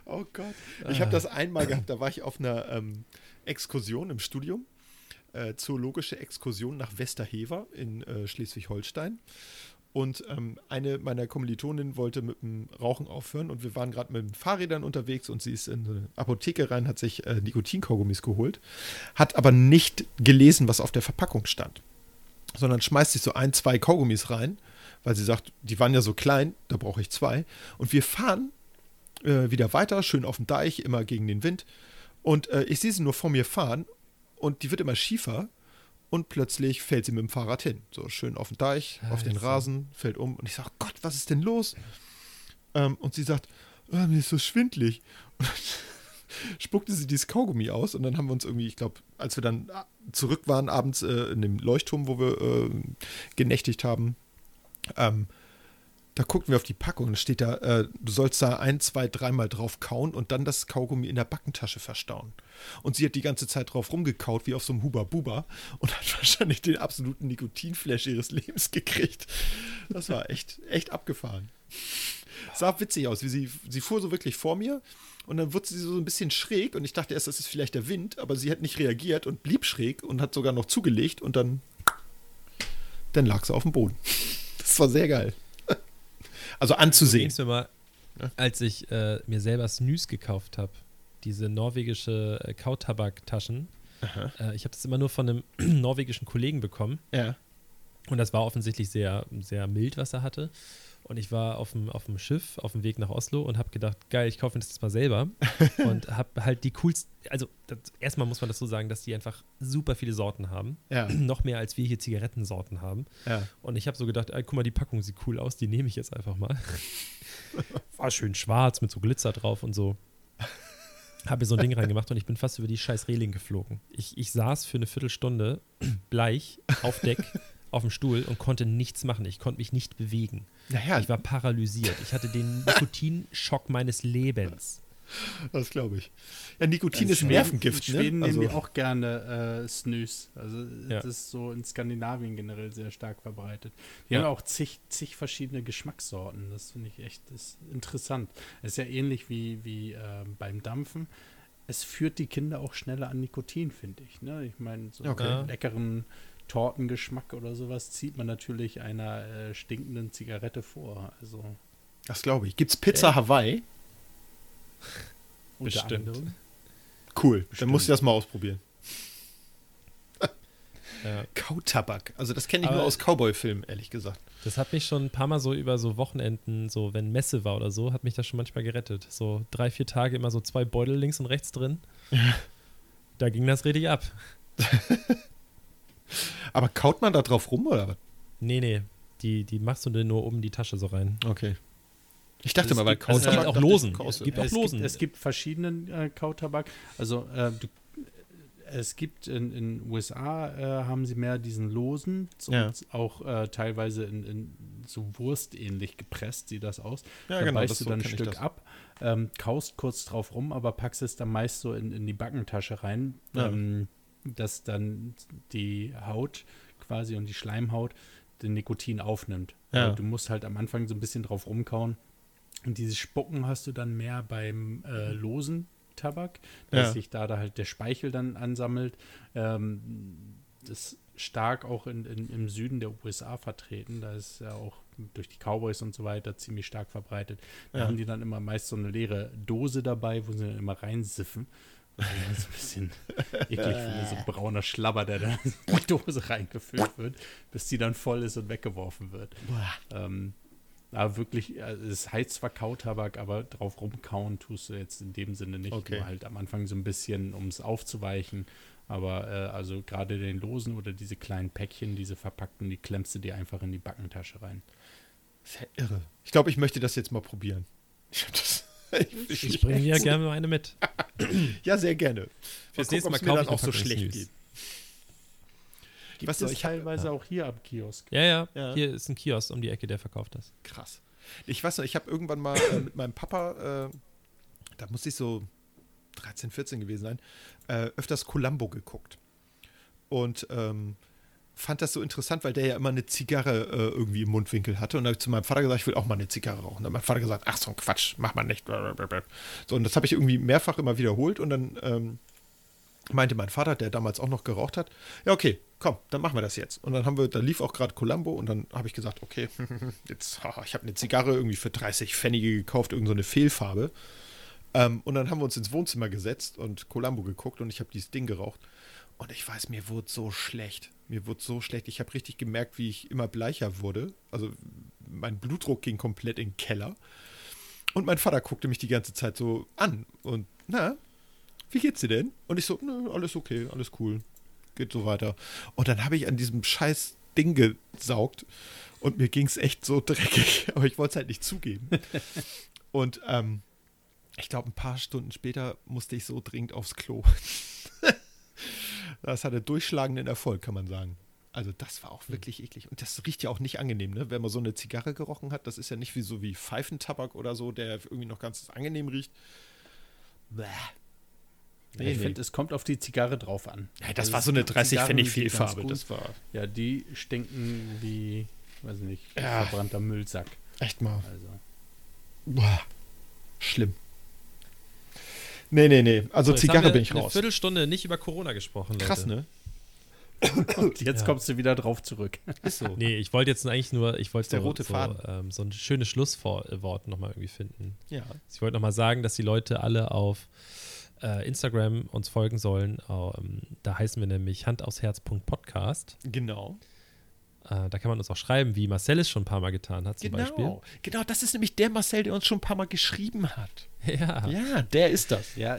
Oh Gott. Ich habe das einmal gehabt, da war ich auf einer ähm, Exkursion im Studium. Äh, zoologische Exkursion nach Westerhever in äh, Schleswig-Holstein. Und ähm, eine meiner Kommilitoninnen wollte mit dem Rauchen aufhören und wir waren gerade mit den Fahrrädern unterwegs und sie ist in eine Apotheke rein, hat sich äh, Nikotinkaugummis geholt, hat aber nicht gelesen, was auf der Verpackung stand, sondern schmeißt sich so ein, zwei Kaugummis rein, weil sie sagt, die waren ja so klein, da brauche ich zwei. Und wir fahren äh, wieder weiter, schön auf dem Deich, immer gegen den Wind. Und äh, ich sehe sie nur vor mir fahren und die wird immer schiefer und plötzlich fällt sie mit dem Fahrrad hin. So schön auf den Deich, auf den. Rasen, fällt um und ich sage, Gott, was ist denn los? Ähm, und sie sagt, "Ah, mir ist so schwindlig. Und spuckte sie dieses Kaugummi aus und dann haben wir uns irgendwie, ich glaube, als wir dann ah, zurück waren abends äh, in dem Leuchtturm, wo wir äh, genächtigt haben, ähm, da guckten wir auf die Packung und steht da, äh, du sollst da ein, zwei, dreimal drauf kauen und dann das Kaugummi in der Backentasche verstauen. Und sie hat die ganze Zeit drauf rumgekaut, wie auf so einem Huba-Buba und hat wahrscheinlich den absoluten Nikotinflash ihres Lebens gekriegt. Das war echt, echt abgefahren. Sah witzig aus, wie sie, sie fuhr so wirklich vor mir und dann wurde sie so ein bisschen schräg und ich dachte erst, das ist vielleicht der Wind, aber sie hat nicht reagiert und blieb schräg und hat sogar noch zugelegt und dann, dann lag sie auf dem Boden. Das war sehr geil. Also anzusehen. Mir mal, als ich äh, mir selber Snus gekauft habe, diese norwegische äh, Kautabaktaschen. Äh, ich habe das immer nur von einem norwegischen Kollegen bekommen. Ja. Und das war offensichtlich sehr, sehr mild, was er hatte. Und ich war auf dem, auf dem Schiff auf dem Weg nach Oslo und habe gedacht, geil, ich kaufe mir das jetzt mal selber. und habe halt die coolsten, also das, erstmal muss man das so sagen, dass die einfach super viele Sorten haben. Ja. Noch mehr, als wir hier Zigarettensorten haben. Ja. Und ich habe so gedacht, ey, guck mal, die Packung sieht cool aus, die nehme ich jetzt einfach mal. War schön schwarz mit so Glitzer drauf und so. Habe so ein Ding reingemacht und ich bin fast über die scheiß Reling geflogen. Ich, ich saß für eine Viertelstunde bleich auf Deck auf dem Stuhl und konnte nichts machen. Ich konnte mich nicht bewegen. Naja, Ich war paralysiert. Ich hatte den Nikotinschock meines Lebens. das glaube ich. Ja, Nikotin In ist Schweden- Nervengift. In Schweden ne? nehmen die also, auch gerne äh, Snus. Also Ja. das ist so in Skandinavien generell sehr stark verbreitet. Die Ja. haben auch zig, zig verschiedene Geschmackssorten. Das finde ich echt das ist interessant. Es ist ja ähnlich wie, wie äh, beim Dampfen. Es führt die Kinder auch schneller an Nikotin, finde ich. Ne? Ich meine, so Okay. einen leckeren Tortengeschmack oder sowas zieht man natürlich einer äh, stinkenden Zigarette vor. Also das glaube ich. Gibt's Pizza Hawaii? unter Bestimmt. anderem. Cool. Dann Bestimmt. muss ich das mal ausprobieren. Ja. Kautabak. Also das kenne ich nur Aber- aus Cowboy-Filmen, ehrlich gesagt. Das hat mich schon ein paar Mal so über so Wochenenden, so wenn Messe war oder so, hat mich das schon manchmal gerettet. So drei, vier Tage immer so zwei Beutel links und rechts drin. Da ging das richtig ab. Aber kaut man da drauf rum oder was? Nee, nee. Die, die machst du dir nur oben die Tasche so rein. Okay. Ich dachte Es mal, weil gibt- also es gibt Kautabak auch Losen. Es gibt auch es Losen. Gibt, es gibt verschiedenen äh, Kautabak. Also äh, du, es gibt in den USA äh, haben sie mehr diesen losen und Ja. auch äh, teilweise in, in so wurstähnlich gepresst sieht das aus. Ja, da genau, beißt das du so dann ein kenn ich Stück ab, ähm, kaust kurz drauf rum, aber packst es dann meist so in, in die Backentasche rein, Ja. ähm, dass dann die Haut quasi und die Schleimhaut den Nikotin aufnimmt. Ja. Aber du musst halt am Anfang so ein bisschen drauf rumkauen. Und dieses Spucken hast du dann mehr beim äh, losen Kautabak, dass Ja. sich da, da halt der Speichel dann ansammelt. Ähm, das ist stark auch in, in, im Süden der USA vertreten. Da ist ja auch durch die Cowboys und so weiter ziemlich stark verbreitet. Da Ja. haben die dann immer meist so eine leere Dose dabei, wo sie dann immer reinsiffen. Immer so ein bisschen eklig finde, so ein brauner Schlabber, der da in die Dose reingefüllt wird, bis die dann voll ist und weggeworfen wird. Ähm, aber wirklich, also es heißt zwar Kautabak, aber drauf rumkauen tust du jetzt in dem Sinne nicht. Okay. Nur halt am Anfang so ein bisschen, um es aufzuweichen. Aber äh, also gerade den losen oder diese kleinen Päckchen, diese verpackten, die klemmst du dir einfach in die Backentasche rein. Das ist ja irre. Ich glaube, ich möchte das jetzt mal probieren. Ich hab das. Ich, Ich bringe dir gerne mal eine mit. Ja, sehr gerne. Fürs Mal nächste gucken, Mal ob's mir kaufe dann auch so schlecht geht. Gibt Weißt du, es ich hab- teilweise auch hier am Kiosk. Ja, ja, Ja. Hier ist ein Kiosk um die Ecke, der verkauft das. Krass. Ich weiß noch, ich habe irgendwann mal äh, mit meinem Papa, äh, da muss ich so 13, 14 gewesen sein, äh, öfters Columbo geguckt. Und ähm, fand das so interessant, weil der ja immer eine Zigarre äh, irgendwie im Mundwinkel hatte. Und da habe ich zu meinem Vater gesagt, ich will auch mal eine Zigarre rauchen. Da hat mein Vater gesagt, ach so ein Quatsch, mach mal nicht. So, und das habe ich irgendwie mehrfach immer wiederholt. Und dann ähm, meinte mein Vater, der damals auch noch geraucht hat, ja, okay, komm, dann machen wir das jetzt. Und dann haben wir, da lief auch gerade Columbo und dann habe ich gesagt, okay, jetzt, haha, ich habe eine Zigarre irgendwie für 30 Pfennige gekauft, irgendeine so Fehlfarbe. Ähm, und dann haben wir uns ins Wohnzimmer gesetzt und Columbo geguckt und ich habe dieses Ding geraucht. Und ich weiß, mir wurde so schlecht. Mir wurde so schlecht. Ich habe richtig gemerkt, wie ich immer bleicher wurde. Also mein Blutdruck ging komplett in den Keller. Und mein Vater guckte mich die ganze Zeit so an. Und na, wie geht's dir denn? Und ich so, nö, alles okay, alles cool. Geht so weiter. Und dann habe ich an diesem scheiß Ding gesaugt und mir ging es echt so dreckig, aber ich wollte es halt nicht zugeben. und ähm, ich glaube, ein paar Stunden später musste ich so dringend aufs Klo. das hatte durchschlagenden Erfolg, kann man sagen. Also das war auch wirklich eklig. Und das riecht ja auch nicht angenehm, ne? Wenn man so eine Zigarre gerochen hat, das ist ja nicht wie so wie Pfeifentabak oder so, der irgendwie noch ganz angenehm riecht. Bäh. ich finde, es kommt auf die Zigarre drauf an. Ja, das Also war so eine es gibt 30 Pfennig Fehlfarbe. gut- Das war Ja, die stinken wie, weiß nicht, Ja. verbrannter Müllsack. echt mal Also. boah, schlimm. Nee, nee, nee. Also So, Zigarre wir bin ich eine raus. Viertelstunde nicht über Corona gesprochen, Leute. Krass, ne? Und jetzt Ja. kommst du wieder drauf zurück. Ist so. Nee, ich wollte jetzt eigentlich nur, ich wollte der so, rote so, ähm, so ein schönes Schlusswort nochmal irgendwie finden. Ja. Ich wollte nochmal sagen, dass die Leute alle auf äh, Instagram uns folgen sollen. Ähm, da heißen wir nämlich handausherz.podcast. Genau. Äh, da kann man uns auch schreiben, wie Marcel es schon ein paar Mal getan hat, zum Beispiel. Genau. Genau, das ist nämlich der Marcel, der uns schon ein paar Mal geschrieben hat. Ja. Ja, der ist das. Ja,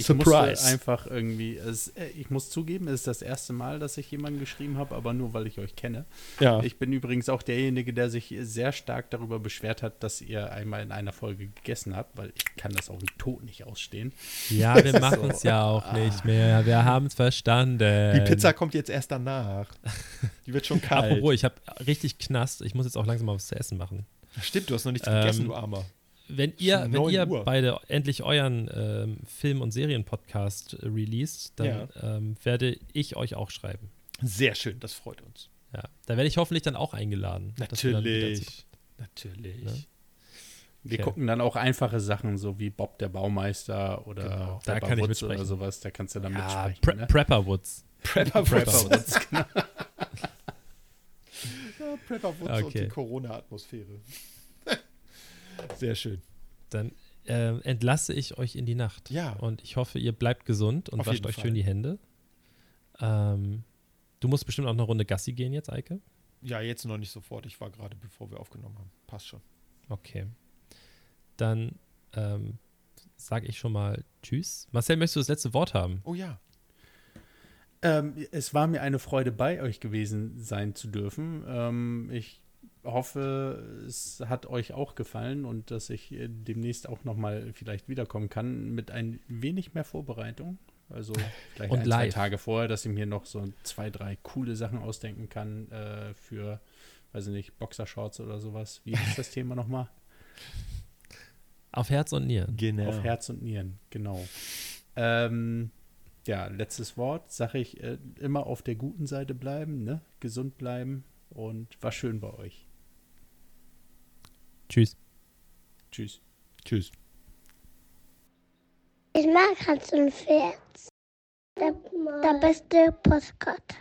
ich Surprise. musste einfach irgendwie, es, äh, ich muss zugeben, es ist das erste Mal, dass ich jemanden geschrieben habe, aber nur, weil ich euch kenne. Ja. Ich bin übrigens auch derjenige, der sich sehr stark darüber beschwert hat, dass ihr einmal in einer Folge gegessen habt, weil ich kann das auch im Tod nicht ausstehen. Ja, wir machen So. es ja auch nicht mehr. Wir haben es verstanden. Die Pizza kommt jetzt erst danach. Die wird schon kalt. Apropos, ich habe richtig Knast. Ich muss jetzt auch langsam mal was zu essen machen. Stimmt, du hast noch nichts Ähm, gegessen, du Armer. Wenn ihr, wenn 9 ihr Uhr. beide endlich euren ähm, Film- und Serienpodcast äh, released, dann Ja. ähm, werde ich euch auch schreiben. Sehr schön, das freut uns. Ja. Da werde ich hoffentlich dann auch eingeladen. Natürlich. Natürlich. Ne? Wir Okay. gucken dann auch einfache Sachen, so wie Bob der Baumeister oder Genau, da kann ich Woods oder mitsprechen. sowas, da kannst du dann Ja, mitsprechen. Pre ne? Prepper Woods. Prepper Prepper Woods, genau. Ja, Prepper Woods und Okay. die Corona-Atmosphäre. Sehr schön. Dann äh, entlasse ich euch in die Nacht. Ja. Und ich hoffe, ihr bleibt gesund und Auf wascht euch Fall. schön die Hände. Ähm, du musst bestimmt auch eine Runde Gassi gehen jetzt, Eike. Ja, jetzt noch nicht sofort. Ich war gerade, bevor wir aufgenommen haben. Passt schon. Okay. Dann ähm, sage ich schon mal Tschüss. Marcel, möchtest du das letzte Wort haben? Oh ja. Ähm, es war mir eine Freude, bei euch gewesen sein zu dürfen. Ähm, ich hoffe, es hat euch auch gefallen und dass ich äh, demnächst auch nochmal vielleicht wiederkommen kann mit ein wenig mehr Vorbereitung. Also vielleicht Und ein, zwei live. Tage vorher, dass ich mir noch so zwei, drei coole Sachen ausdenken kann äh, für, weiß ich nicht, Boxershorts oder sowas. Wie ist das Thema nochmal? Auf Herz und Nieren. Genau. Auf Herz und Nieren, genau. Ähm, ja, letztes Wort, sage ich, äh, immer auf der guten Seite bleiben, ne? gesund bleiben und war schön bei euch. Tschüss. Tschüss. Tschüss. Ich mag Hans und Pferd. Der, der beste Postkarte.